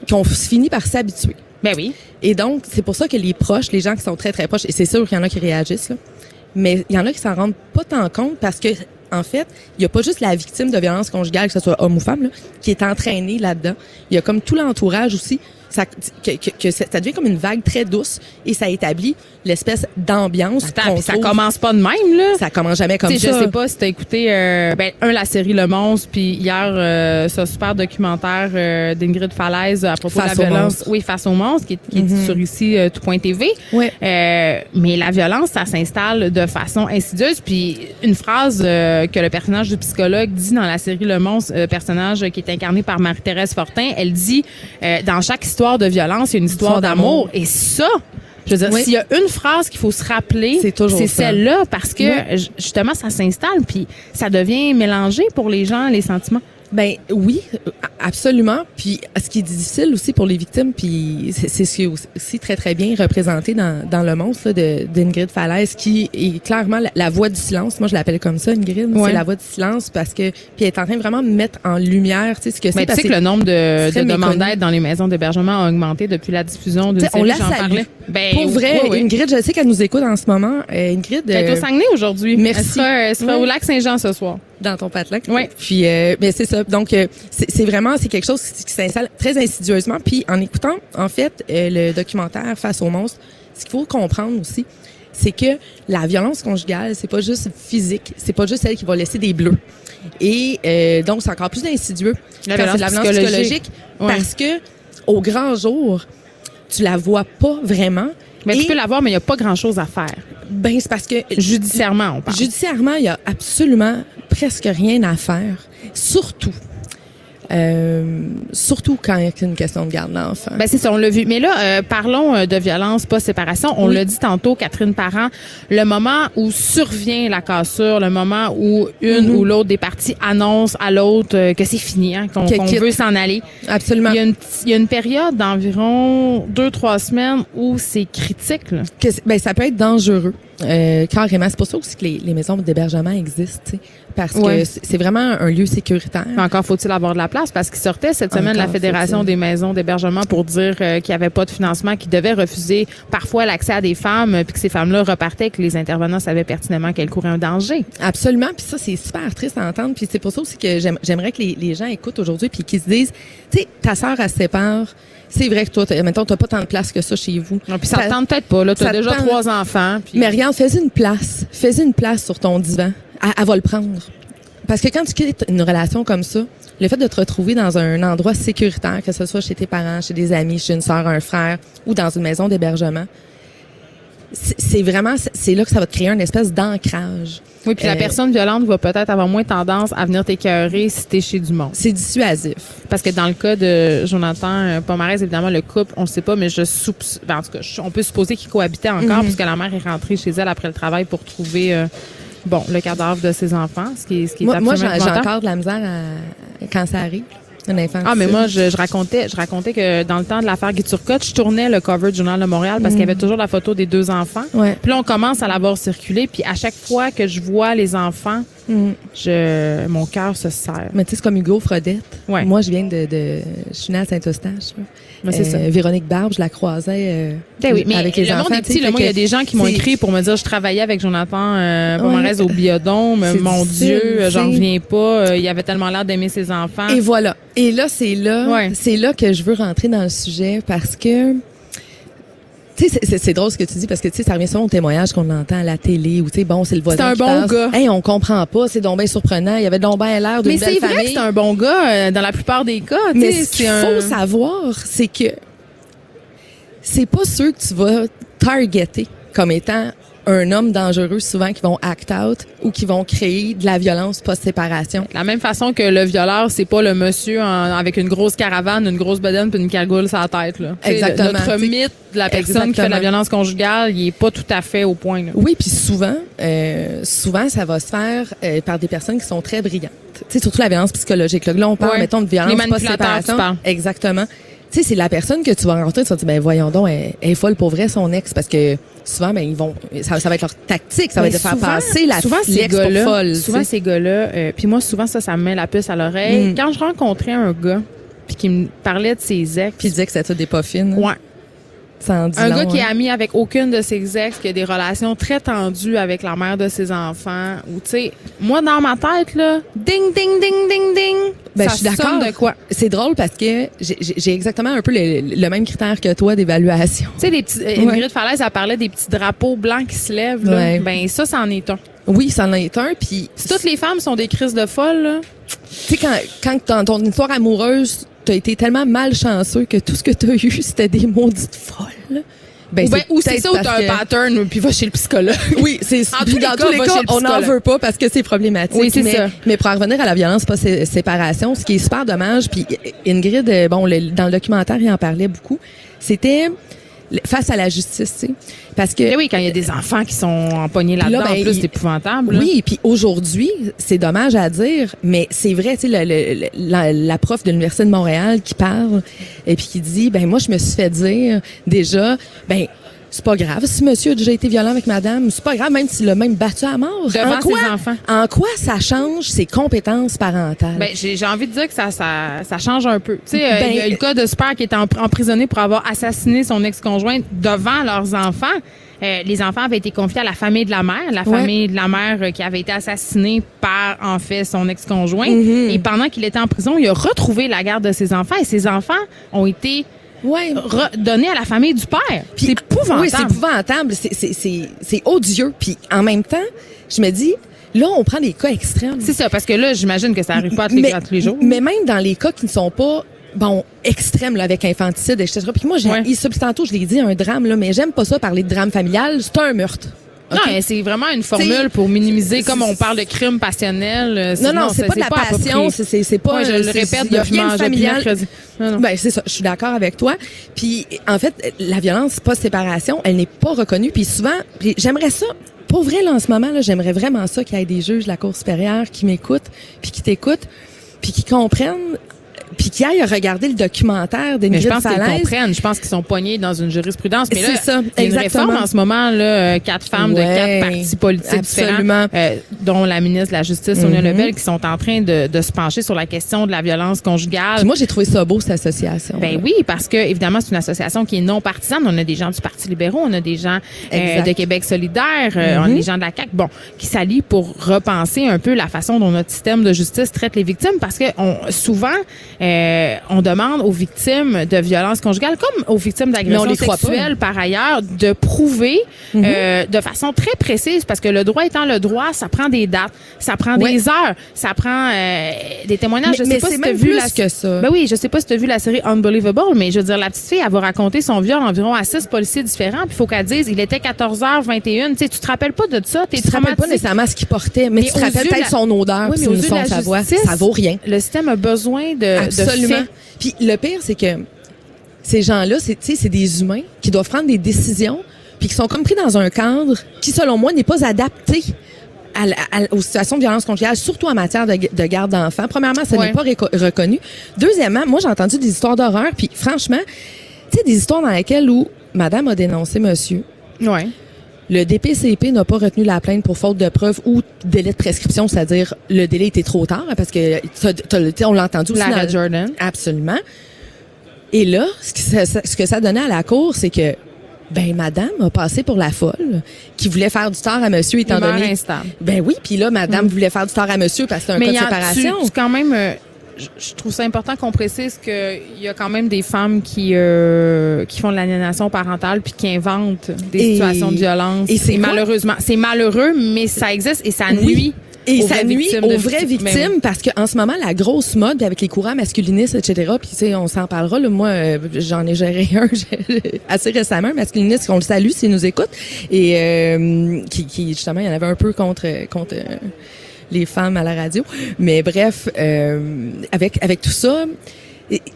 qu'on finit par s'habituer. Ben oui. Et donc, c'est pour ça que les proches, les gens qui sont très, très proches, et c'est sûr qu'il y en a qui réagissent, là, mais il y en a qui s'en rendent pas tant compte parce que, en fait, il y a pas juste la victime de violence conjugale, que ce soit homme ou femme, là, qui est entraînée là-dedans. Il y a comme tout l'entourage aussi ça, que, que, que, ça devient comme une vague très douce et ça établit l'espèce d'ambiance. ça commence pas de même là? Ça commence jamais comme ça. Je sais pas si t'as écouté euh, ben un la série Le Monstre puis hier euh, ce super documentaire euh, d'Ingrid Falaise à propos de la violence. Oui, face au monstre qui, qui est mm-hmm. sur ici euh, tout.tv. Oui. Euh, mais la violence ça s'installe de façon insidieuse puis une phrase que le personnage du psychologue dit dans la série Le Monstre, personnage qui est incarné par Marie-Thérèse Fortin, elle dit dans chaque histoire de violence, il y a une histoire, d'amour. Et ça, je veux dire, s'il y a une phrase qu'il faut se rappeler, c'est celle-là parce que justement ça s'installe puis ça devient mélangé pour les gens les sentiments. Ben oui, absolument. Puis ce qui est difficile aussi pour les victimes, puis c'est ce qui est aussi très très bien représenté dans, dans le monstre de d'Ingrid Falaise, qui est clairement la, voix du silence. Moi je l'appelle comme ça, Ingrid. C'est la voix du silence parce que puis elle est en train vraiment de mettre en lumière, tu sais ce que c'est. Tu sais que le nombre de, de demandes d'aide dans les maisons d'hébergement a augmenté depuis la diffusion de On la salue. Ben, pour vrai, Ingrid, je sais qu'elle nous écoute en ce moment. Euh, Ingrid. Elle est au Saguenay aujourd'hui. Merci. Elle sera, au lac Saint-Jean ce soir. Dans ton patelin. Oui. Puis, euh, ben c'est ça. Donc, euh, c'est vraiment, c'est quelque chose qui, s'installe très insidieusement. Puis, en écoutant, en fait, euh, le documentaire Face au monstre, ce qu'il faut comprendre aussi, c'est que la violence conjugale, c'est pas juste physique, c'est pas juste celle qui va laisser des bleus. Et euh, donc, c'est encore plus insidieux la la violence psychologique, parce que au grand jour, tu la vois pas vraiment. Mais tu peux la voir, mais il n'y a pas grand-chose à faire. Ben, c'est parce que... Judiciairement, on parle. Judiciairement, il y a absolument presque rien à faire. Surtout euh, surtout quand il y a une question de garde d'enfant. Ben c'est ça, on l'a vu. Mais là, euh, parlons euh, de violence post-séparation. On l'a dit tantôt, Catherine Parent, le moment où survient la cassure, le moment où une mhm. ou l'autre des parties annonce à l'autre que c'est fini, hein, qu'on veut s'en aller. Absolument. Il y a une, il y a une période d'environ deux, trois semaines où c'est critique. Là. Que, ben, ça peut être dangereux. Euh, carrément. C'est pour ça aussi que les, les maisons d'hébergement existent, parce que c'est vraiment un lieu sécuritaire. Mais encore faut-il avoir de la place, parce qu'il sortait cette semaine la Fédération des maisons d'hébergement pour dire euh, qu'il n'y avait pas de financement, qu'ils devaient refuser parfois l'accès à des femmes, puis que ces femmes-là repartaient, que les intervenants savaient pertinemment qu'elles couraient un danger. Absolument, puis ça, c'est super triste à entendre. Puis c'est pour ça aussi que j'aimerais que les, les gens écoutent aujourd'hui, puis qu'ils se disent, tu sais, ta sœur, elle se sépare, c'est vrai que toi, mettons, t'as pas tant de place que ça chez vous. puis ça, te tente peut-être pas, là. T'as déjà trois enfants. Mais regarde, fais une place. Fais une place sur ton divan. Elle, va le prendre. Parce que quand tu quittes une relation comme ça, le fait de te retrouver dans un endroit sécuritaire, que ce soit chez tes parents, chez des amis, chez une soeur, un frère, ou dans une maison d'hébergement, c'est vraiment, c'est là que ça va te créer une espèce d'ancrage. Oui, puis la euh, personne violente va peut-être avoir moins tendance à venir t'écœurer si t'es chez du monde. C'est dissuasif. Parce que dans le cas de Jonathan euh, Pomarez, évidemment, le couple, on ne sait pas, mais je soupçonne, ben, en tout cas, on peut supposer qu'ils cohabitaient encore mhm. puisque la mère est rentrée chez elle après le travail pour trouver, euh, bon, le cadavre de ses enfants, ce qui est, ce qui est moi, Moi, j'ai encore de la misère quand ça arrive. Ah, mais moi, je, racontais, je racontais que dans le temps de l'affaire Guy Turcotte, je tournais le cover du Journal de Montréal parce qu'il y avait mm. toujours la photo des deux enfants. Puis là, on commence à la voir circuler. Puis à chaque fois que je vois les enfants, mm. je, mon cœur se serre. Mais tu sais, c'est comme Hugo Frodette. Ouais. Moi, je viens de, de je suis née à Saint-Eustache. c'est ça. Euh, Véronique Barbe, je la croisais euh, ben oui, mais avec les le enfants. Monde est petit, il y a des gens qui m'ont écrit pour me dire je travaillais avec Jonathan euh, au biodôme. Mon Dieu, j'en reviens pas. Euh, il avait tellement l'air d'aimer ses enfants. Et voilà. Et là, c'est là, c'est là que je veux rentrer dans le sujet parce que c'est drôle ce que tu dis parce que tu sais, ça revient souvent au témoignage qu'on entend à la télé ou tu sais, bon, c'est le voisin. C'est un bon gars. Hey, on comprend pas, c'est donc bien surprenant. Il y avait donc bien l'air d'une belle famille. Mais c'est vrai que c'est un bon gars euh, dans la plupart des cas. Mais ce qu'il faut savoir, c'est que c'est pas sûr que tu vas targeter comme étant un homme dangereux souvent qui vont act out ou qui vont créer de la violence post-séparation. La même façon que le violeur, c'est pas le monsieur avec une grosse caravane, une grosse bedaine puis une cagoule sur la tête. Là. Exactement. notre mythe de la personne qui fait de la violence conjugale, il est pas tout à fait au point. Là. Oui, puis souvent, euh, souvent ça va se faire euh, par des personnes qui sont très brillantes. Tu sais, surtout la violence psychologique. Là, on parle, mettons, de violence post-séparation. Exactement tu sais, c'est la personne que tu vas rencontrer, tu vas te dire, ben voyons donc, elle, est folle pour vrai, son ex, parce que souvent, ben ils vont, ça, va être leur tactique, ça va être de faire passer la souvent ces gars-là, folle. Souvent ces gars-là, euh, puis moi souvent ça, ça me met la puce à l'oreille. Mm. Quand je rencontrais un gars, puis qui me parlait de ses ex, puis il disait que c'était des pas fines. Ouais un gars qui est ami avec aucune de ses ex, qui a des relations très tendues avec la mère de ses enfants. Ou tu sais, moi dans ma tête là, ding ding ding ding ding. Ben, je suis d'accord. de quoi? C'est drôle parce que j'ai exactement un peu le, même critère que toi d'évaluation. Tu sais, les petits. Euh, Ingrid Falaise, elle parlait des petits drapeaux blancs qui se lèvent. Là. Ben ça, c'en est un. Oui, c'en est un. Puis si toutes les femmes sont des crises de folle, tu sais quand quand dans ton histoire amoureuse t'as été tellement malchanceux que tout ce que t'as eu, c'était des maudites folles. Ben, ben, ou c'est ça ou t'as un pattern puis va chez le psychologue. <laughs> Oui, c'est dans tous les cas, on n'en veut pas parce que c'est problématique. Oui, c'est ça. Mais pour en revenir à la violence pas séparation, ce qui est super dommage, puis Ingrid, euh, bon, dans le documentaire, il en parlait beaucoup, c'était face à la justice, tu sais. Parce que oui, quand il y a des enfants qui sont empoignés là-dedans, là, ben, en plus, c'est épouvantable. Oui, puis aujourd'hui, c'est dommage à dire, mais c'est vrai, tu sais, la, la, prof de l'université de Montréal qui parle et puis qui dit, ben moi, je me suis fait dire déjà, ben c'est pas grave si monsieur a déjà été violent avec madame, c'est pas grave même s'il l'a même battu à mort. Devant en quoi, ses enfants. En quoi ça change ses compétences parentales? Ben, j'ai envie de dire que ça, ça, ça change un peu. Tu sais, euh, il y a ben, le cas de Super qui est emprisonné pour avoir assassiné son ex-conjointe devant leurs enfants. euh, les enfants avaient été confiés à la famille de la mère, la famille de la mère euh, qui avait été assassinée par, en fait, son ex-conjoint. Mm-hmm. Et pendant qu'il était en prison, il a retrouvé la garde de ses enfants et ses enfants ont été ouais. donnés à la famille du père. C'est épouvantable. Oui, c'est épouvantable. C'est odieux. Puis en même temps, je me dis, Là, on prend des cas extrêmes. C'est ça, parce que là, j'imagine que ça arrive pas à tous les, tous les jours. Mais même dans les cas qui ne sont pas bon, extrême là, avec infanticide, etc. Puis moi, j'ai ouais. ça, tantôt, je l'ai dit, un drame, là, mais j'aime pas ça parler de drame familial. C'est un meurtre. Non, c'est vraiment une formule pour minimiser, comme on parle de crime passionnel. Euh, non, non, c'est pas de la passion, c'est pas. je le répète, de rien familial. Ben c'est ça, je suis d'accord avec toi. Puis en fait, la violence post séparation, elle n'est pas reconnue. Puis souvent, j'aimerais ça. Pour vrai, là, en ce moment, là, j'aimerais vraiment ça qu'il y ait des juges de la Cour supérieure qui m'écoutent, puis qui t'écoutent, puis qui comprennent puis qui aillent regarder le documentaire des Je pense qu'ils comprennent. Je pense qu'ils sont poignés dans une jurisprudence. Mais c'est ça, il y a une réforme en ce moment, là, euh, quatre femmes de quatre partis politiques différents, euh, dont la ministre de la Justice, Sonia mm Lebel, qui sont en train de, de, se pencher sur la question de la violence conjugale. moi, j'ai trouvé ça beau, cette association. Ben oui, parce que, évidemment, c'est une association qui est non partisane. On a des gens du Parti libéraux, on a des gens euh, de Québec solidaire, on a mm-hmm. des gens de la CAQ, bon, qui s'allient pour repenser un peu la façon dont notre système de justice traite les victimes, parce que on, souvent, euh, on demande aux victimes de violences conjugales, comme aux victimes d'agressions sexuelles par ailleurs, de prouver mhm. euh, de façon très précise, parce que le droit étant le droit, ça prend des dates, ça prend des heures, ça prend euh, des témoignages. Mais, je sais pas si tu as vu la... que ça. Ben oui, je sais pas si tu as vu la série Unbelievable, mais je veux dire, la petite fille, elle va raconter son viol environ à six policiers différents, puis il faut qu'elle dise, il était 14h21. Tu sais, tu te rappelles pas de ça, tu te rappelles pas nécessairement ce qu'il portait, mais, tu te rappelles peut-être son odeur, oui, mais son sa voix. Ça vaut rien. Le système a besoin de, Absolument. Puis le pire, c'est que ces gens-là, c'est, c'est des humains qui doivent prendre des décisions, puis qui sont comme pris dans un cadre qui, selon moi, n'est pas adapté aux situations de violence conjugale, surtout en matière de, garde d'enfants. Premièrement, ça n'est pas reconnu. Deuxièmement, moi, j'ai entendu des histoires d'horreur, puis franchement, tu sais, des histoires dans lesquelles où madame a dénoncé monsieur. Ouais. Le DPCP n'a pas retenu la plainte pour faute de preuve ou délai de prescription, c'est-à-dire le délai était trop tard parce que on l'a entendu aussi dans, Jordan. Absolument. Et là, ce que ça, ce que ça donnait à la cour, c'est que ben madame a passé pour la folle qui voulait faire du tort à monsieur étant donné instable. Ben oui, puis là madame mm. voulait faire du tort à monsieur parce que c'est un cas de séparation. Mais quand même euh, je trouve ça important qu'on précise qu'il y a quand même des femmes qui euh, qui font de l'aliénation parentale puis qui inventent des situations de violence. Et c'est malheureusement, c'est malheureux, mais ça existe et ça nuit. Et ça nuit aux vraies victimes parce qu'en ce moment, la grosse mode avec les courants masculinistes, etc., puis tu sais, on s'en parlera. Là, moi, euh, j'en ai géré <laughs> un assez récemment, masculiniste, qu'on le salue s'il nous écoute, et euh, qui, qui, justement, il y en avait un peu contre... contre les femmes à la radio. Mais bref, euh, avec avec tout ça,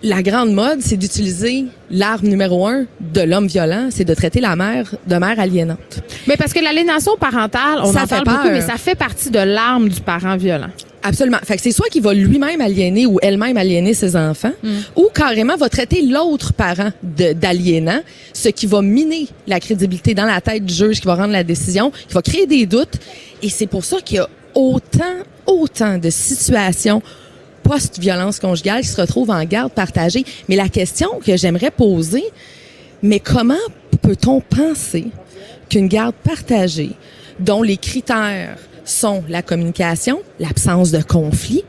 la grande mode, c'est d'utiliser l'arme numéro un de l'homme violent, c'est de traiter la mère de mère aliénante. Mais parce que l'aliénation parentale, on ça en parle beaucoup, mais ça fait partie de l'arme du parent violent. Absolument. Fait que c'est soit qu'il va lui-même aliéner ou elle-même aliéner ses enfants, hmm. ou carrément va traiter l'autre parent d'aliénant, ce qui va miner la crédibilité dans la tête du juge qui va rendre la décision, qui va créer des doutes. Et c'est pour ça qu'il y a autant, autant de situations post-violence conjugale qui se retrouvent en garde partagée. Mais la question que j'aimerais poser, mais comment peut-on penser qu'une garde partagée, dont les critères sont la communication, l'absence de conflit,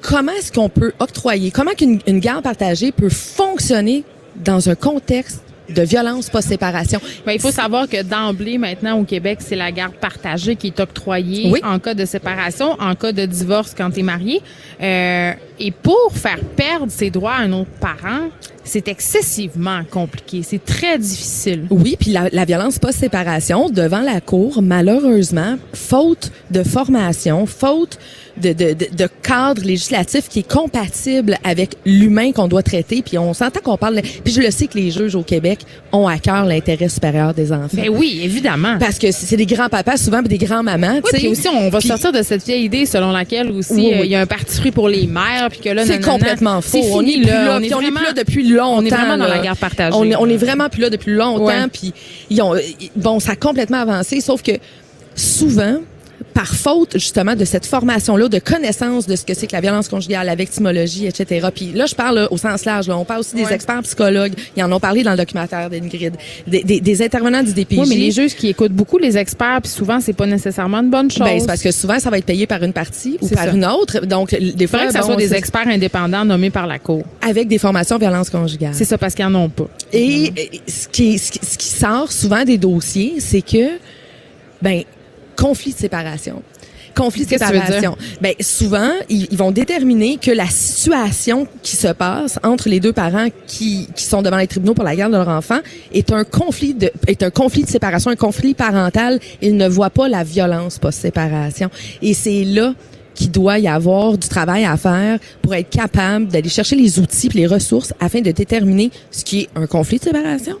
comment est-ce qu'on peut octroyer, comment qu'une garde partagée peut fonctionner dans un contexte de violence post-séparation. Ben, il faut savoir que d'emblée, maintenant, au Québec, c'est la garde partagée qui est octroyée en cas de séparation, en cas de divorce quand tu es marié. Euh, et pour faire perdre ses droits à un autre parent, c'est excessivement compliqué. C'est très difficile. Oui, puis la, la violence post-séparation, devant la cour, malheureusement, faute de formation, faute de, de, de, cadre législatif qui est compatible avec l'humain qu'on doit traiter. Puis on s'entend qu'on parle. Puis je le sais que les juges au Québec ont à cœur l'intérêt supérieur des enfants. Mais ben oui, évidemment. Parce que c'est des grands-papas souvent puis des grands-mamans. Oui, puis aussi on va sortir de cette vieille idée selon laquelle aussi euh, il y a un parti pris pour les mères puis que là c'est complètement faux. on est là, on est, vraiment, là depuis longtemps. On est vraiment dans la guerre partagée. On, on est vraiment plus là depuis longtemps. Puis ils ont bon ça a complètement avancé. Sauf que souvent par faute justement de cette formation-là, de connaissance de ce que c'est que la violence conjugale, la victimologie, etc. Puis là, je parle au sens large. Là. On parle aussi des experts psychologues. Ils en ont parlé dans le documentaire d'Ingrid. Des, des, des, intervenants du DPJ. Oui, mais les juges qui écoutent beaucoup les experts, puis souvent, c'est pas nécessairement une bonne chose. Ben, c'est parce que souvent, ça va être payé par une partie ou par une autre. Donc, des fois, que ça soit des experts indépendants nommés par la Cour. Avec des formations violence conjugale. C'est ça, parce qu'ils en ont pas. Et ce, qui, ce qui sort souvent des dossiers, c'est que, ben, conflit de séparation conflit de séparation. Ben souvent, ils, vont déterminer que la situation qui se passe entre les deux parents qui, qui sont devant les tribunaux pour la garde de leur enfant est un conflit de est un conflit de séparation, un conflit parental. Ils ne voient pas la violence post-séparation. Et c'est là qu'il doit y avoir du travail à faire pour être capable d'aller chercher les outils et les ressources afin de déterminer ce qui est un conflit de séparation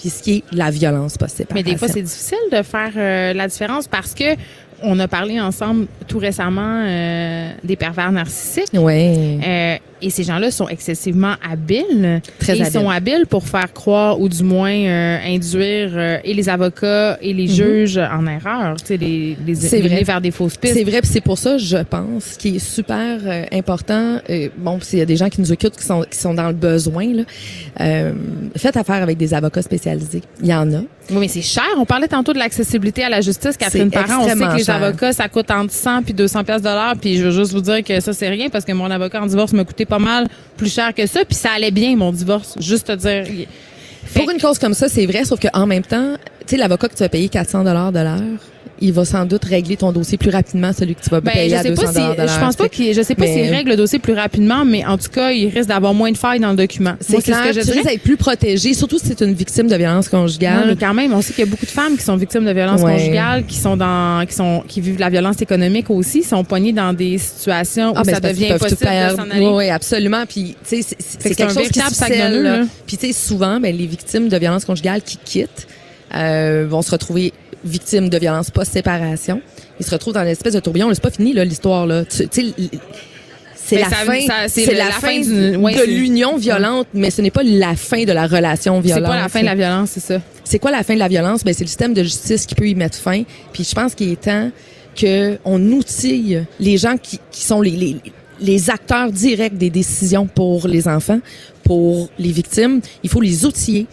puis ce qui est la violence post-séparation. Mais des fois, c'est difficile de faire euh, la différence parce que on a parlé ensemble tout récemment euh, des pervers narcissiques. Ouais. Euh, et ces gens-là sont excessivement habiles. Très Ils sont habiles pour faire croire ou du moins euh, induire euh, et les avocats et les mhm. juges en erreur, tu sais, les, les, les vers des fausses pistes. C'est vrai, c'est pour ça, je pense, qui est super euh, important. bon, s'il y a des gens qui nous écoutent qui sont qui sont dans le besoin, là, faites affaire avec des avocats spécialisés. Il y en a. Oui, mais c'est cher. On parlait tantôt de l'accessibilité à la justice. Catherine Parent, on sait que les avocats, ça coûte entre 100 puis 200 pièces l'heure. Puis je veux juste vous dire que ça, c'est rien parce que mon avocat en divorce m'a coûté pas mal plus cher que ça. Puis ça allait bien, mon divorce. Juste te dire. Pour une cause comme ça, c'est vrai, sauf qu'en même temps, tu sais, l'avocat que tu vas payer 400 dollars de l'heure, il va sans doute régler ton dossier plus rapidement, celui que tu vas ben, payer à 200 pas Je pense pas qu'il, je sais pas s'il règle le dossier plus rapidement, mais en tout cas, il risque d'avoir moins de failles dans le document. C'est clair, ce que je tu risques d'être plus protégé, surtout si c'est une victime de violence conjugale. mais quand même, on sait qu'il y a beaucoup de femmes qui sont victimes de violence conjugale, qui sont dans, qui sont, qui vivent la violence économique aussi, sont poignées dans des situations où ah, ben, ça devient impossible de s'en aller. Oui, absolument. Puis, tu sais, c'est quelque chose qui se Puis, tu sais, souvent, ben, les victimes de violence conjugale qui quittent, euh, vont se retrouver victimes de violences post-séparation. Ils se retrouvent dans une espèce de tourbillon. C'est pas fini là l'histoire là. Tu c'est la, fin, c'est la, fin, de l'union violente, mais ce n'est pas la fin de la relation violente. C'est pas la fin de la violence, c'est ça. C'est quoi la fin de la violence? Ben c'est le système de justice qui peut y mettre fin. Puis je pense qu'il est temps que on outille les gens qui, qui sont les, les les acteurs directs des décisions pour les enfants, pour les victimes. Il faut les outiller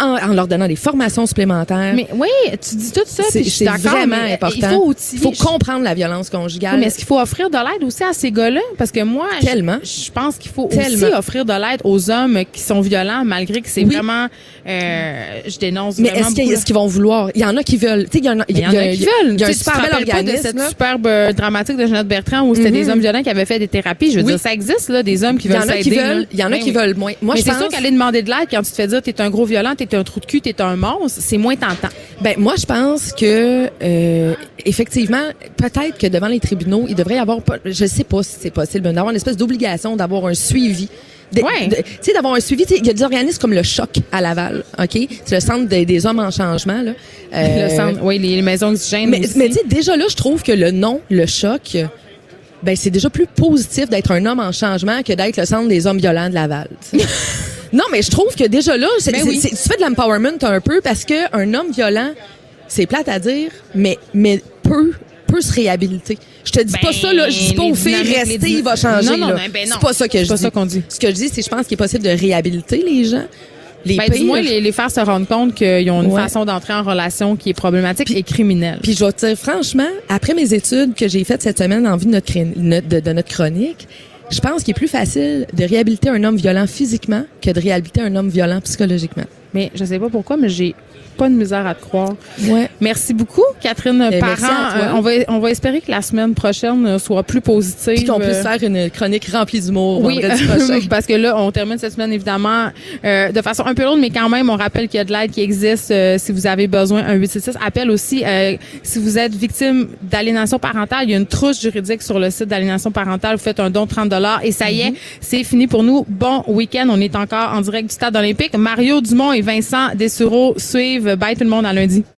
en, en, leur donnant des formations supplémentaires. Mais oui, tu dis tout ça, suis d'accord. vraiment important. Il faut, comprendre la violence conjugale. mais est-ce qu'il faut offrir de l'aide aussi à ces gars-là? Parce que moi, Tellement. Je, pense qu'il faut aussi offrir de l'aide aux hommes qui sont violents, malgré que c'est vraiment, euh, je dénonce mais est-ce qu'ils vont vouloir? Il y en a qui veulent. Tu sais, il y en a, il y, en a qui veulent. Il y a un super bel organisme. de cette superbe euh, dramatique de Jeannette Bertrand où c'était des mhm. hommes violents qui avaient fait des thérapies? Je veux dire, ça existe, là, des hommes qui veulent s'aider. Il y en a qui veulent moins. Moi, je c'est sûr qu'aller demander de l'aide quand tu te fais dire t'es un gros violent, t'es un trou de cul, t'es un monstre, c'est moins tentant. Ben moi je pense que euh, effectivement peut-être que devant les tribunaux il devrait y avoir je sais pas si c'est possible d'avoir une espèce d'obligation d'avoir un suivi ouais. Tu sais, d'avoir un suivi. Il y a des organismes comme le Choc à Laval, OK? C'est le centre des, hommes en changement, là. le centre, oui, les, maisons oxygènes Mais, mais tu sais, déjà là, je trouve que le nom, le Choc, ben c'est déjà plus positif d'être un homme en changement que d'être le centre des hommes violents de Laval. <laughs> Non, mais je trouve que déjà là, c'est, ben tu fais de l'empowerment un peu parce que un homme violent, c'est plate à dire, mais mais peut peut se réhabiliter. Je te dis pas ça là, je dis pas aux filles rester, il va changer non, non, là. Ben c'est pas ça que je pas dis. Ça qu'on dit. Ce que je dis, c'est je pense qu'il est possible de réhabiliter les gens. Les ben, du moins, les, les, faire se rendre compte qu'ils ont une façon d'entrer en relation qui est problématique et criminelle. Puis je vais te dire, franchement, après mes études que j'ai faites cette semaine en vue de notre, de, de notre chronique, je pense qu'il est plus facile de réhabiliter un homme violent physiquement que de réhabiliter un homme violent psychologiquement. Mais je sais pas pourquoi, mais j'ai pas de misère à te croire. Ouais. Merci beaucoup, Catherine Parent. Euh, on va on va espérer que la semaine prochaine soit plus positive. Puis qu'on puisse euh, faire une chronique remplie d'humour oui, <laughs> parce que là, on termine cette semaine évidemment euh, de façon un peu lourde, mais quand même, on rappelle qu'il y a de l'aide qui existe si vous avez besoin. Un 866 appelle aussi si vous êtes victime d'aliénation parentale. Il y a une trousse juridique sur le site d'aliénation parentale. Vous faites un don de 30 dollars et ça y est, mm-hmm. c'est fini pour nous. Bon week-end. On est encore en direct du stade olympique. Mario Dumont et Vincent Dessureau suivent Bye tout le monde à lundi.